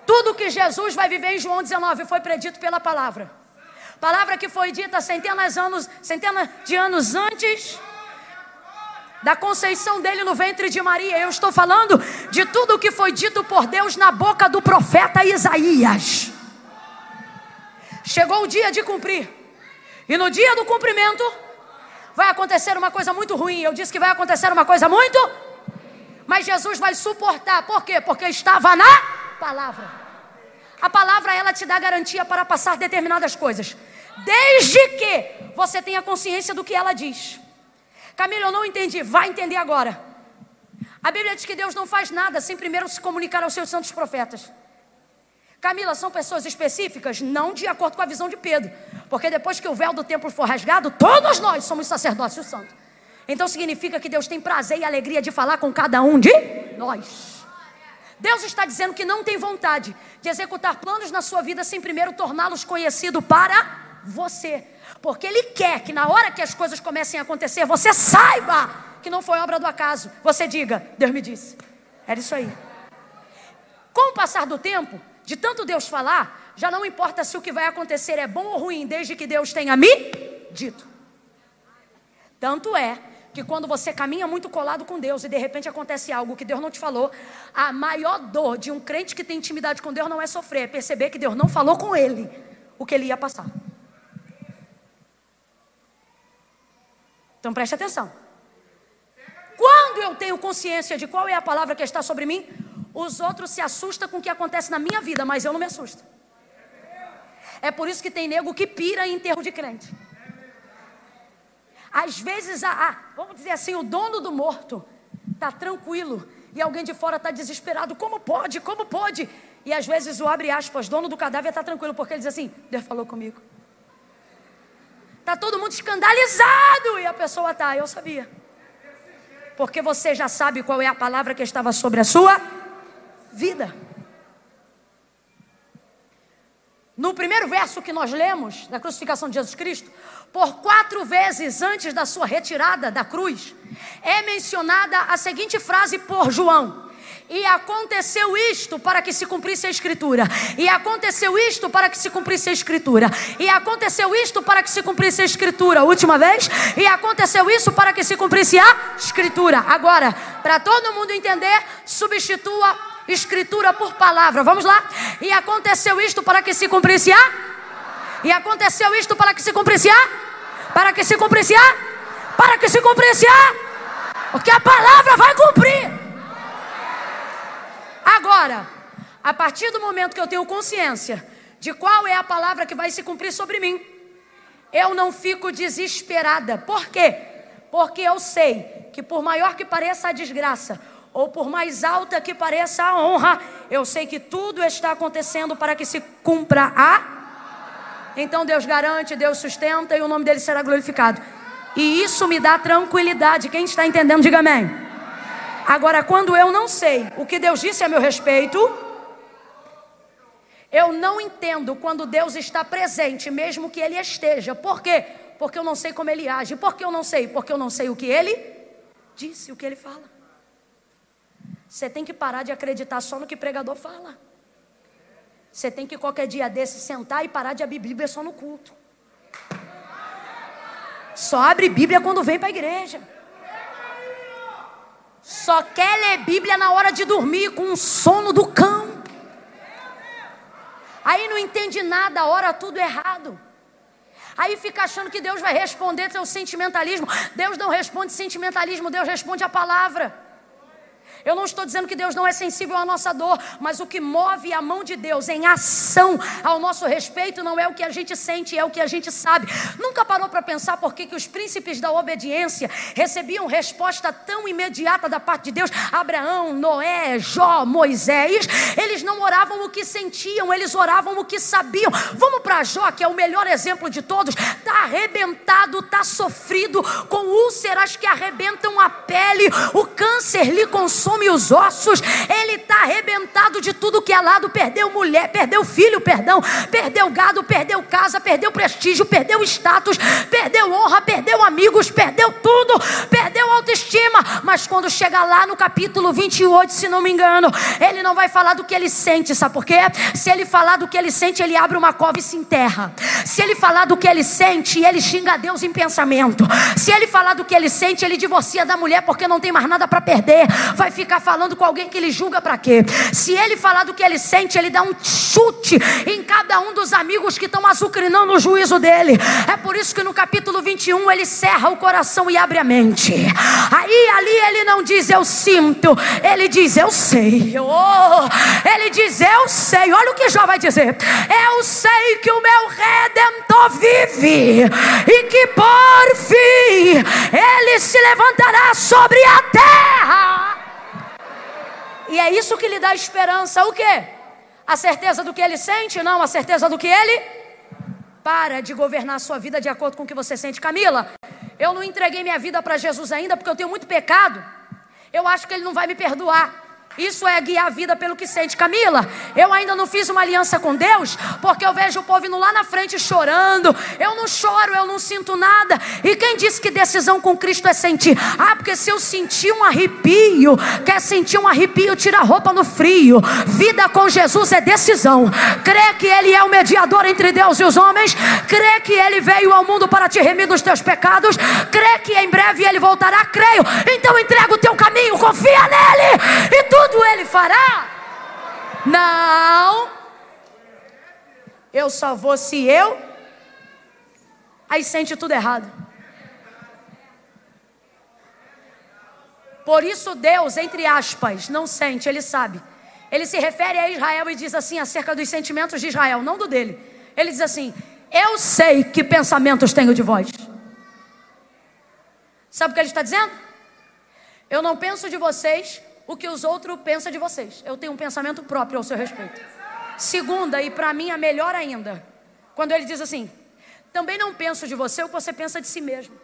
Tudo que Jesus vai viver em João 19 foi predito pela palavra. Palavra que foi dita centenas, anos, centenas de anos antes da conceição dele no ventre de Maria. Eu estou falando de tudo o que foi dito por Deus na boca do profeta Isaías. Chegou o dia de cumprir. E no dia do cumprimento, vai acontecer uma coisa muito ruim. Eu disse que vai acontecer uma coisa muito. Mas Jesus vai suportar. Por quê? Porque estava na palavra. A palavra ela te dá garantia para passar determinadas coisas, desde que você tenha consciência do que ela diz. Camila, eu não entendi. Vai entender agora. A Bíblia diz que Deus não faz nada sem primeiro se comunicar aos seus santos profetas. Camila, são pessoas específicas? Não de acordo com a visão de Pedro. Porque depois que o véu do templo for rasgado, todos nós somos sacerdócio santo. Então significa que Deus tem prazer e alegria de falar com cada um de nós. Deus está dizendo que não tem vontade de executar planos na sua vida sem primeiro torná-los conhecido para você. Porque Ele quer que na hora que as coisas comecem a acontecer, você saiba que não foi obra do acaso. Você diga, Deus me disse. Era isso aí. Com o passar do tempo, de tanto Deus falar, já não importa se o que vai acontecer é bom ou ruim, desde que Deus tenha me dito. Tanto é que quando você caminha muito colado com Deus e de repente acontece algo que Deus não te falou, a maior dor de um crente que tem intimidade com Deus não é sofrer, é perceber que Deus não falou com ele o que ele ia passar. Então preste atenção. Quando eu tenho consciência de qual é a palavra que está sobre mim, os outros se assustam com o que acontece na minha vida, mas eu não me assusto. É por isso que tem nego que pira em enterro de crente. Às vezes, a, a, vamos dizer assim, o dono do morto está tranquilo e alguém de fora está desesperado. Como pode? Como pode? E às vezes o abre aspas, dono do cadáver está tranquilo, porque ele diz assim: Deus falou comigo. Está todo mundo escandalizado e a pessoa está, eu sabia. Porque você já sabe qual é a palavra que estava sobre a sua vida. No primeiro verso que nós lemos da crucificação de Jesus Cristo, por quatro vezes antes da sua retirada da cruz, é mencionada a seguinte frase por João: E aconteceu isto para que se cumprisse a Escritura. E aconteceu isto para que se cumprisse a Escritura. E aconteceu isto para que se cumprisse a Escritura. Última vez. E aconteceu isso para que se cumprisse a Escritura. Agora, para todo mundo entender, substitua escritura por palavra. Vamos lá? E aconteceu isto para que se cumprisse a? E aconteceu isto para que se cumprisse a? Para que se cumprisse a? Para que se cumprisse a? Porque a palavra vai cumprir. Agora, a partir do momento que eu tenho consciência de qual é a palavra que vai se cumprir sobre mim, eu não fico desesperada. Por quê? Porque eu sei que por maior que pareça a desgraça, ou por mais alta que pareça a honra, eu sei que tudo está acontecendo para que se cumpra a. Então Deus garante, Deus sustenta e o nome dele será glorificado. E isso me dá tranquilidade. Quem está entendendo, diga amém. Agora, quando eu não sei o que Deus disse a meu respeito, eu não entendo quando Deus está presente, mesmo que Ele esteja. Por quê? Porque eu não sei como Ele age. Por que eu não sei? Porque eu não sei o que Ele disse, o que Ele fala. Você tem que parar de acreditar só no que pregador fala. Você tem que qualquer dia desse sentar e parar de abrir Bíblia só no culto. Só abre Bíblia quando vem para a igreja. Só quer ler Bíblia na hora de dormir com o sono do cão. Aí não entende nada, ora tudo errado. Aí fica achando que Deus vai responder seu sentimentalismo. Deus não responde sentimentalismo, Deus responde a palavra. Eu não estou dizendo que Deus não é sensível à nossa dor, mas o que move a mão de Deus em ação ao nosso respeito não é o que a gente sente, é o que a gente sabe. Nunca parou para pensar por que, que os príncipes da obediência recebiam resposta tão imediata da parte de Deus? Abraão, Noé, Jó, Moisés, eles não oravam o que sentiam, eles oravam o que sabiam. Vamos para Jó, que é o melhor exemplo de todos. Está arrebentado, está sofrido, com úlceras que arrebentam a pele, o câncer lhe consome come os ossos, ele está arrebentado de tudo que é lado, perdeu mulher, perdeu filho, perdão, perdeu gado, perdeu casa, perdeu prestígio, perdeu status, perdeu honra, perdeu amigos, perdeu tudo, perdeu autoestima. Mas quando chega lá no capítulo 28, se não me engano, ele não vai falar do que ele sente, sabe por quê? Se ele falar do que ele sente, ele abre uma cova e se enterra. Se ele falar do que ele sente, ele xinga Deus em pensamento. Se ele falar do que ele sente, ele divorcia da mulher porque não tem mais nada para perder. Vai ficar falando com alguém que ele julga para quê? Se ele falar do que ele sente, ele dá um chute em cada um dos amigos que estão azucrinando o juízo dele. É por isso que no capítulo 21 ele cerra o coração e abre a mente. Aí ali ele não diz eu sinto, ele diz eu sei. Oh, ele diz eu sei. Olha o que Jó vai dizer. Eu sei que o meu redentor vive e que por fim ele se levantará sobre a terra. E é isso que lhe dá esperança. O quê? A certeza do que ele sente? Não, a certeza do que ele para de governar a sua vida de acordo com o que você sente. Camila, eu não entreguei minha vida para Jesus ainda porque eu tenho muito pecado. Eu acho que ele não vai me perdoar. Isso é guiar a vida pelo que sente. Camila, eu ainda não fiz uma aliança com Deus, porque eu vejo o povo indo lá na frente chorando. Eu não choro, eu não sinto nada. E quem disse que decisão com Cristo é sentir? Ah, porque se eu sentir um arrepio, quer sentir um arrepio, tira a roupa no frio. Vida com Jesus é decisão. Crê que Ele é o mediador entre Deus e os homens. Crê que Ele veio ao mundo para te remir dos teus pecados. Crê que em breve Ele voltará. Creio. Então entrega o teu caminho, confia nele. E tu tudo ele fará? Não. Eu só vou se eu. Aí sente tudo errado. Por isso Deus, entre aspas, não sente, ele sabe. Ele se refere a Israel e diz assim acerca dos sentimentos de Israel, não do dele. Ele diz assim: Eu sei que pensamentos tenho de vós. Sabe o que ele está dizendo? Eu não penso de vocês o que os outros pensam de vocês. Eu tenho um pensamento próprio ao seu respeito. Segunda, e para mim a melhor ainda, quando ele diz assim: também não penso de você o que você pensa de si mesmo.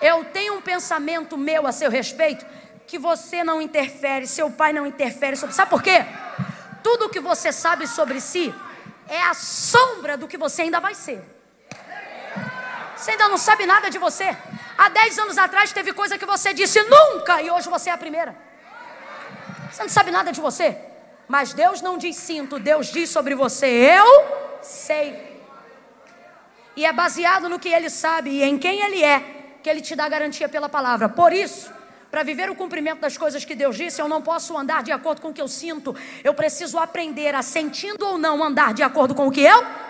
Eu tenho um pensamento meu a seu respeito que você não interfere, seu pai não interfere sobre. Sabe por quê? Tudo que você sabe sobre si é a sombra do que você ainda vai ser. Você ainda não sabe nada de você. Há 10 anos atrás teve coisa que você disse nunca e hoje você é a primeira. Você não sabe nada de você. Mas Deus não diz sinto, Deus diz sobre você, eu sei. E é baseado no que ele sabe e em quem ele é que ele te dá garantia pela palavra. Por isso, para viver o cumprimento das coisas que Deus disse, eu não posso andar de acordo com o que eu sinto. Eu preciso aprender a sentindo ou não andar de acordo com o que eu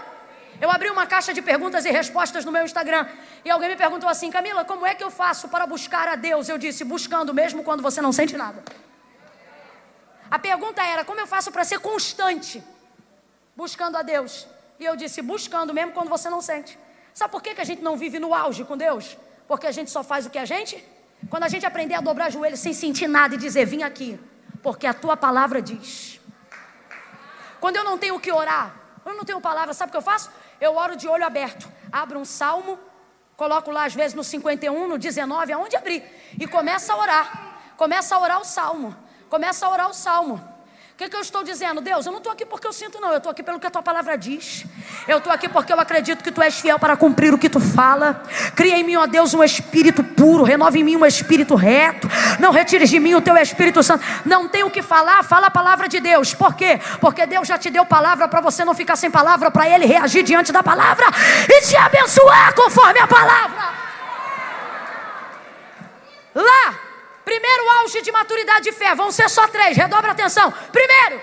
eu abri uma caixa de perguntas e respostas no meu Instagram e alguém me perguntou assim: Camila, como é que eu faço para buscar a Deus? Eu disse: buscando mesmo quando você não sente nada. A pergunta era: como eu faço para ser constante buscando a Deus? E eu disse: buscando mesmo quando você não sente. Sabe por que, que a gente não vive no auge com Deus? Porque a gente só faz o que a gente? Quando a gente aprender a dobrar joelhos sem sentir nada e dizer: vim aqui, porque a tua palavra diz. Quando eu não tenho o que orar, eu não tenho palavra, sabe o que eu faço? Eu oro de olho aberto. Abro um salmo, coloco lá às vezes no 51, no 19, aonde abrir. E começa a orar. Começa a orar o salmo. Começa a orar o salmo. O que, que, eu estou dizendo? Deus, eu não estou aqui porque eu sinto, não. Eu estou aqui pelo que a tua palavra diz. Eu estou aqui porque eu acredito que tu és fiel para cumprir o que tu fala. Cria em mim, ó Deus, um espírito puro. Renova em mim um espírito reto. Não retires de mim o teu Espírito Santo. Não tem o que falar, fala a palavra de Deus. Por quê? Porque Deus já te deu palavra para você não ficar sem palavra, para Ele reagir diante da palavra e te abençoar conforme a palavra. Lá Primeiro auge de maturidade de fé, vão ser só três, redobra atenção. Primeiro,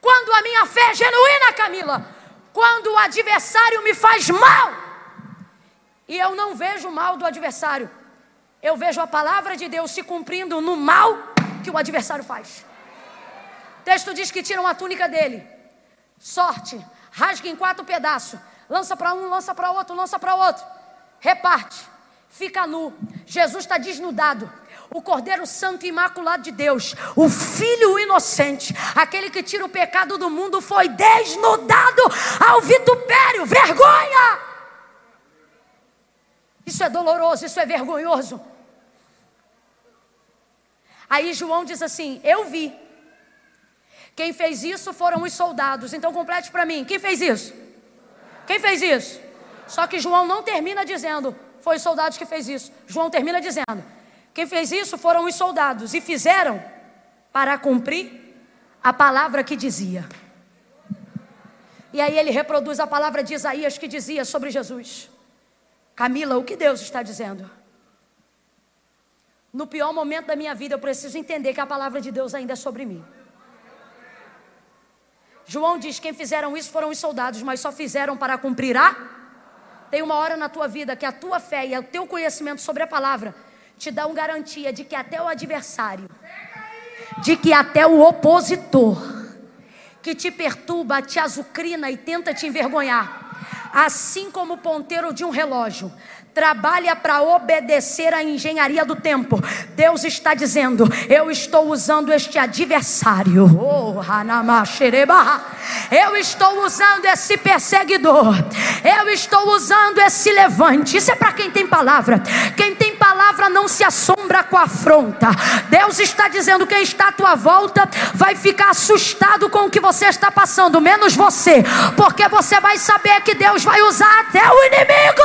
quando a minha fé é genuína, Camila, quando o adversário me faz mal, e eu não vejo o mal do adversário, eu vejo a palavra de Deus se cumprindo no mal que o adversário faz. O texto diz que tiram a túnica dele, sorte, rasga em quatro pedaços, lança para um, lança para outro, lança para outro, reparte, fica nu. Jesus está desnudado o Cordeiro Santo Imaculado de Deus, o Filho inocente, aquele que tira o pecado do mundo, foi desnudado ao vitupério, vergonha. Isso é doloroso, isso é vergonhoso. Aí João diz assim: Eu vi. Quem fez isso foram os soldados. Então complete para mim: quem fez isso? Quem fez isso? Só que João não termina dizendo: Foi os soldados que fez isso. João termina dizendo: Quem fez isso foram os soldados e fizeram para cumprir a palavra que dizia. E aí ele reproduz a palavra de Isaías que dizia sobre Jesus. Camila, o que Deus está dizendo? No pior momento da minha vida, eu preciso entender que a palavra de Deus ainda é sobre mim. João diz: quem fizeram isso foram os soldados, mas só fizeram para cumprir a. Tem uma hora na tua vida que a tua fé e o teu conhecimento sobre a palavra te dão garantia de que até o adversário, de que até o opositor, que te perturba, te azucrina e tenta te envergonhar, assim como o ponteiro de um relógio trabalha para obedecer à engenharia do tempo. Deus está dizendo: Eu estou usando este adversário. Oh, eu estou usando esse perseguidor. Eu estou usando esse levante. Isso é para quem tem palavra. Quem tem palavra não se assombra com a afronta. Deus está dizendo: quem está à tua volta vai ficar assustado com o que você está passando, menos você, porque você vai saber que Deus vai usar até o inimigo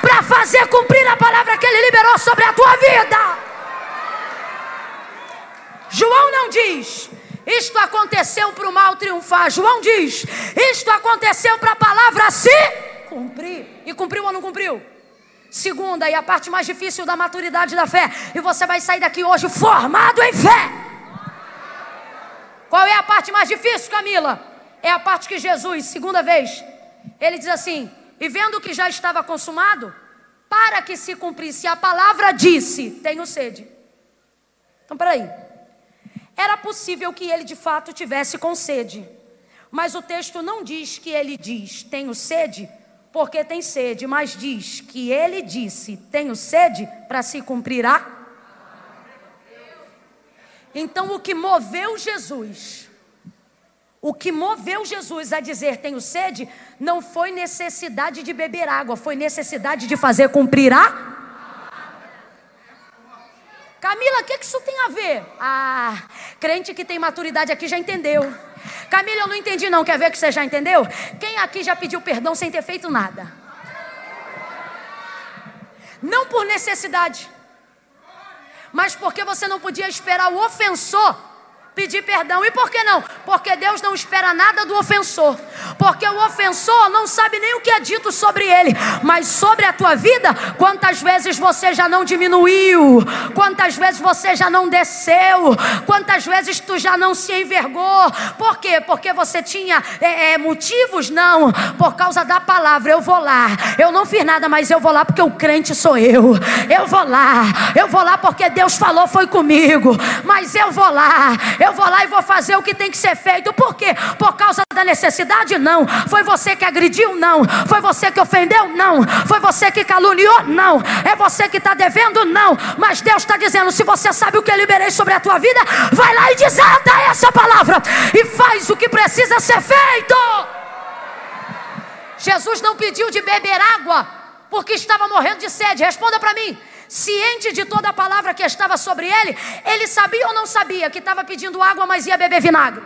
para fazer cumprir a palavra que ele liberou sobre a tua vida. João não diz, isto aconteceu para o mal triunfar. João diz, isto aconteceu para a palavra se cumprir. E cumpriu ou não cumpriu? Segunda, e a parte mais difícil da maturidade da fé. E você vai sair daqui hoje formado em fé. Qual é a parte mais difícil, Camila? É a parte que Jesus, segunda vez, ele diz assim: E vendo que já estava consumado, para que se cumprisse a palavra disse: Tenho sede. Então, peraí. Era possível que ele de fato tivesse com sede, mas o texto não diz que ele diz: Tenho sede, porque tem sede, mas diz que ele disse: Tenho sede para se cumprir a. Então, o que moveu Jesus o que moveu Jesus a dizer tenho sede não foi necessidade de beber água, foi necessidade de fazer cumprir a. Camila, o que, que isso tem a ver? Ah, crente que tem maturidade aqui já entendeu. Camila, eu não entendi não, quer ver que você já entendeu? Quem aqui já pediu perdão sem ter feito nada? Não por necessidade, mas porque você não podia esperar o ofensor pedir perdão. E por que não? Porque Deus não espera nada do ofensor. Porque o ofensor não sabe nem o que é dito sobre ele, mas sobre a tua vida, quantas vezes você já não diminuiu, quantas vezes você já não desceu, quantas vezes tu já não se envergou. Por quê? Porque você tinha é, é, motivos? Não, por causa da palavra. Eu vou lá, eu não fiz nada, mas eu vou lá porque o crente sou eu. Eu vou lá, eu vou lá porque Deus falou, foi comigo, mas eu vou lá eu vou lá e vou fazer o que tem que ser feito. Por quê? Por causa da necessidade? Não. Foi você que agrediu? Não. Foi você que ofendeu? Não. Foi você que caluniou? Não. É você que está devendo? Não. Mas Deus está dizendo: se você sabe o que eu liberei sobre a tua vida, vai lá e desata essa palavra e faz o que precisa ser feito. Jesus não pediu de beber água porque estava morrendo de sede. Responda para mim ciente de toda a palavra que estava sobre ele, ele sabia ou não sabia que estava pedindo água, mas ia beber vinagre?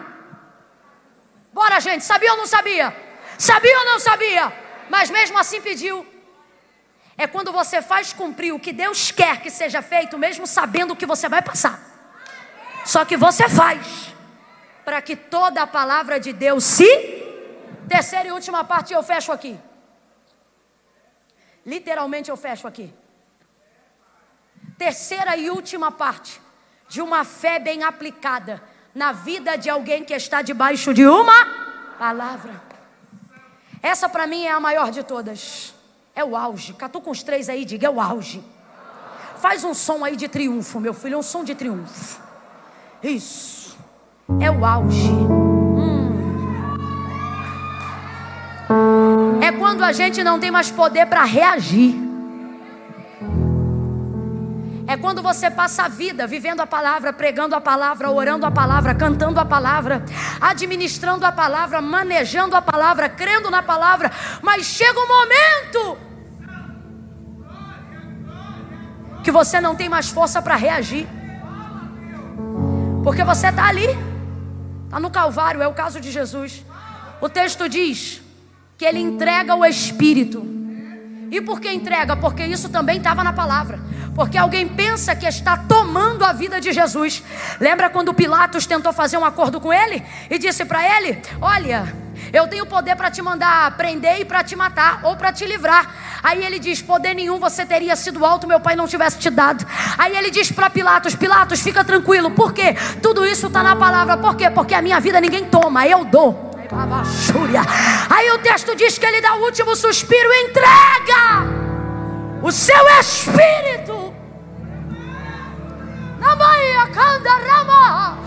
Bora, gente, sabia ou não sabia? Sabia ou não sabia? Mas mesmo assim pediu. É quando você faz cumprir o que Deus quer que seja feito, mesmo sabendo o que você vai passar. Só que você faz para que toda a palavra de Deus se. Terceira e última parte eu fecho aqui. Literalmente eu fecho aqui. Terceira e última parte de uma fé bem aplicada na vida de alguém que está debaixo de uma palavra. Essa para mim é a maior de todas. É o auge. Catu com os três aí, diga, é o auge. Faz um som aí de triunfo, meu filho, um som de triunfo. Isso. É o auge. Hum. É quando a gente não tem mais poder para reagir. É quando você passa a vida vivendo a palavra, pregando a palavra, orando a palavra, cantando a palavra, administrando a palavra, manejando a palavra, crendo na palavra, mas chega um momento que você não tem mais força para reagir. Porque você está ali, está no Calvário, é o caso de Jesus. O texto diz que ele entrega o Espírito. E por que entrega? Porque isso também estava na palavra. Porque alguém pensa que está tomando a vida de Jesus. Lembra quando Pilatos tentou fazer um acordo com ele e disse para ele: Olha, eu tenho poder para te mandar prender e para te matar ou para te livrar. Aí ele diz: Poder nenhum você teria sido alto, meu pai não tivesse te dado. Aí ele diz para Pilatos: Pilatos, fica tranquilo. Por quê? Tudo isso está na palavra. Por quê? Porque a minha vida ninguém toma, eu dou. Aí o texto diz que ele dá o último suspiro e entrega o seu espírito. Na Bahia, Candarama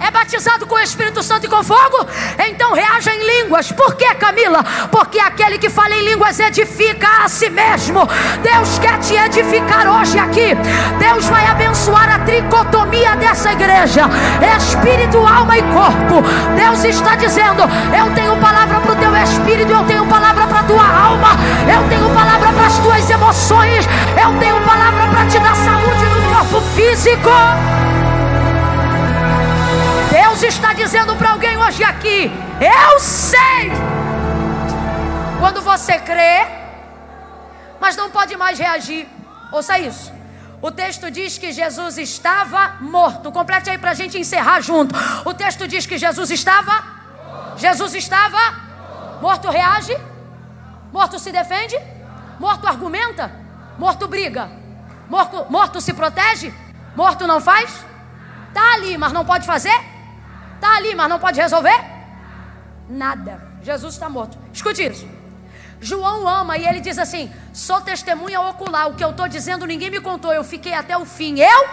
é batizado com o Espírito Santo e com fogo, então reaja em línguas. Por que, Camila? Porque aquele que fala em línguas edifica a si mesmo. Deus quer te edificar hoje aqui. Deus vai abençoar a tricotomia dessa igreja: espírito, alma e corpo. Deus está dizendo: Eu tenho palavra para o teu espírito, eu tenho palavra para a tua alma, eu tenho palavra para as tuas emoções, eu tenho palavra para te dar saúde no corpo físico. Deus está dizendo para alguém hoje aqui: Eu sei. Quando você crê, mas não pode mais reagir. Ouça isso. O texto diz que Jesus estava morto. Complete aí para a gente encerrar junto. O texto diz que Jesus estava. Jesus estava. Morto reage. Morto se defende. Morto argumenta. Morto briga. Morto, morto se protege. Morto não faz. Tá ali, mas não pode fazer. Está ali, mas não pode resolver? Nada. Jesus está morto. Escute isso. João ama e ele diz assim: sou testemunha ocular. O que eu estou dizendo ninguém me contou. Eu fiquei até o fim. Eu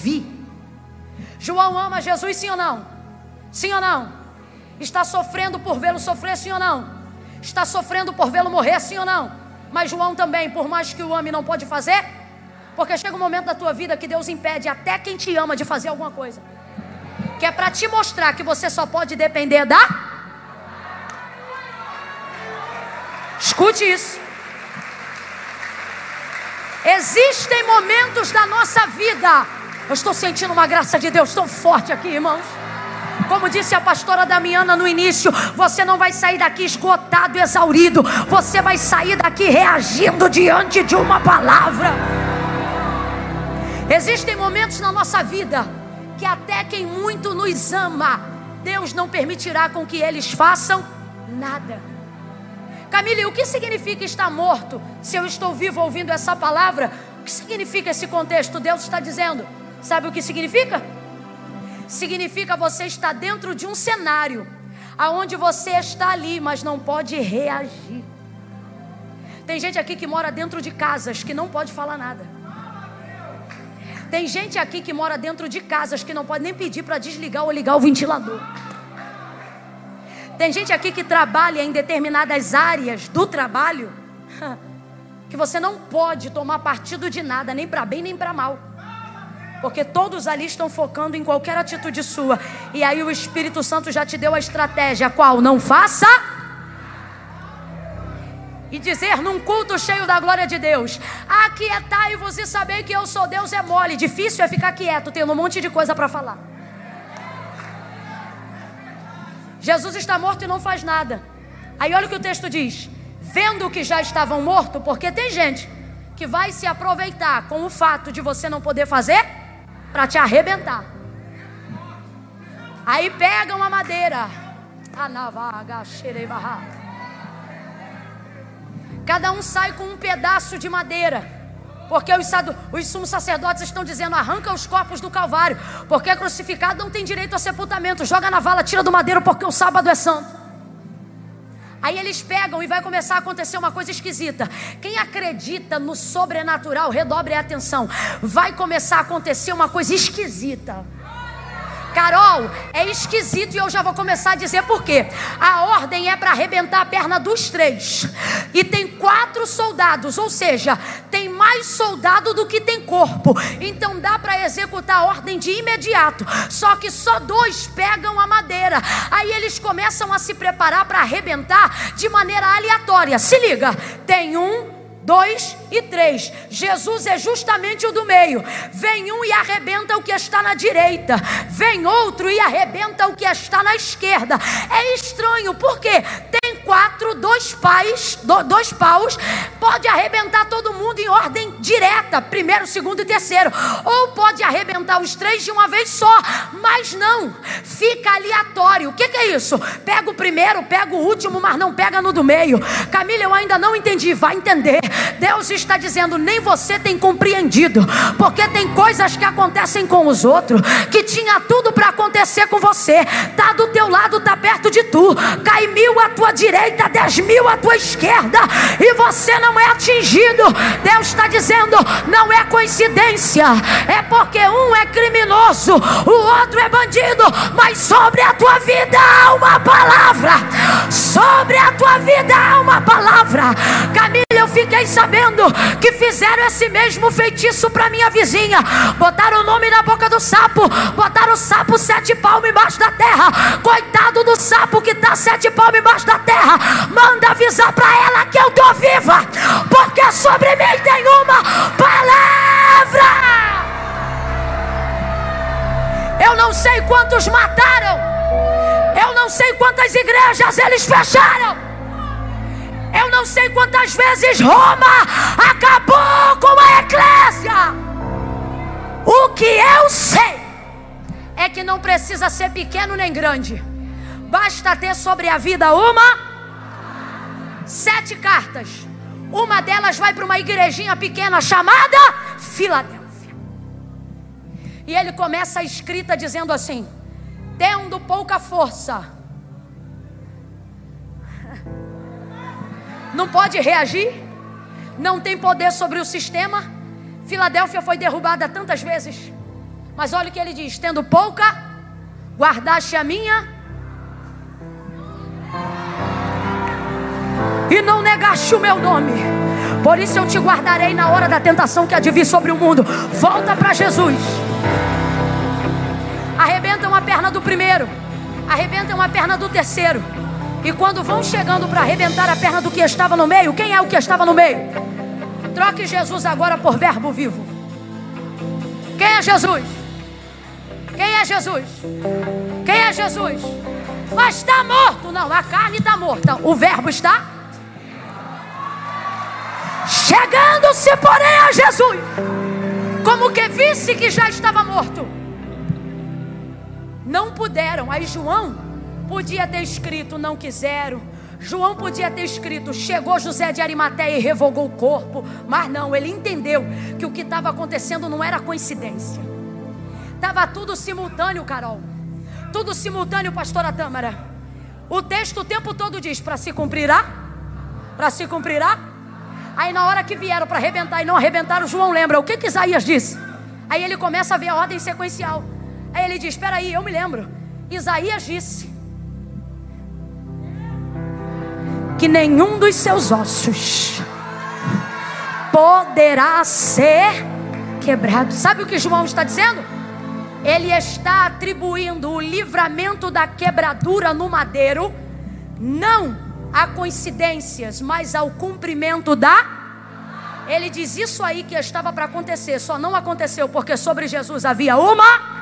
vi. João ama Jesus, sim ou não? Sim ou não? Está sofrendo por vê-lo sofrer, sim ou não? Está sofrendo por vê-lo morrer, sim ou não? Mas João também, por mais que o ame, não pode fazer? Porque chega um momento da tua vida que Deus impede até quem te ama de fazer alguma coisa que é para te mostrar que você só pode depender da. Escute isso. Existem momentos da nossa vida. Eu estou sentindo uma graça de Deus tão forte aqui, irmãos. Como disse a pastora Damiana no início, você não vai sair daqui esgotado, exaurido. Você vai sair daqui reagindo diante de uma palavra. Existem momentos na nossa vida que até quem muito nos ama, Deus não permitirá com que eles façam nada. Camille, o que significa estar morto? Se eu estou vivo ouvindo essa palavra, o que significa esse contexto? Deus está dizendo. Sabe o que significa? Significa você estar dentro de um cenário aonde você está ali, mas não pode reagir. Tem gente aqui que mora dentro de casas que não pode falar nada. Tem gente aqui que mora dentro de casas que não pode nem pedir para desligar ou ligar o ventilador. Tem gente aqui que trabalha em determinadas áreas do trabalho que você não pode tomar partido de nada, nem para bem nem para mal. Porque todos ali estão focando em qualquer atitude sua. E aí o Espírito Santo já te deu a estratégia, qual não faça e dizer num culto cheio da glória de Deus: Aquietai-vos e saber que eu sou Deus é mole. Difícil é ficar quieto, tendo um monte de coisa para falar. Jesus está morto e não faz nada. Aí olha o que o texto diz: Vendo que já estavam mortos, porque tem gente que vai se aproveitar com o fato de você não poder fazer para te arrebentar. Aí pegam a madeira. Anavaga, xerebarra. Cada um sai com um pedaço de madeira. Porque os, os sumos sacerdotes estão dizendo: arranca os corpos do Calvário. Porque crucificado não tem direito a sepultamento. Joga na vala, tira do madeiro, porque o sábado é santo. Aí eles pegam e vai começar a acontecer uma coisa esquisita. Quem acredita no sobrenatural, redobre a atenção. Vai começar a acontecer uma coisa esquisita. Carol, é esquisito e eu já vou começar a dizer por quê. A ordem é para arrebentar a perna dos três. E tem quatro soldados, ou seja, tem mais soldado do que tem corpo. Então dá para executar a ordem de imediato. Só que só dois pegam a madeira. Aí eles começam a se preparar para arrebentar de maneira aleatória. Se liga, tem um dois e três. Jesus é justamente o do meio. Vem um e arrebenta o que está na direita. Vem outro e arrebenta o que está na esquerda. É estranho, tem quatro, dois pais, dois paus, pode arrebentar todo mundo em ordem direta, primeiro, segundo e terceiro. Ou pode arrebentar os três de uma vez só, mas não, fica aleatório. O que, que é isso? Pega o primeiro, pega o último, mas não pega no do meio. Camila, eu ainda não entendi, vai entender. Deus está dizendo: nem você tem compreendido, porque tem coisas que acontecem com os outros, que tinha tudo para acontecer com você, tá do teu lado, tá perto de tu, cai mil à tua direita, dez mil à tua esquerda, e você não é atingido. Deus está dizendo: não é coincidência, é porque um é criminoso, o outro é bandido, mas sobre a tua vida há uma palavra, sobre a tua vida há uma palavra. Camila, eu fiquei sabendo que fizeram esse mesmo feitiço para minha vizinha. Botaram o nome na boca do sapo, botaram o sapo sete palmos embaixo da terra. Coitado do sapo que está sete palmos embaixo da terra. Manda avisar para ela que eu tô viva, porque sobre mim tem uma palavra. Eu não sei quantos mataram. Eu não sei quantas igrejas eles fecharam. Eu não sei quantas vezes Roma acabou com a eclésia. O que eu sei é que não precisa ser pequeno nem grande. Basta ter sobre a vida uma sete cartas. Uma delas vai para uma igrejinha pequena chamada Filadélfia. E ele começa a escrita dizendo assim: tendo pouca força não pode reagir, não tem poder sobre o sistema. Filadélfia foi derrubada tantas vezes, mas olha o que ele diz: tendo pouca, guardaste a minha, e não negaste o meu nome. Por isso eu te guardarei na hora da tentação que há de vir sobre o mundo. Volta para Jesus. Arrebenta uma perna do primeiro, arrebenta uma perna do terceiro. E quando vão chegando para arrebentar a perna do que estava no meio, quem é o que estava no meio? Troque Jesus agora por verbo vivo. Quem é Jesus? Quem é Jesus? Quem é Jesus? Mas está morto. Não, a carne está morta. O verbo está? Chegando-se, porém, a Jesus. Como que visse que já estava morto. Não puderam. Aí João Podia ter escrito não quiseram. João podia ter escrito: chegou José de Arimateia e revogou o corpo. Mas não, ele entendeu que o que estava acontecendo não era coincidência. Estava tudo simultâneo, Carol. Tudo simultâneo, pastora Tâmara. O texto o tempo todo diz: para se cumprirá? Para se cumprirá? Aí na hora que vieram para arrebentar e não arrebentaram, João lembra o que, que Isaías disse. Aí ele começa a ver a ordem sequencial. Aí ele diz: Espera aí, eu me lembro. Isaías disse que nenhum dos seus ossos poderá ser quebrado. Sabe o que João está dizendo? Ele está atribuindo o livramento da quebradura no madeiro não a coincidências, mas ao cumprimento da ele diz isso aí que estava para acontecer, só não aconteceu porque sobre Jesus havia uma.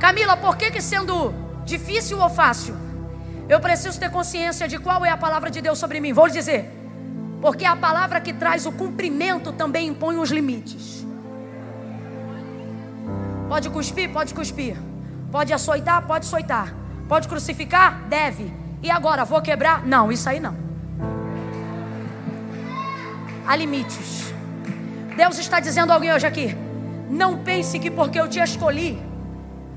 Camila, por que que sendo difícil ou fácil? Eu preciso ter consciência de qual é a palavra de Deus sobre mim. Vou lhe dizer. Porque a palavra que traz o cumprimento também impõe os limites. Pode cuspir? Pode cuspir. Pode açoitar? Pode açoitar. Pode crucificar? Deve. E agora, vou quebrar? Não, isso aí não. Há limites. Deus está dizendo a alguém hoje aqui: não pense que porque eu te escolhi,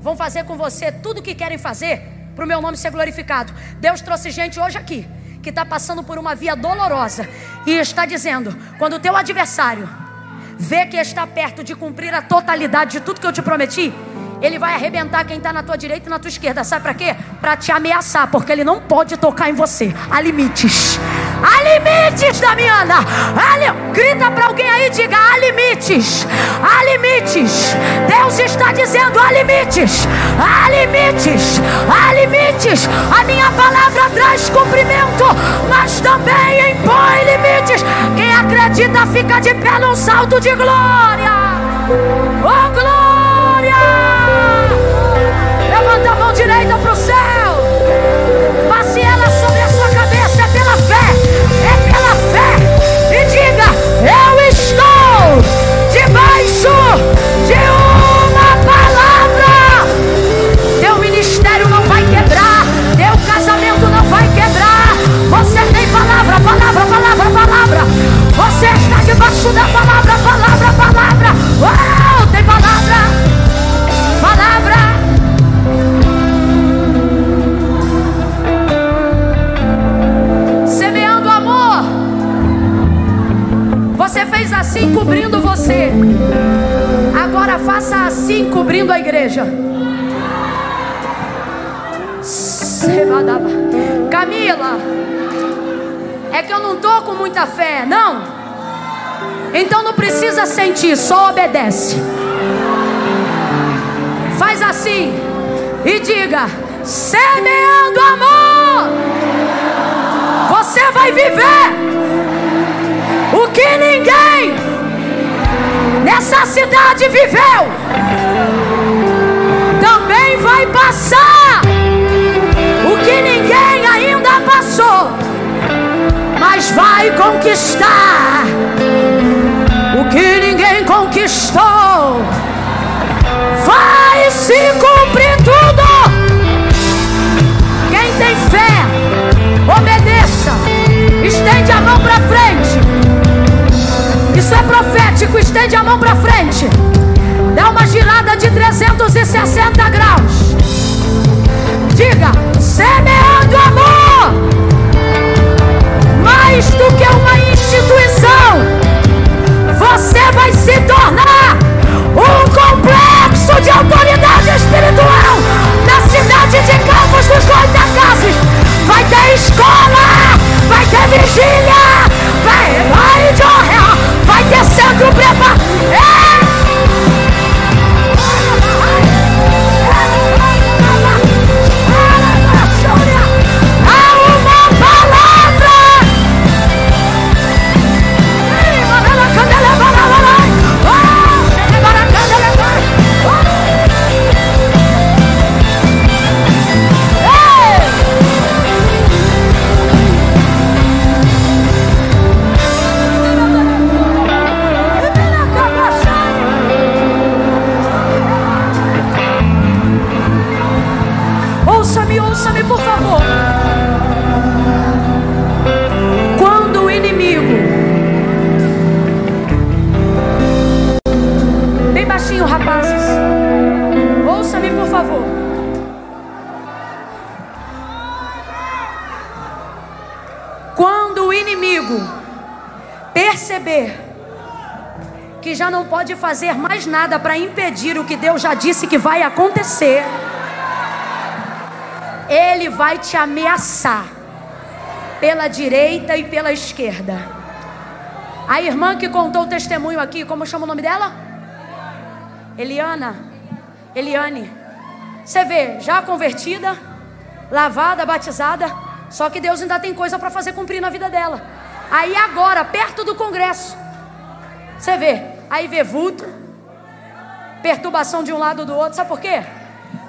vão fazer com você tudo o que querem fazer para o meu nome ser glorificado. Deus trouxe gente hoje aqui que está passando por uma via dolorosa e está dizendo: quando o teu adversário vê que está perto de cumprir a totalidade de tudo que eu te prometi, ele vai arrebentar quem está na tua direita e na tua esquerda. Sabe para quê? Para te ameaçar, porque ele não pode tocar em você. Há limites. Há limites, Damiana. Há limites. Grita para alguém aí, diga: há limites, há limites. Deus está dizendo: há limites, há limites, há limites. A minha palavra traz cumprimento, mas também impõe limites. Quem acredita fica de pé num salto de glória. Oh, glória! Direita para o céu. Passe ela sobre a sua cabeça. É pela fé. É pela fé. E diga: Eu estou debaixo de uma palavra. Teu ministério não vai quebrar. Teu casamento não vai quebrar. Você tem palavra, palavra, palavra, palavra. Você está debaixo da palavra, palavra, palavra. Uau, assim cobrindo você. Agora faça assim cobrindo a igreja. Camila, é que eu não tô com muita fé, não. Então não precisa sentir, só obedece. Faz assim e diga: semeando amor, você vai viver que ninguém nessa cidade viveu. Também vai passar o que ninguém ainda passou, mas vai conquistar o que ninguém conquistou. Vai se cumprir tudo. Quem tem fé, obedeça. Estende a mão para frente. Isso é profético. Estende a mão para frente. Dá uma girada de 360 graus. Diga: semeando amor. Mais do que uma instituição você vai se tornar um complexo de autoridade espiritual na cidade de Campos dos Goitacazes. Vai ter escola, vai ter vigília, vai, vai, vai ter centro preparado. Nada para impedir o que Deus já disse que vai acontecer, ele vai te ameaçar pela direita e pela esquerda. A irmã que contou o testemunho aqui, como chama o nome dela? Eliana. Eliane. Você vê, já convertida, lavada, batizada, só que Deus ainda tem coisa para fazer cumprir na vida dela. Aí agora, perto do congresso, você vê, aí vê vulto, perturbação de um lado ou do outro, sabe por quê?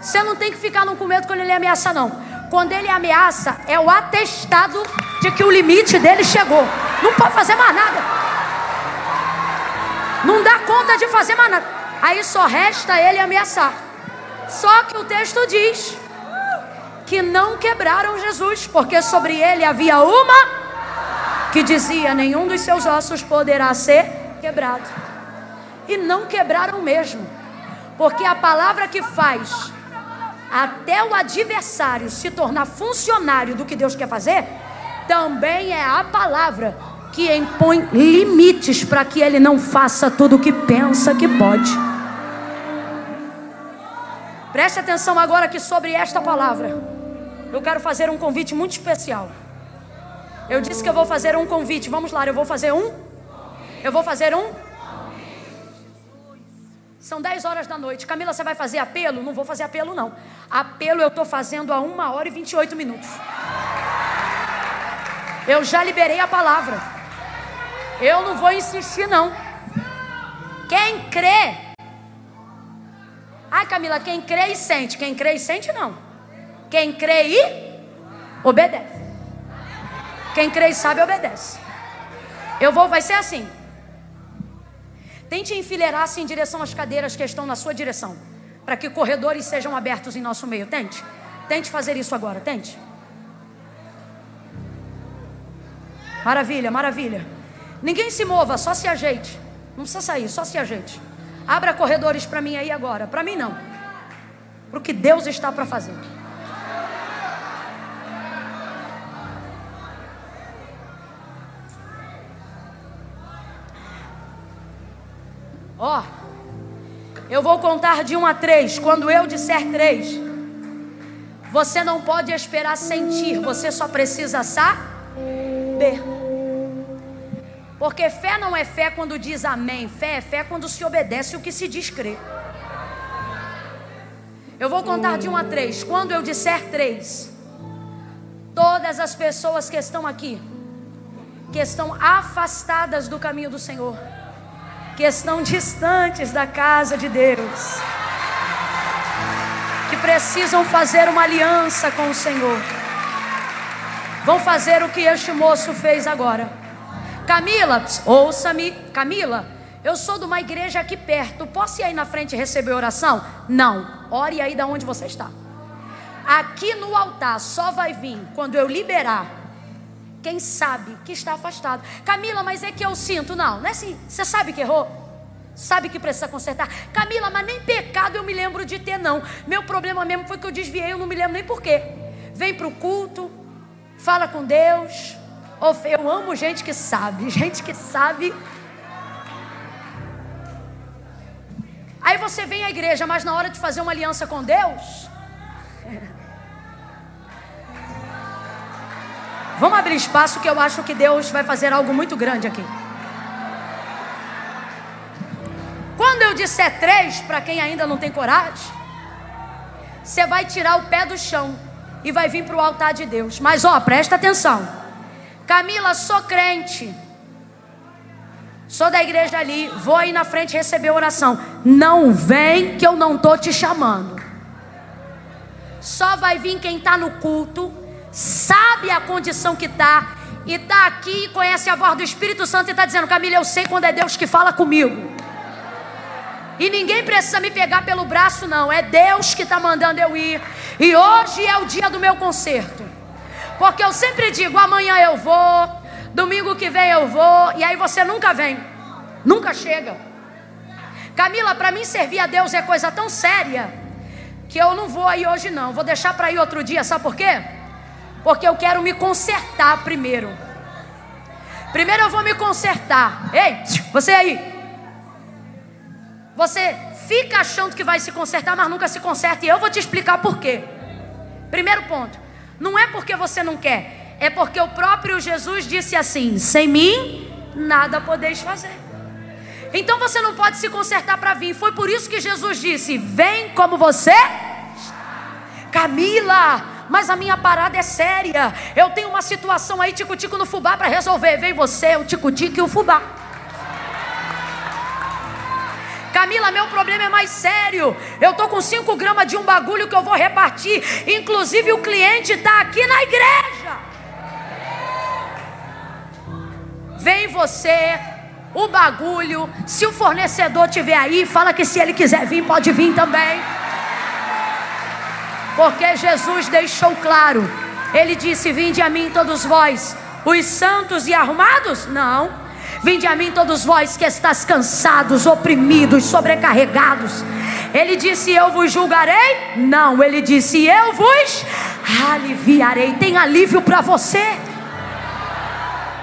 Você não tem que ficar com medo quando ele ameaça, não. Quando ele ameaça, é o atestado de que o limite dele chegou. Não pode fazer mais nada. Não dá conta de fazer mais nada. Aí só resta ele ameaçar. Só que o texto diz que não quebraram Jesus, porque sobre ele havia uma que dizia: nenhum dos seus ossos poderá ser quebrado. E não quebraram mesmo, porque a palavra que faz até o adversário se tornar funcionário do que Deus quer fazer, também é a palavra que impõe limites para que ele não faça tudo o que pensa que pode. Preste atenção agora aqui sobre esta palavra. Eu quero fazer um convite muito especial. Eu disse que eu vou fazer um convite. Vamos lá, eu vou fazer um. Eu vou fazer um. São 10 horas da noite. Camila, você vai fazer apelo? Não vou fazer apelo, não. Apelo eu estou fazendo a 1 hora e 28 minutos. Eu já liberei a palavra. Eu não vou insistir, não. Quem crê. Ai, Camila, quem crê e sente. Quem crê e sente, não. Quem crê e obedece. Quem crê e sabe, obedece. Eu vou, vai ser assim. Tente enfileirar-se em direção às cadeiras que estão na sua direção. Para que corredores sejam abertos em nosso meio. Tente. Tente fazer isso agora. Tente. Maravilha, maravilha. Ninguém se mova, só se ajeite. Não precisa sair, só se ajeite. Abra corredores para mim aí agora. Para mim não. Para o que Deus está para fazer. Ó, oh, eu vou contar de um a três. Quando eu disser três, você não pode esperar sentir, você só precisa saber. Porque fé não é fé quando diz amém, fé é fé quando se obedece o que se diz crer. Eu vou contar de um a três. Quando eu disser três, todas as pessoas que estão aqui, que estão afastadas do caminho do Senhor, que estão distantes da casa de Deus, que precisam fazer uma aliança com o Senhor, vão fazer o que este moço fez agora. Camila, ouça-me, Camila, eu sou de uma igreja aqui perto, posso ir aí na frente receber oração? Não, ore aí da onde você está. Aqui no altar só vai vir quando eu liberar quem sabe que está afastado. Camila, mas é que eu sinto. Não, não é assim. Você sabe que errou? Sabe que precisa consertar? Camila, mas nem pecado eu me lembro de ter, não. Meu problema mesmo foi que eu desviei, eu não me lembro nem porquê. Vem para o culto, fala com Deus. Eu amo gente que sabe, (laughs) gente que sabe. Aí você vem à igreja, mas na hora de fazer uma aliança com Deus, Vamos abrir espaço que eu acho que Deus vai fazer algo muito grande aqui. Quando eu disser três, para quem ainda não tem coragem, você vai tirar o pé do chão e vai vir para o altar de Deus. Mas ó, presta atenção. Camila, sou crente. Sou da igreja ali, vou aí na frente receber oração. Não vem que eu não tô te chamando. Só vai vir quem está no culto sabe a condição que está, e está aqui e conhece a voz do Espírito Santo e está dizendo: Camila, eu sei quando é Deus que fala comigo. E ninguém precisa me pegar pelo braço, não. É Deus que está mandando eu ir. E hoje é o dia do meu concerto. Porque eu sempre digo: amanhã eu vou, domingo que vem eu vou. E aí você nunca vem, nunca chega. Camila, para mim servir a Deus é coisa tão séria que eu não vou aí hoje, não. Vou deixar para ir outro dia, sabe por quê? Porque eu quero me consertar primeiro. Primeiro eu vou me consertar. Ei, você aí. Você fica achando que vai se consertar, mas nunca se conserta. E eu vou te explicar por quê. Primeiro ponto. Não é porque você não quer. É porque o próprio Jesus disse assim: sem mim, nada podeis fazer. Então você não pode se consertar para vir. Foi por isso que Jesus disse: Vem como você. Camila, mas a minha parada é séria. Eu tenho uma situação aí, tico-tico no fubá para resolver. Vem você, o tico-tico e o fubá. Camila, meu problema é mais sério. Eu tô com 5 gramas de um bagulho que eu vou repartir. Inclusive, o cliente está aqui na igreja. Vem você, o bagulho. Se o fornecedor tiver aí, fala que se ele quiser vir, pode vir também. Porque Jesus deixou claro. Ele disse: Vinde a mim todos vós, os santos e arrumados? Não. Vinde a mim todos vós que estáis cansados, oprimidos, sobrecarregados. Ele disse: Eu vos julgarei? Não, ele disse: Eu vos aliviarei. Tem alívio para você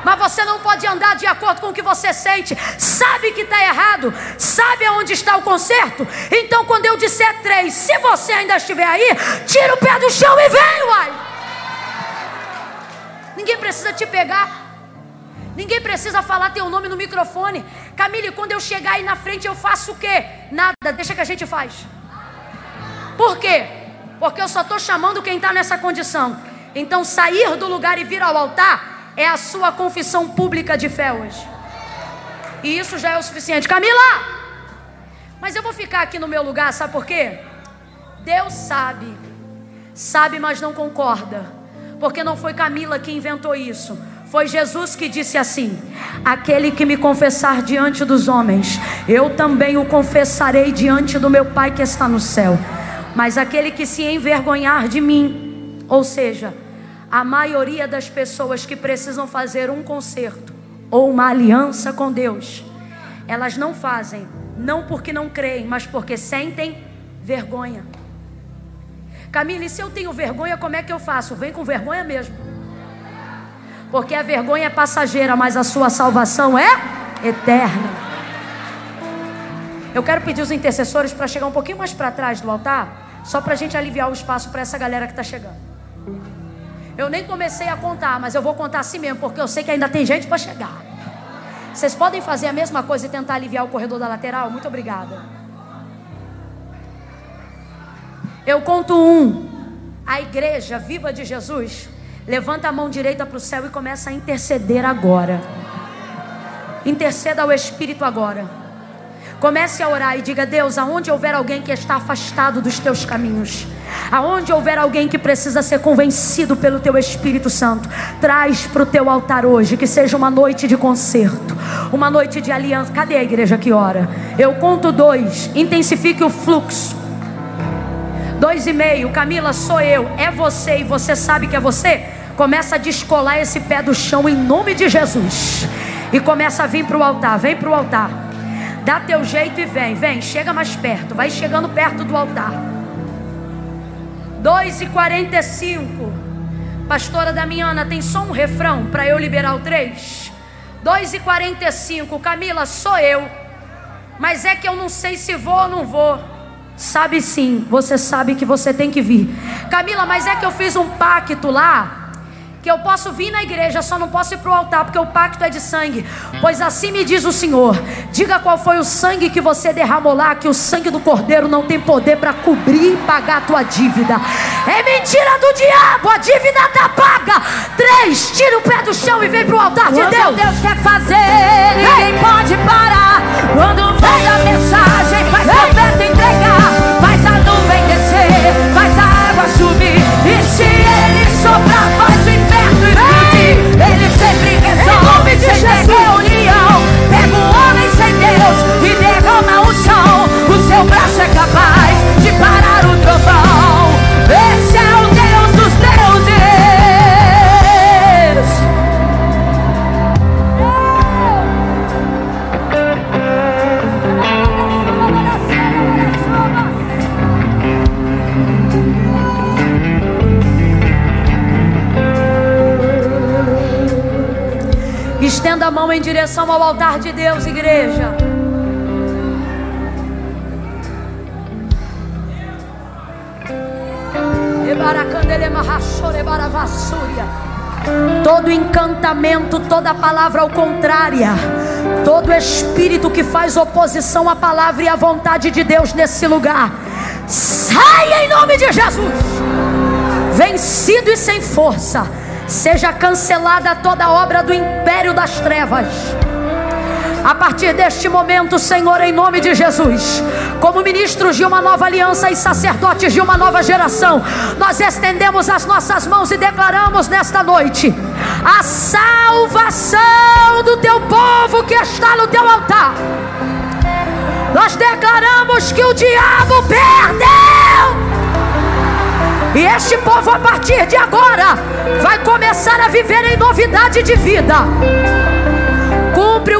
mas você não pode andar de acordo com o que você sente. Sabe que está errado, sabe aonde está o conserto. Então, quando eu disser três, se você ainda estiver aí, tira o pé do chão e vem, uai. Ninguém precisa te pegar. Ninguém precisa falar teu nome no microfone. Camille, quando eu chegar aí na frente, eu faço o quê? Nada, deixa que a gente faz. Por quê? Porque eu só estou chamando quem está nessa condição. Então, sair do lugar e vir ao altar é a sua confissão pública de fé hoje. E isso já é o suficiente. Camila! Mas eu vou ficar aqui no meu lugar, sabe por quê? Deus sabe, sabe, mas não concorda, porque não foi Camila que inventou isso. Foi Jesus que disse assim: Aquele que me confessar diante dos homens, eu também o confessarei diante do meu Pai que está no céu. Mas aquele que se envergonhar de mim, ou seja, a maioria das pessoas que precisam fazer um concerto ou uma aliança com Deus, elas não fazem, não porque não creem, mas porque sentem vergonha. Camila, e se eu tenho vergonha, como é que eu faço? Vem com vergonha mesmo. Porque a vergonha é passageira, mas a sua salvação é eterna. Eu quero pedir os intercessores para chegar um pouquinho mais para trás do altar, só para a gente aliviar o espaço para essa galera que está chegando. Eu nem comecei a contar, mas eu vou contar assim mesmo, porque eu sei que ainda tem gente para chegar. Vocês podem fazer a mesma coisa e tentar aliviar o corredor da lateral? Muito obrigada. Eu conto um. A igreja viva de Jesus Levanta a mão direita para o céu e começa a interceder agora. Interceda ao Espírito agora. Comece a orar e diga: Deus, aonde houver alguém que está afastado dos teus caminhos, aonde houver alguém que precisa ser convencido pelo teu Espírito Santo, traz para o teu altar hoje, que seja uma noite de concerto, uma noite de aliança. Cadê a igreja que ora? Eu conto dois, intensifique o fluxo. Dois e meio, Camila, sou eu, é você e você sabe que é você? Começa a descolar esse pé do chão em nome de Jesus. E começa a vir para o altar, vem para o altar. Dá teu jeito e vem, vem, chega mais perto, vai chegando perto do altar. 2 e 45 Pastora Damiana, tem só um refrão para eu liberar o 3? 2 e 45 Camila, sou eu. Mas é que eu não sei se vou ou não vou. Sabe sim, você sabe que você tem que vir. Camila, mas é que eu fiz um pacto lá que eu posso vir na igreja, só não posso ir para o altar, porque o pacto é de sangue. Pois assim me diz o Senhor: diga qual foi o sangue que você derramou lá, que o sangue do cordeiro não tem poder para cobrir e pagar a tua dívida. É mentira do diabo, a dívida está paga. Três, tira o pé do chão e vem para o altar de Deus. Deus quer fazer, ninguém pode parar. Quando vem a mensagem, faz profeta entregar, O seu braço é capaz de parar o trovão. Esse é o Deus dos Estenda a mão em direção ao altar de Deus, igreja. Todo encantamento, toda palavra ao contrária, todo espírito que faz oposição à palavra e à vontade de Deus nesse lugar, sai em nome de Jesus. Vencido e sem força Seja cancelada toda obra do império das trevas. A partir deste momento, Senhor, em nome de Jesus, como ministros de uma nova aliança e sacerdotes de uma nova geração, nós estendemos as nossas mãos e declaramos nesta noite a salvação do teu povo que está no teu altar. Nós declaramos que o diabo perdeu. E este povo, a partir de agora, vai começar a viver em novidade de vida.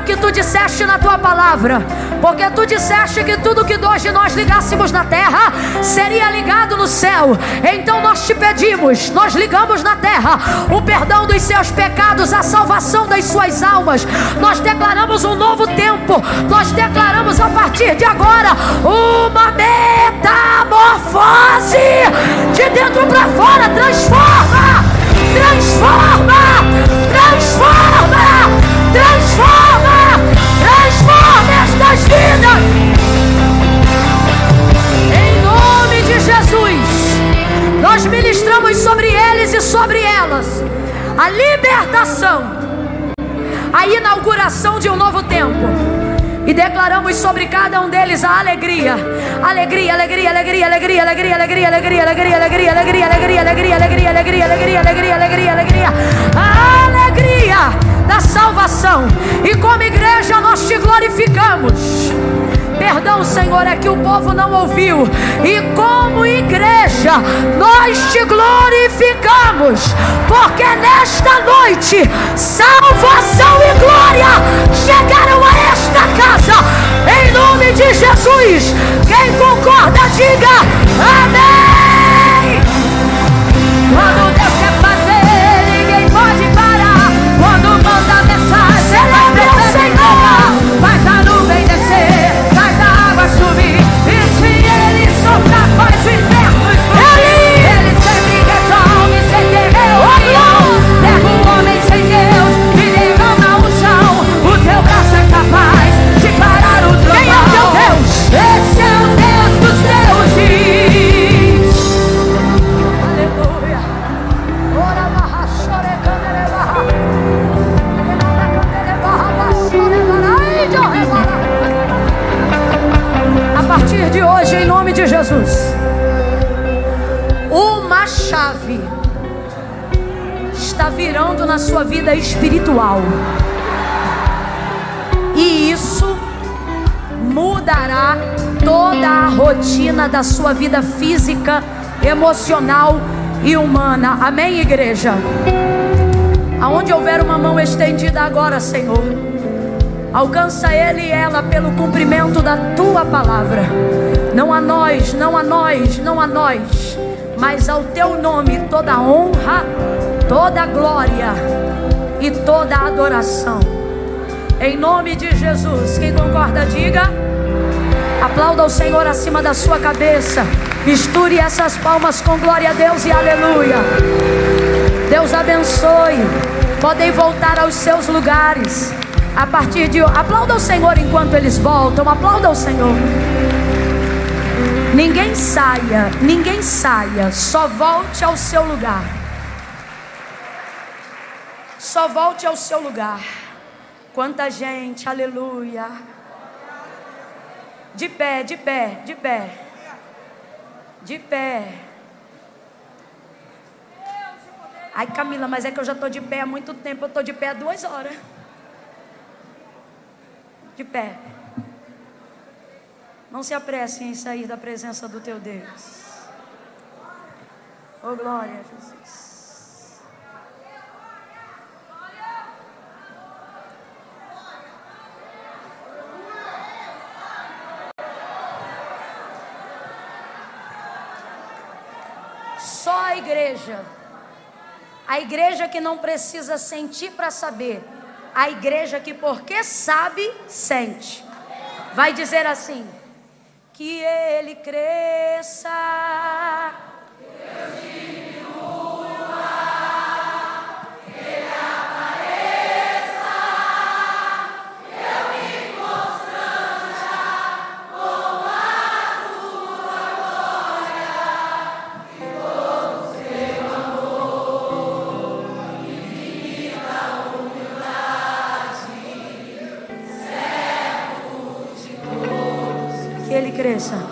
Que tu disseste na tua palavra, porque tu disseste que tudo que de nós ligássemos na terra seria ligado no céu. Então nós te pedimos, nós ligamos na terra o perdão dos seus pecados, a salvação das suas almas. Nós declaramos um novo tempo, nós declaramos a partir de agora uma metamorfose de dentro para fora. Transforma, transforma estas vidas. Em nome de Jesus, nós ministramos sobre eles e sobre elas a libertação, a inauguração de um novo tempo. E declaramos sobre cada um deles a alegria. Alegria, alegria, alegria, alegria, alegria, alegria, alegria, alegria, alegria, alegria, alegria, alegria, alegria, alegria, alegria, alegria, alegria, alegria. Alegria da salvação. E como igreja nós te glorificamos. Perdão, Senhor, é que o povo não ouviu. E como igreja, nós te glorificamos, porque nesta noite, salvação e glória chegaram a esta casa. Em nome de Jesus, quem concorda, diga amém. Espiritual. E isso mudará toda a rotina da sua vida física, emocional e humana. Amém, igreja? Aonde houver uma mão estendida agora, Senhor, alcança ele e ela pelo cumprimento da tua palavra. Não a nós, não a nós, não a nós, mas ao teu nome toda honra, toda glória e toda adoração. Em nome de Jesus, quem concorda, diga. Aplauda o Senhor acima da sua cabeça. Misture essas palmas com glória a Deus e aleluia. Deus abençoe. Podem voltar aos seus lugares. A partir de aplauda o Senhor enquanto eles voltam. Aplauda o Senhor. Ninguém saia, ninguém saia. Só volte ao seu lugar. Só volte ao seu lugar. Quanta gente, aleluia. De pé, de pé, de pé. De pé. Ai, Camila, mas é que eu já estou de pé há muito tempo. Eu estou de pé há duas horas. De pé. Não se apresse em sair da presença do teu Deus. Oh, glória a Jesus. Só a igreja. A igreja que não precisa sentir para saber. A igreja que, porque sabe, sente. Vai dizer assim: que ele cresça. regresa.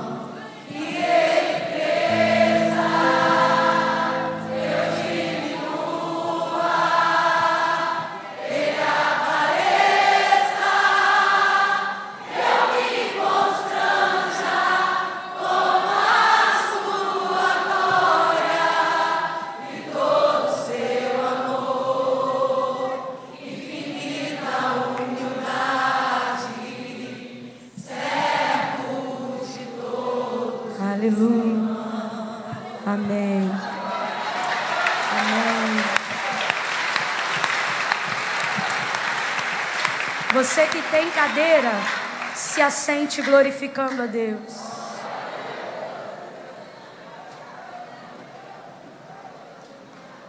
Você que tem cadeira, se assente glorificando a Deus.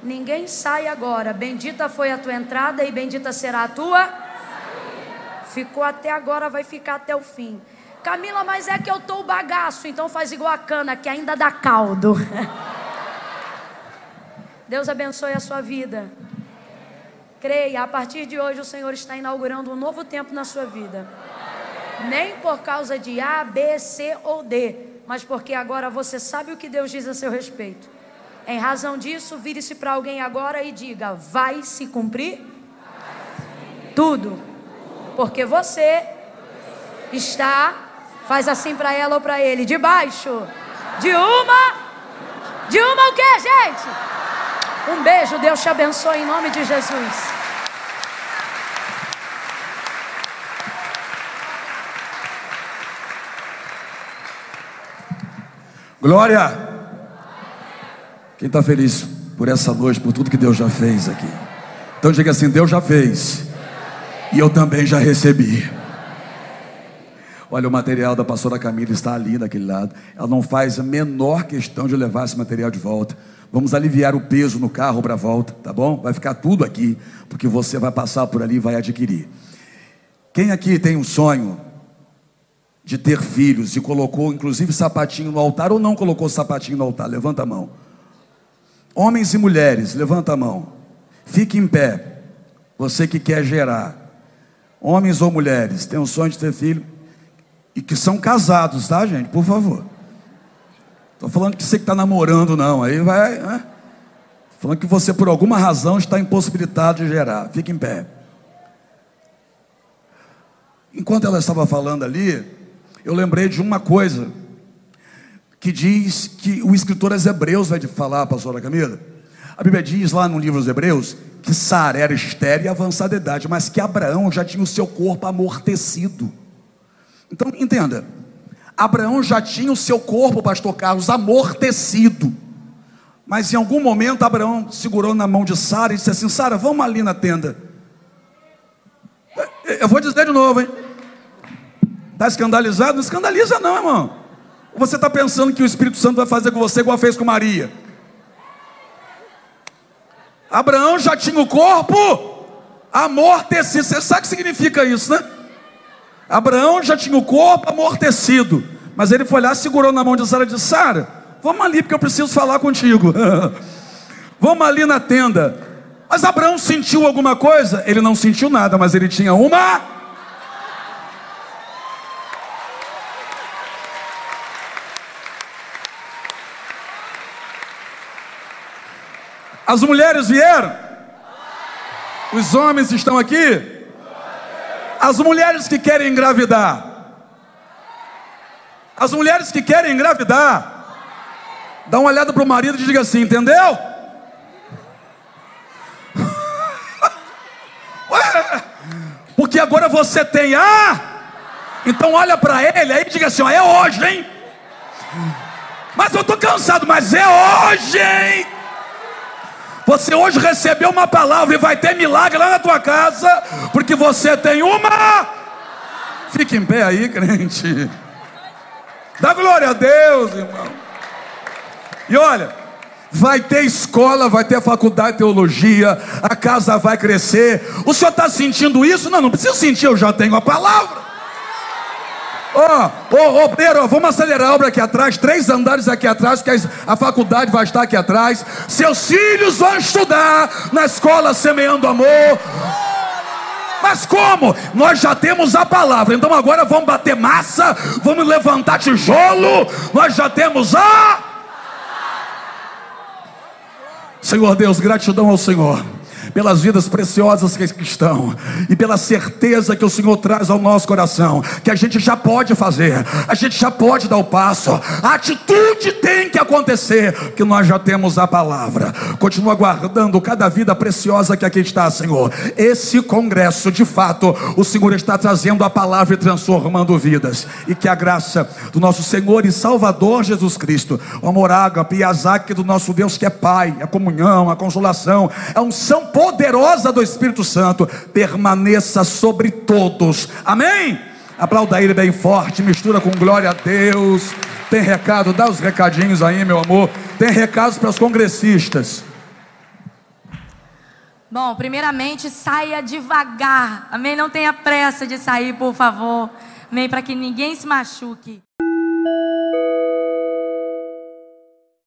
Ninguém sai agora. Bendita foi a tua entrada e bendita será a tua. Ficou até agora, vai ficar até o fim. Camila, mas é que eu tô o bagaço, então faz igual a cana, que ainda dá caldo. (laughs) Deus abençoe a sua vida. Creia, a partir de hoje o Senhor está inaugurando um novo tempo na sua vida. Nem por causa de A, B, C ou D, mas porque agora você sabe o que Deus diz a seu respeito. Em razão disso, vire-se para alguém agora e diga: vai se cumprir tudo, porque você está, faz assim para ela ou para ele, debaixo de uma, de uma o que, gente? Um beijo, Deus te abençoe em nome de Jesus. Glória! Quem está feliz por essa noite, por tudo que Deus já fez aqui? Então diga assim: Deus já fez, e eu também já recebi. Olha, o material da pastora Camila está ali daquele lado. Ela não faz a menor questão de levar esse material de volta. Vamos aliviar o peso no carro para a volta, tá bom? Vai ficar tudo aqui, porque você vai passar por ali e vai adquirir. Quem aqui tem um sonho de ter filhos e colocou inclusive sapatinho no altar ou não colocou sapatinho no altar? Levanta a mão. Homens e mulheres, levanta a mão. Fique em pé. Você que quer gerar. Homens ou mulheres, tem um sonho de ter filho e que são casados, tá, gente? Por favor. Estou falando que você que está namorando, não. Aí vai. Né? Falando que você, por alguma razão, está impossibilitado de gerar. Fique em pé. Enquanto ela estava falando ali, eu lembrei de uma coisa que diz que o escritor aos Hebreus vai falar, pastora Camila. A Bíblia diz lá no livro dos Hebreus que Sara era estéril e avançada idade, mas que Abraão já tinha o seu corpo amortecido. Então, entenda, Abraão já tinha o seu corpo, pastor Carlos, amortecido. Mas em algum momento Abraão segurou na mão de Sara e disse assim: Sara, vamos ali na tenda. Eu vou dizer de novo, hein? Está escandalizado? Não escandaliza, não, irmão. Você está pensando que o Espírito Santo vai fazer com você igual fez com Maria? Abraão já tinha o corpo amortecido. Você sabe o que significa isso, né? Abraão já tinha o corpo amortecido. Mas ele foi lá, segurou na mão de Sara e disse: Sara, vamos ali porque eu preciso falar contigo. (laughs) vamos ali na tenda. Mas Abraão sentiu alguma coisa? Ele não sentiu nada, mas ele tinha uma. As mulheres vieram? Os homens estão aqui? As mulheres que querem engravidar. As mulheres que querem engravidar. Dá uma olhada para o marido e diga assim: entendeu? (laughs) Porque agora você tem a. Então olha para ele aí e diga assim: ó, é hoje, hein? Mas eu estou cansado, mas é hoje, hein? Você hoje recebeu uma palavra e vai ter milagre lá na tua casa, porque você tem uma. Fique em pé aí, crente. Dá glória a Deus, irmão. E olha, vai ter escola, vai ter faculdade de teologia, a casa vai crescer. O senhor está sentindo isso? Não, não precisa sentir, eu já tenho a palavra. Ó, ô, obreiro, vamos acelerar a obra aqui atrás, três andares aqui atrás, que a faculdade vai estar aqui atrás. Seus filhos vão estudar na escola semeando amor. Mas como? Nós já temos a palavra, então agora vamos bater massa, vamos levantar tijolo, nós já temos a. Senhor Deus, gratidão ao Senhor pelas vidas preciosas que estão e pela certeza que o Senhor traz ao nosso coração, que a gente já pode fazer, a gente já pode dar o passo, a atitude tem que acontecer, que nós já temos a palavra. Continua guardando cada vida preciosa que aqui está, Senhor. Esse congresso, de fato, o Senhor está trazendo a palavra e transformando vidas, e que a graça do nosso Senhor e Salvador Jesus Cristo, o amor ágape e do nosso Deus que é Pai, a comunhão, a consolação, a unção poderosa do Espírito Santo permaneça sobre todos. Amém? Aplauda ele bem forte, mistura com glória a Deus. Tem recado, dá os recadinhos aí, meu amor. Tem recados para os congressistas. Bom, primeiramente, saia devagar. Amém? Não tenha pressa de sair, por favor. Amém? Para que ninguém se machuque.